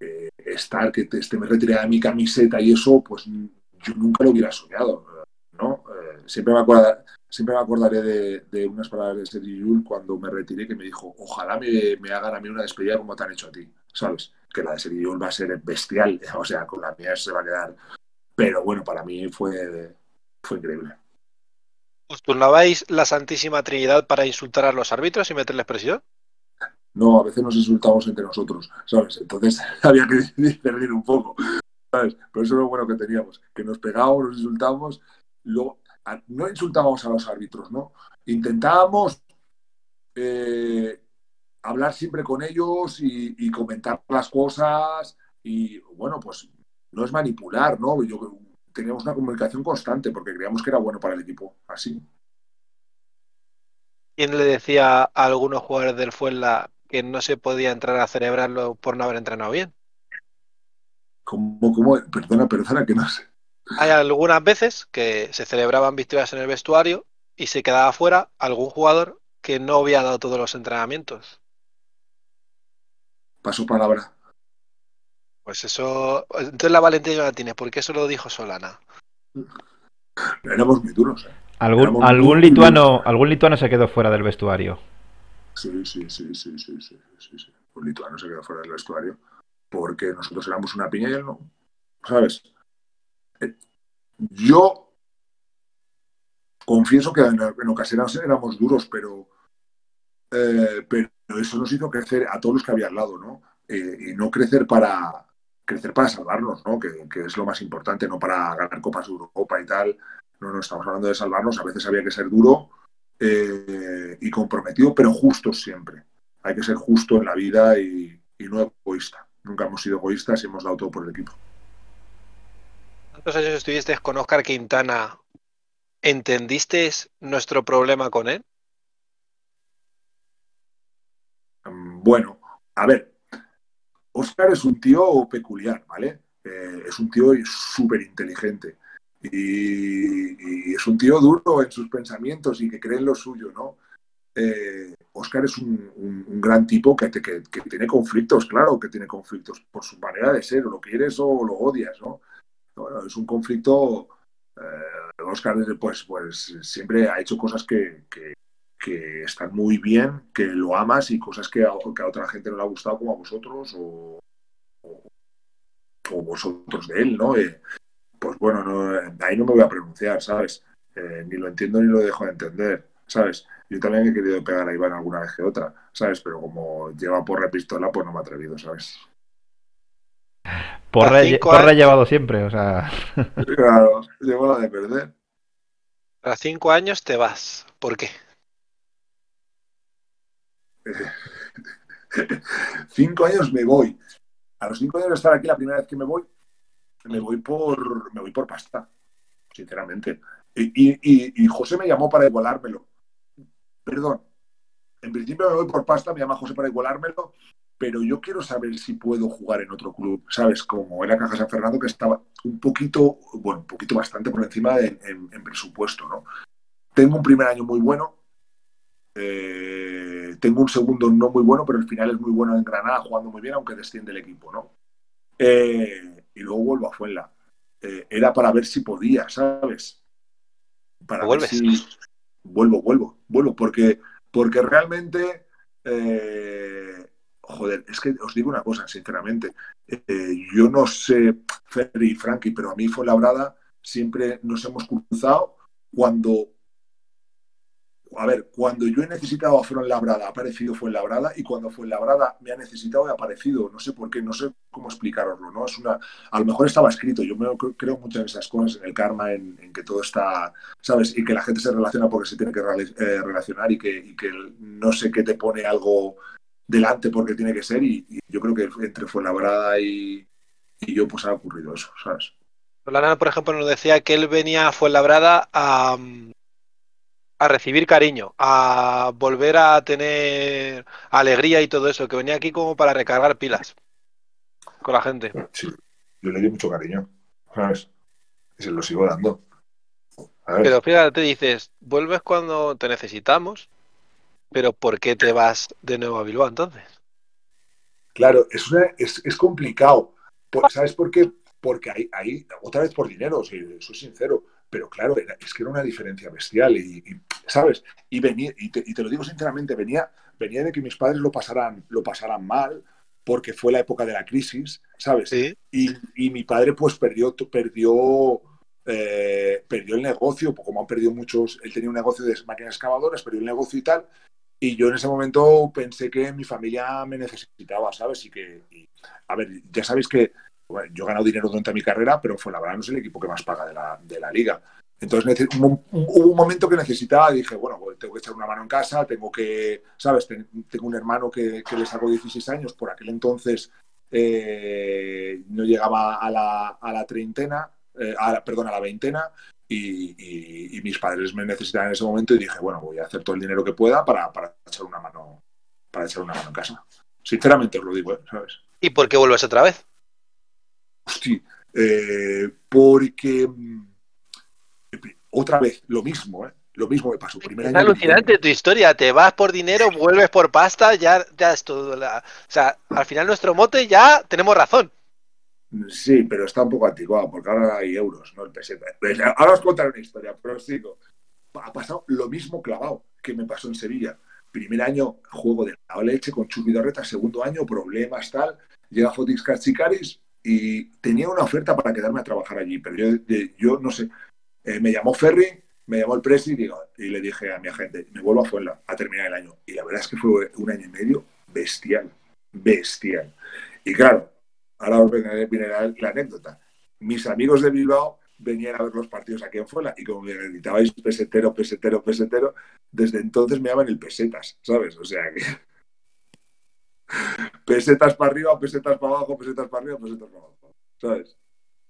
eh, estar, que te, este me retiré de mi camiseta y eso, pues yo nunca lo hubiera soñado, ¿no? Eh, siempre, me acordaré, siempre me acordaré de, unas palabras de Sergi Yul cuando me retiré que me dijo, ojalá me, me hagan a mí una despedida como te han hecho a ti, ¿sabes? Que la de Sergi Yul va a ser bestial, o sea, con la mía se va a quedar. Pero bueno, para mí fue, fue increíble. ¿Os turnabais la Santísima Trinidad para insultar a los árbitros y meterles presión? No, a veces nos insultamos entre nosotros, ¿sabes? Entonces había que discernir un poco, ¿sabes? Pero eso es lo bueno que teníamos, que nos pegábamos, nos insultábamos, luego no insultábamos a los árbitros, ¿no? Intentábamos eh, hablar siempre con ellos y, y comentar las cosas y, bueno, pues no es manipular, ¿no? Yo creo- teníamos una comunicación constante porque creíamos que era bueno para el equipo, así. ¿Quién le decía a algunos jugadores del Fuenla que no se podía entrar a celebrarlo por no haber entrenado bien? ¿Cómo, cómo? Perdona, perdona, que no sé. hay algunas veces que se celebraban victorias en el vestuario y se quedaba fuera algún jugador que no había dado todos los entrenamientos. Paso palabra. Pues eso. Entonces la valentía no la tienes, porque eso lo dijo Solana. Éramos muy duros, ¿eh? ¿Algún, Éramos algún, muy lituano, duros. ¿Algún lituano se quedó fuera del vestuario? Sí, sí, sí, sí, sí, sí, sí, sí. Un lituano se quedó fuera del vestuario porque nosotros éramos una piña y él no. ¿Sabes? Eh, Yo confieso que en, en ocasiones éramos duros, pero, eh, pero eso nos hizo crecer a todos los que había al lado, ¿no? Eh, y no crecer para crecer para salvarnos, ¿no? Que, que es lo más importante, no para ganar copas de Europa y tal. No, no estamos hablando de salvarnos. A veces había que ser duro eh, y comprometido, pero justo siempre. Hay que ser justo en la vida y, y no egoísta. Nunca hemos sido egoístas y hemos dado todo por el equipo. ¿Cuántos años estuviste con Oscar Quintana? ¿Entendiste nuestro problema con él? Mm, Bueno, a ver, Oscar es un tío peculiar, ¿vale? Eh, es un tío súper inteligente y, es un tío duro en sus pensamientos y que cree en lo suyo, ¿no? Eh, Oscar es un, gran tipo que, tiene conflictos, claro que tiene conflictos por su manera de ser, o lo quieres o lo odias, ¿no? Bueno, es un conflicto. eh, Oscar, pues, pues siempre ha hecho cosas que- que están muy bien, que lo amas y cosas que a, que a otra gente no le ha gustado, como a vosotros o, o- o vosotros de él, ¿no? Eh, pues bueno, no, ahí no me voy a pronunciar, ¿sabes? Eh, ni lo entiendo ni lo dejo de entender, ¿sabes? Yo también he querido pegar a Iván alguna vez que otra, ¿sabes? Pero como lleva porra y pistola, pues no me he atrevido, ¿sabes? Porra, he- cinco porra he llevado siempre, o sea. Claro, llevo la de perder. A cinco años te vas. ¿Por qué? cinco años me voy. A los cinco años de estar aquí, la primera vez que me voy, me voy por, me voy por pasta, sinceramente. Y, José me llamó para igualármelo. Perdón. En principio me voy por pasta, me llama José para igualármelo, pero yo quiero saber si puedo jugar en otro club, ¿sabes? Como era Caja San Fernando, que estaba un poquito, bueno, un poquito bastante por encima de- en, en presupuesto, ¿no? Tengo un primer año muy bueno, eh, tengo un segundo no muy bueno, pero el final es muy bueno en Granada, jugando muy bien, aunque desciende el equipo, ¿no? Eh, y luego vuelvo a Fuenla. Eh, era para ver si podía, ¿sabes? Para ver si vuelvo, vuelvo, vuelvo, porque, porque realmente, joder, es que os digo una cosa, sinceramente, yo no sé, Ferry y Frankie, pero a mí fue labrada, siempre nos hemos cruzado cuando a ver, cuando yo he necesitado a Fuenlabrada, ha aparecido Fuenlabrada, y cuando Fuenlabrada me ha necesitado, he aparecido. No sé por qué, no sé cómo explicaroslo, ¿no? Es una, a lo mejor estaba escrito, yo me, creo mucho en esas cosas, en el karma, en, que todo está, ¿sabes? Y que la gente se relaciona porque se tiene que eh, relacionar y que, no sé qué te pone algo delante porque tiene que ser, y, yo creo que entre Fuenlabrada y, y yo, pues ha ocurrido eso, ¿sabes? Solana, por ejemplo, nos decía que él venía a Fuenlabrada a a recibir cariño, a volver a tener alegría y todo eso, que venía aquí como para recargar pilas con la gente. Sí, yo le di mucho cariño, ¿sabes? Y se lo sigo dando. Pero fíjate, te dices, vuelves cuando te necesitamos, pero ¿por qué te vas de nuevo a Bilbao entonces? Claro, es, una, es, es complicado. ¿Sabes por qué? Porque ahí, ahí, otra vez por dinero, si soy sincero, pero claro, era, es que era una diferencia bestial y, y ¿sabes? Y, venía, y te, y, te, lo digo sinceramente, venía, venía de que mis padres lo pasaran, lo pasaran mal porque fue la época de la crisis, ¿sabes? Sí. Y, y, mi padre pues perdió, perdió, eh, perdió el negocio, como han perdido muchos, él tenía un negocio de máquinas excavadoras, perdió el negocio y tal, y yo en ese momento pensé que mi familia me necesitaba, ¿sabes? Y que, y, a ver, ya sabéis que bueno, yo he ganado dinero durante mi carrera, pero fue la verdad no es el equipo que más paga de la, de la liga. Entonces hubo un momento que necesitaba, dije, bueno, pues tengo que echar una mano en casa, tengo que, ¿sabes? Tengo un hermano que, que le sacó 16 años, por aquel entonces eh, no llegaba a la, a la treintena, eh, a la, perdón, a la veintena, y, y, y, mis padres me necesitaban en ese momento y dije, bueno, voy a hacer todo el dinero que pueda para, para echar una mano para echar una mano en casa. Sinceramente os lo digo, ¿sabes? ¿Y por qué vuelves otra vez? Hostia, Eh, porque mm, otra vez, lo mismo, ¿eh? Lo mismo me pasó. Primer Es año alucinante tu historia. Te vas por dinero, vuelves por pasta, ya, ya es todo. la- O sea, al final nuestro mote ya tenemos razón. Sí, pero está un poco anticuado, porque ahora hay euros, no el peseta. Ahora os contaré una historia, pero os digo. Ha pasado lo mismo clavado que me pasó en Sevilla. Primer año, juego de la leche con Chupidorreta. Segundo año, problemas, tal. Llega Fotix Cachicaris y tenía una oferta para quedarme a trabajar allí. Pero yo, yo no sé. Eh, me llamó Ferry, me llamó el Presi y, digo, y le dije a mi agente, me vuelvo a Fuenla a terminar el año. Y la verdad es que fue un año y medio bestial. Bestial. Y claro, ahora os viene, la, la anécdota. Mis amigos de Bilbao venían a ver los partidos aquí en Fuela y como me gritabais pesetero, pesetero, pesetero, desde entonces me llaman el pesetas, ¿sabes? O sea que pesetas para arriba, pesetas para abajo, pesetas para arriba, pesetas para abajo, ¿sabes?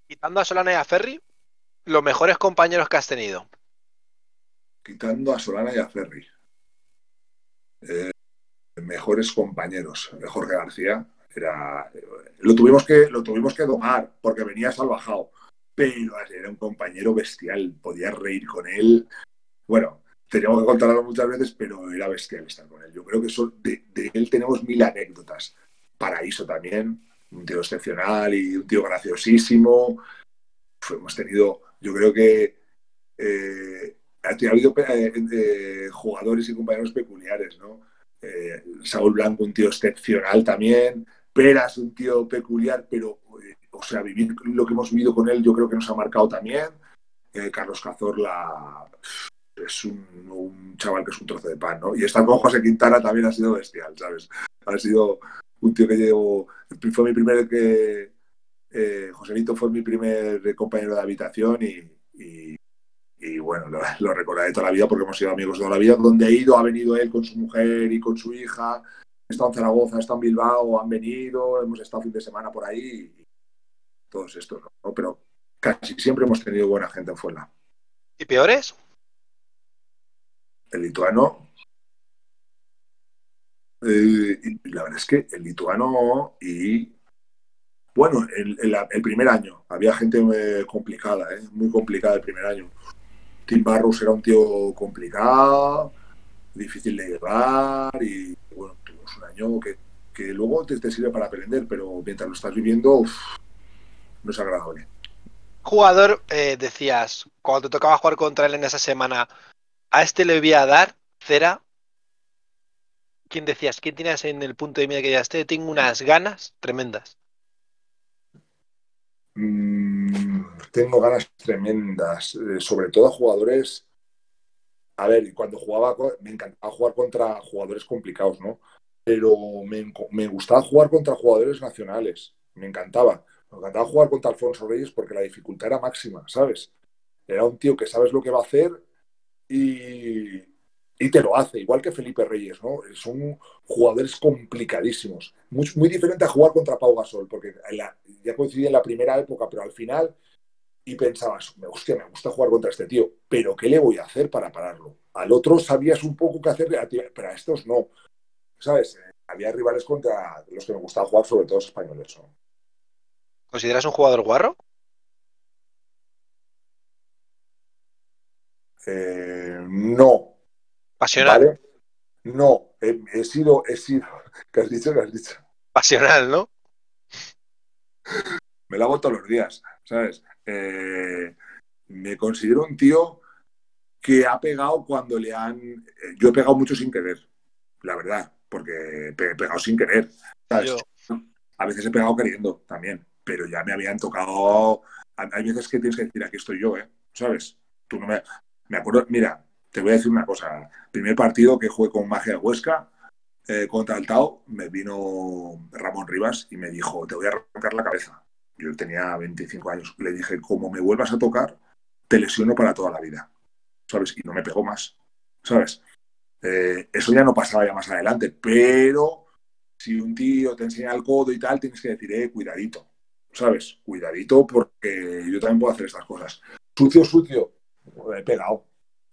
Quitando a Solana y a Ferry, los mejores compañeros que has tenido. Quitando a Solana y a Ferri. Eh, mejores compañeros. Jorge García era lo tuvimos que lo tuvimos que domar porque venía salvajado pero era un compañero bestial podía reír con él bueno teníamos que contarlo muchas veces pero era bestial estar con él yo creo que de, él tenemos mil anécdotas Paraíso también un tío excepcional y un tío graciosísimo hemos tenido yo creo que eh, ha habido eh, eh, jugadores y compañeros peculiares no Saúl Blanco, un tío excepcional también. Peras, un tío peculiar, pero, o sea, vivir lo que hemos vivido con él, yo creo que nos ha marcado también. Carlos Cazorla es un, chaval que es un trozo de pan, ¿no? Y estar con José Quintana también ha sido bestial, ¿sabes? Ha sido un tío que llevo. Fue mi primer. que eh, Joselito fue mi primer compañero de habitación y, y, bueno, lo, lo recordaré toda la vida porque hemos sido amigos toda la vida. Donde he ido, ha venido él con su mujer y con su hija. Estado en Zaragoza, estado en Bilbao, han venido, hemos estado fin de semana por ahí. Y todos estos, ¿no? Pero casi siempre hemos tenido buena gente en Fuenla. ¿Y peores? El lituano. eh, la verdad es que el lituano y. Bueno, el, el- primer año había gente eh, complicada, ¿eh? muy complicada el primer año. Tim Barros era un tío complicado, difícil de llevar y bueno, tuvimos un año que, que luego te, sirve para aprender, pero mientras lo estás viviendo no es agradable. Jugador, eh, decías, cuando te tocaba jugar contra él en esa semana, a este le voy a dar cera. ¿Quién decías? ¿Quién tenías en el punto de mira que ya este? Tengo unas ganas tremendas. Mm, tengo ganas tremendas, eh, sobre todo a jugadores. A ver, cuando jugaba, me encantaba jugar contra jugadores complicados, ¿no? Pero me, me gustaba jugar contra jugadores nacionales, me encantaba. Me encantaba jugar contra Alfonso Reyes porque la dificultad era máxima, ¿sabes? Era un tío que sabes lo que va a hacer y, y te lo hace, igual que Felipe Reyes, ¿no? Son jugadores complicadísimos. Muy, muy diferente a jugar contra Pau Gasol, porque ya coincidí en la primera época, pero al final, y pensabas, me, hostia, me gusta jugar contra este tío, pero ¿qué le voy a hacer para pararlo? Al otro sabías un poco qué ti- pero a estos no. ¿Sabes? Había rivales contra los que me gustaba jugar, sobre todo los españoles. ¿no? ¿Consideras un jugador guarro? Eh, no, Pasional. ¿vale? No, he, he sido, he sido, ¿qué has dicho? ¿Qué has dicho? Pasional, ¿no? me lo hago todos los días, ¿sabes? Eh, me considero un tío que ha pegado cuando le han... eh, Yo he pegado mucho sin querer, la verdad, porque he pe- pegado sin querer, ¿sabes? Yo. A veces he pegado queriendo también, pero ya me habían tocado... Hay veces que tienes que decir, aquí estoy yo, ¿eh? ¿Sabes? Tú no me... Me acuerdo, mira, te voy a decir una cosa. Primer partido que jugué con Magia Huesca eh, contra el Tao, me vino Ramón Rivas y me dijo, te voy a arrancar la cabeza. Yo tenía 25 años. Le dije, como me vuelvas a tocar, te lesiono para toda la vida. ¿Sabes? Y no me pegó más. ¿Sabes? Eh, eso ya no pasaba ya más adelante, pero si un tío te enseña el codo y tal, tienes que decir, eh, cuidadito. ¿Sabes? Cuidadito porque yo también puedo hacer estas cosas. Sucio, sucio. Me he pegado.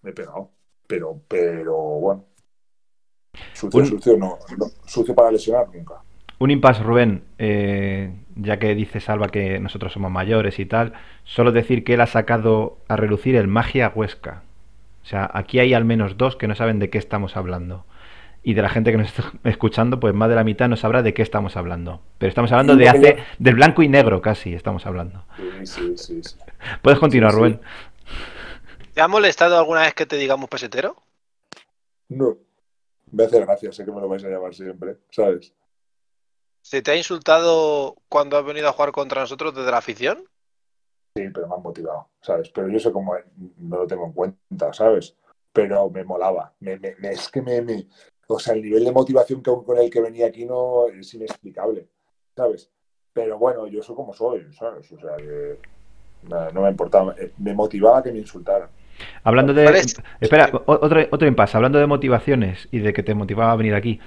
Me he pegado. Pero, pero bueno. Sucio, Un- sucio no, no. Sucio para lesionar nunca. Un impasse, Rubén, eh, ya que dice Salva que nosotros somos mayores y tal, solo decir que él ha sacado a relucir el Magia Huesca. O sea, aquí hay al menos dos que no saben de qué estamos hablando. Y de la gente que nos está escuchando, pues más de la mitad no sabrá de qué estamos hablando. Pero estamos hablando de hace, del blanco y negro casi, estamos hablando. Sí, sí, sí, sí. Puedes continuar. Rubén. ¿Te ha molestado alguna vez que te digamos pesetero? No. Me hace gracia, sé que me lo vais a llamar siempre, ¿sabes? ¿Se te ha insultado cuando has venido a jugar contra nosotros desde la afición? Sí, pero me han motivado, ¿sabes? Pero yo sé cómo no lo tengo en cuenta, ¿sabes? Pero me molaba. Me, me- me- es que me, O sea, el nivel de motivación que, con el que venía aquí no es inexplicable, ¿sabes? Pero bueno, yo soy como soy, ¿sabes? O sea, que nada, no me importaba. Eh, Me motivaba que me insultaran. Hablando de. Espera, otro, otro impasse. Hablando de motivaciones y de que te motivaba a venir aquí.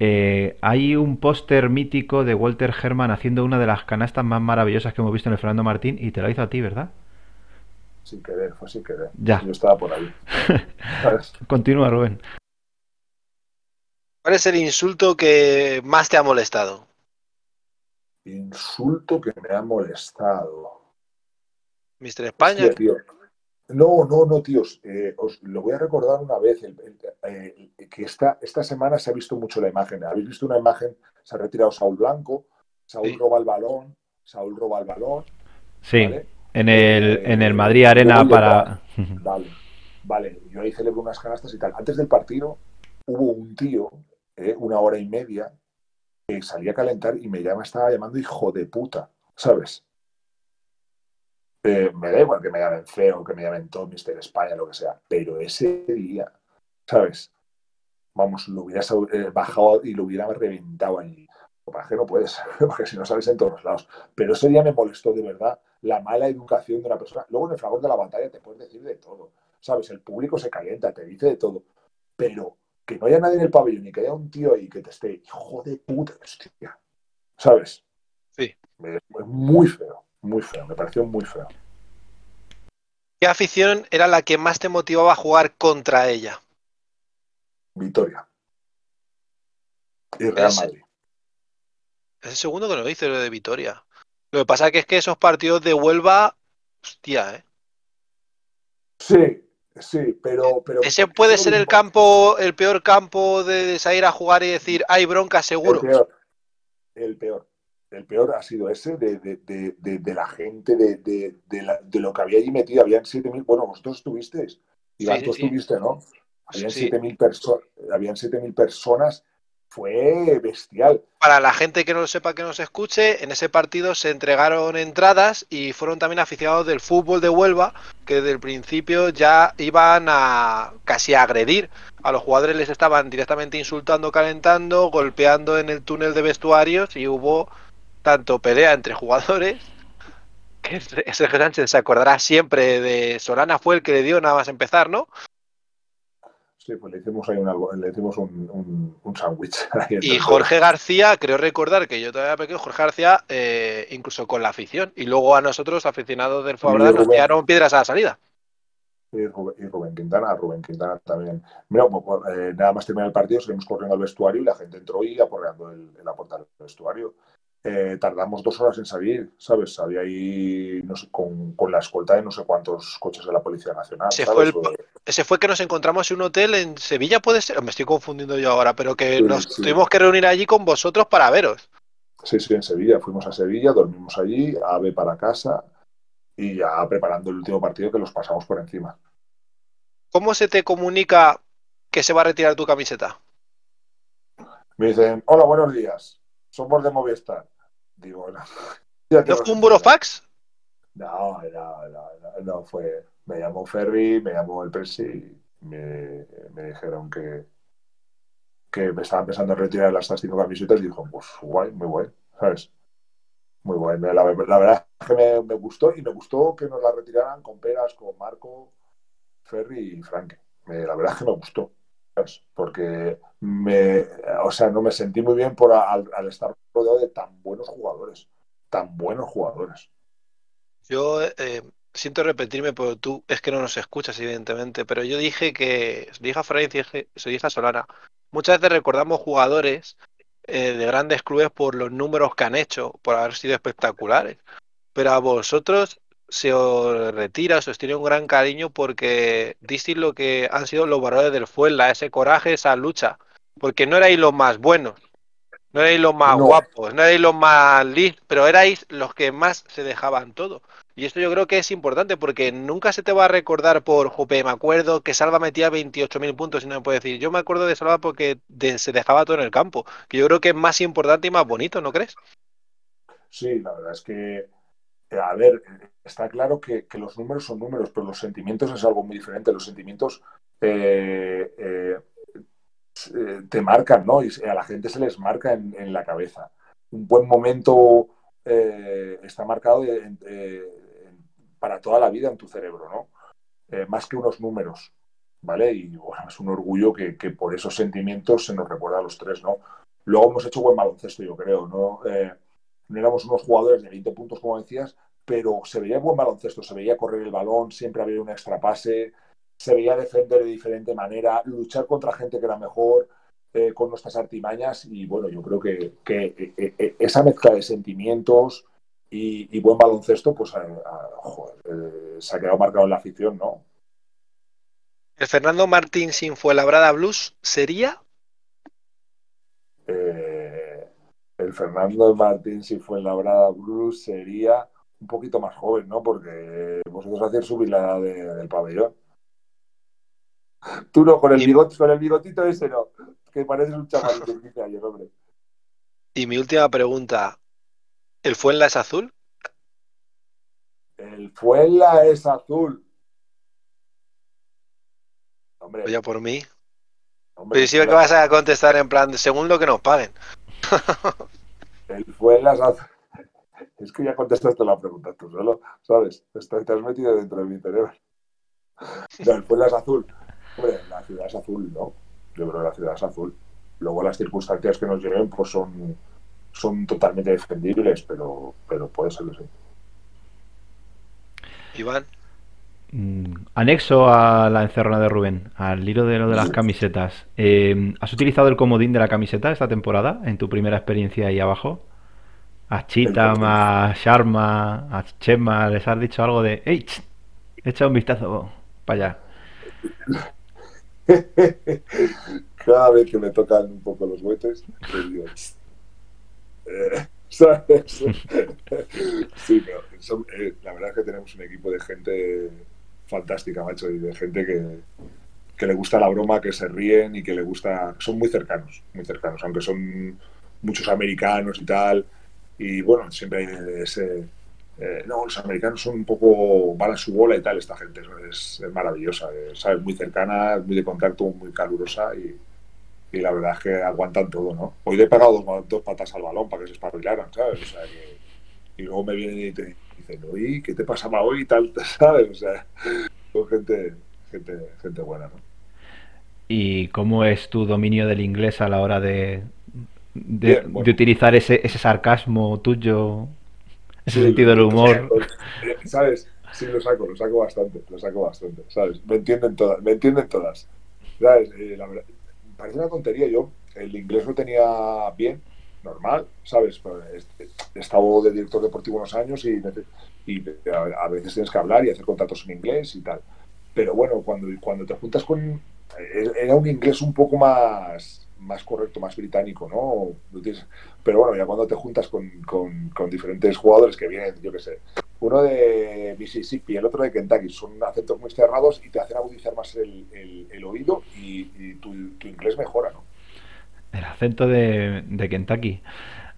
eh, hay un póster mítico de Walter Herman haciendo una de las canastas más maravillosas que hemos visto en el Fernando Martín y te lo hizo a ti, ¿verdad? Sin querer, fue sin querer. Ya. Yo estaba por ahí. Continúa, Rubén. ¿Cuál es el insulto que más te ha molestado? Insulto que me ha molestado. Mister España. Hostia, tío. No, no, no, tíos. Eh, os lo voy a recordar una vez. el- el- eh, que esta, esta semana se ha visto mucho la imagen. Habéis visto una imagen, se ha retirado Saúl Blanco, Saúl Sí. roba el balón, Saúl roba el balón. Sí, ¿vale? en el, Eh, en el Madrid Arena para. Vale, vale. Yo ahí celebro unas canastas y tal. Antes del partido hubo un tío, eh, una hora y media, que salía a calentar y me llama, estaba llamando hijo de puta, ¿sabes? Eh, me da igual que me llamen feo, que me llamen todo Mister España, lo que sea, pero ese día, ¿sabes? Vamos, lo hubieras eh, bajado y lo hubiera reventado allí. Para que no puedes, porque si no sales en todos lados. Pero ese día me molestó de verdad la mala educación de una persona. Luego en el fragor de la batalla te puedes decir de todo, ¿sabes? El público se calienta, te dice de todo. Pero que no haya nadie en el pabellón y que haya un tío ahí que te esté, hijo de puta, hostia, ¿sabes? Sí. Es muy feo, muy feo, me pareció muy feo. ¿Qué afición era la que más te motivaba a jugar contra ella? Vitoria. Y Real Madrid. Es el segundo que nos dice lo de Vitoria. Lo que pasa que es que esos partidos de Huelva, hostia, ¿eh? Sí, sí, pero... pero Ese puede ser el campo, el peor campo de, salir a jugar y decir, hay bronca El seguro. peor. El peor. El peor ha sido ese de, de- de- de- de la gente, de, de- de la- de lo que había allí metido. Habían 7.000. Bueno, vosotros estuvisteis. Iván, Sí, tú sí. estuviste, ¿no? Habían Sí. 7.000 perso- habían 7.000 personas. Fue bestial. Para la gente que no lo sepa, que nos escuche, en ese partido se entregaron entradas y fueron también aficionados del fútbol de Huelva, que desde el principio ya iban a casi a agredir. A los jugadores les estaban directamente insultando, calentando, golpeando en el túnel de vestuarios y hubo tanto pelea entre jugadores que Sergio Sánchez se acordará siempre de Solana fue el que le dio nada más empezar, ¿no? Sí, pues le hicimos ahí le hicimos un, un, un sándwich. Y. Jorge García, creo recordar que yo todavía pequeño, Jorge García, eh, incluso con la afición. Y luego a nosotros, aficionados del Fuenlabrada, nos tiraron piedras a la salida. Y Rubén, y Rubén Quintana, Rubén Quintana también. Mira, pues, eh, nada más terminar el partido, seguimos corriendo al vestuario y la gente entró y aporreando el, en la puerta del vestuario. Eh, tardamos dos horas en salir, ¿sabes? Había ahí, no sé, con, con la escolta de no sé cuántos coches de la Policía Nacional. Se ¿sabes? fue el- Ese fue que nos encontramos en un hotel en Sevilla, puede ser. Me estoy confundiendo yo ahora, pero que Sí, nos sí. tuvimos que reunir allí con vosotros para veros. Sí, sí, en Sevilla. Fuimos a Sevilla, dormimos allí, ave para casa y ya preparando el último partido que los pasamos por encima. ¿Cómo se te comunica que se va a retirar tu camiseta? Me dicen, hola, buenos días, somos de Movistar. Digo, no. Ya te ¿No lo fue un burofax? No, no, no, no, fue. Me llamó Ferry, me llamó el Presi y me, me dijeron que, que me estaban pensando en retirar las cinco camisetas y dijo, pues guay, muy guay, ¿sabes? Muy guay. La, la verdad es que me, me gustó y me gustó que nos la retiraran con peras, con Marco, Ferry y Frank. Me- la verdad es que me gustó. Porque me, o sea, no me sentí muy bien por al, estar rodeado de tan buenos jugadores, tan buenos jugadores. Yo eh, siento repetirme, pero tú es que no nos escuchas, evidentemente. Pero yo dije que, dije a Fray, dije- se dije a Solana, muchas veces recordamos jugadores eh, de grandes clubes por los números que han hecho, por haber sido espectaculares. Pero a vosotros se os retira, se os tiene un gran cariño porque disteis lo que han sido los valores del Fuenla, ese coraje, esa lucha. Porque no erais los más buenos, no erais los más No. guapos, no erais los más listos, pero erais los que más se dejaban todo. Y esto yo creo que es importante porque nunca se te va a recordar por, jope, me acuerdo que Salva metía 28.000 puntos y no me puede decir, yo me acuerdo de Salva porque de- se dejaba todo en el campo, que yo creo que es más importante y más bonito, ¿no crees? Sí, la verdad es que, a ver, eh, está claro que, que los números son números, pero los sentimientos es algo muy diferente. Los sentimientos eh, eh, eh, te marcan, ¿no? Y a la gente se les marca en, en la cabeza. Un buen momento eh, está marcado eh, para toda la vida en tu cerebro, ¿no? Eh, más que unos números, ¿vale? Y bueno, es un orgullo que, que por esos sentimientos se nos recuerda a los tres, ¿no? Luego hemos hecho buen baloncesto, yo creo, ¿no? No éramos unos jugadores de 20 puntos, como decías, pero se veía buen baloncesto, se veía correr el balón, siempre había un extra pase, se veía defender de diferente manera, luchar contra gente que era mejor, eh, con nuestras artimañas, y bueno, yo creo que, que, esa mezcla de sentimientos y, y buen baloncesto, pues a- a- joder, eh, se ha quedado marcado en la afición, ¿no? El Fernando Martín sin Fuenlabrada Blues sería Eh, el Fernando Martín, si fue en Labrada Bruce, sería un poquito más joven, ¿no? Porque vosotros hacéis subir la de- del pabellón. Tú no, con el, Y- bigot, con el bigotito ese no, que pareces un chavalito de 15 años, hombre. Y mi última pregunta, ¿el Fuenla es azul? El Fuenla es azul. Hombre, Oye, por mí. hombre, Pero si que vas a contestar en plan, según lo que nos paguen. el Fuenla es azul. Es que ya contestaste la pregunta tú solo, ¿sabes? Te te has metido dentro de mi cerebro. No, el Fuenla es azul. Hombre, la ciudad es azul, ¿no? Yo creo que la ciudad es azul. Luego las circunstancias que nos lleven pues son, son totalmente defendibles, pero, pero puede ser que sí. Iván, Anexo a la encerrona de Rubén, al hilo de lo de las camisetas. eh, ¿Has utilizado el comodín de la camiseta esta temporada en tu primera experiencia ahí abajo? A Chita, a Sharma, a Chema, ¿les has dicho algo de, hey, ch, echa un vistazo para allá? Cada vez que me tocan un poco los huetes, te digo, eh, ¿sabes? sí, pero son- eh, la verdad es que tenemos un equipo de gente fantástica, macho, y de gente que, que le gusta la broma, que se ríen y que le gusta. Son muy cercanos, muy cercanos, aunque son muchos americanos y tal. Y bueno, siempre hay ese. eh, no, los americanos son un poco. van a su bola y tal, esta gente es, maravillosa, ¿sabes? Muy cercana, muy de contacto, muy calurosa y, y la verdad es que aguantan todo, ¿no? Hoy le he pegado dos, dos patas al balón para que se espabilaran, ¿sabes? Y luego me vienen y te dicen, oye, ¿qué te pasaba hoy y tal? ¿Sabes? O sea, son gente, gente, gente buena, ¿no? ¿Y cómo es tu dominio del inglés a la hora de, de, Bien, bueno. de utilizar ese, ese sarcasmo tuyo, ese Sí, sentido del humor? ¿Sabes? Sí, lo saco, lo saco bastante, lo saco bastante, ¿sabes? Me entienden todas, me entienden todas. ¿Sabes? Eh, la verdad, parece una tontería, yo el inglés lo tenía bien, normal, ¿sabes? Pues, He estado de director deportivo unos años y, y a, veces tienes que hablar y hacer contratos en inglés y tal. Pero bueno, cuando, cuando te juntas con... eh, Era un inglés un poco más, más correcto, más británico, ¿no? Pero bueno, ya cuando te juntas con, con- con diferentes jugadores que vienen, yo qué sé, uno de Mississippi, el otro de Kentucky, son acentos muy cerrados y te hacen agudizar más el, el- el oído y, y tu, tu inglés mejora, ¿no? El acento de, de Kentucky.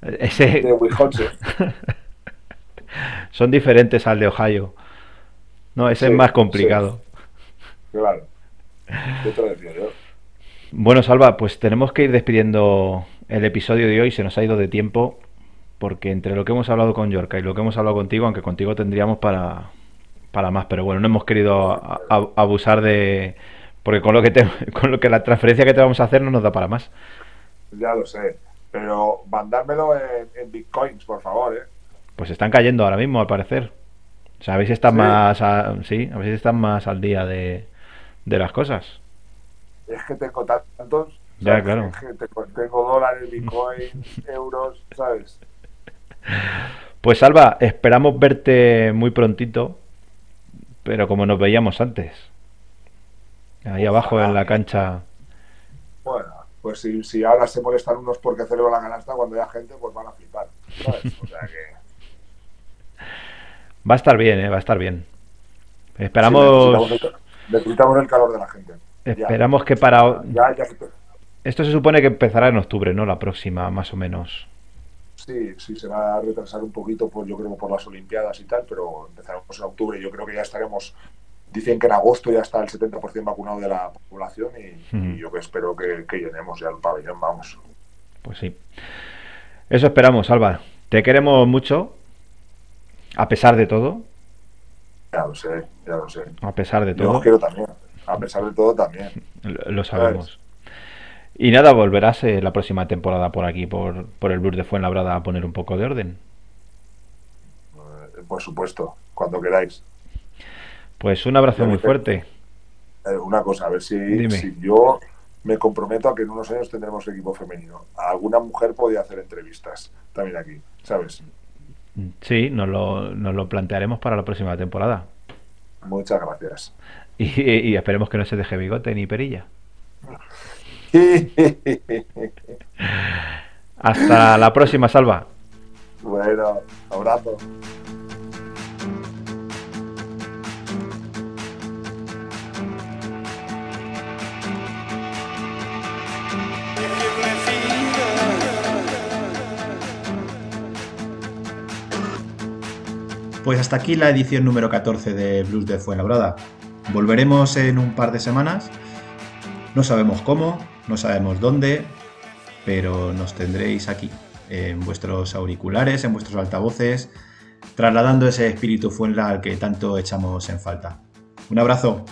Ese, De Wisconsin. son diferentes al de Ohio. No, ese Sí, es más complicado. Claro. ¿Qué te lo decía yo? Bueno, Salva, pues tenemos que ir despidiendo el episodio de hoy. Se nos ha ido de tiempo porque entre lo que hemos hablado con Yorka y lo que hemos hablado contigo, aunque contigo tendríamos para, para más, pero bueno, no hemos querido a- a- abusar de... Porque con lo, que te- con lo que la transferencia que te vamos a hacer no nos da para más. Ya lo sé. Pero mandármelo en, en bitcoins, por favor, ¿eh? Pues están cayendo ahora mismo, al parecer. O sea, a ver si están Sí. más... a- sí, a ver si están más al día de, de las cosas. Es que tengo tantos, Ya, claro. Tengo, tengo dólares, bitcoin, euros, ¿sabes? Pues Alba, esperamos verte muy prontito, pero como nos veíamos antes. Ahí abajo en la cancha. Bueno, pues si, si ahora se molestan unos porque celebro la canasta, cuando haya gente, pues van a flipar. ¿sabes? O sea que. Va a estar bien, ¿eh? Va a estar bien. sí, Esperamos, necesitamos, el, necesitamos el calor de la gente. Ya. esperamos que para... Ya, ya se- Esto se supone que empezará en octubre, ¿no? La próxima, más o menos. Sí, sí, se va a retrasar un poquito, por, yo creo, por las Olimpiadas y tal, pero empezaremos en octubre. Yo creo que ya estaremos. Dicen que en agosto ya está el 70% vacunado de la población y, yo que espero que, que llenemos ya el pabellón, vamos. Pues sí. Eso esperamos, Alba. Te queremos mucho, a pesar de todo. Ya lo sé, ya lo sé. A pesar de Yo os todo. quiero también, a pesar de todo también. Lo lo sabemos. Y nada, volverás eh, la próxima temporada por aquí, por, por el Blues de Fuenlabrada, a poner un poco de orden. Eh, Por supuesto, cuando queráis. Pues un abrazo muy fuerte. Eh, una cosa, a ver si, Dime. si yo me comprometo a que en unos años tendremos equipo femenino. A alguna mujer podía hacer entrevistas también aquí, ¿sabes? Sí, nos lo, nos lo plantearemos para la próxima temporada. Muchas gracias. Y, y esperemos que no se deje bigote ni perilla. Hasta la próxima, Salva. bueno, abrazo. Pues hasta aquí la edición número 14 de Blues de Fuenlabrada. Volveremos en un par de semanas. No sabemos cómo, no sabemos dónde, pero nos tendréis aquí, en vuestros auriculares, en vuestros altavoces, trasladando ese espíritu Fuenla al que tanto echamos en falta. Un abrazo.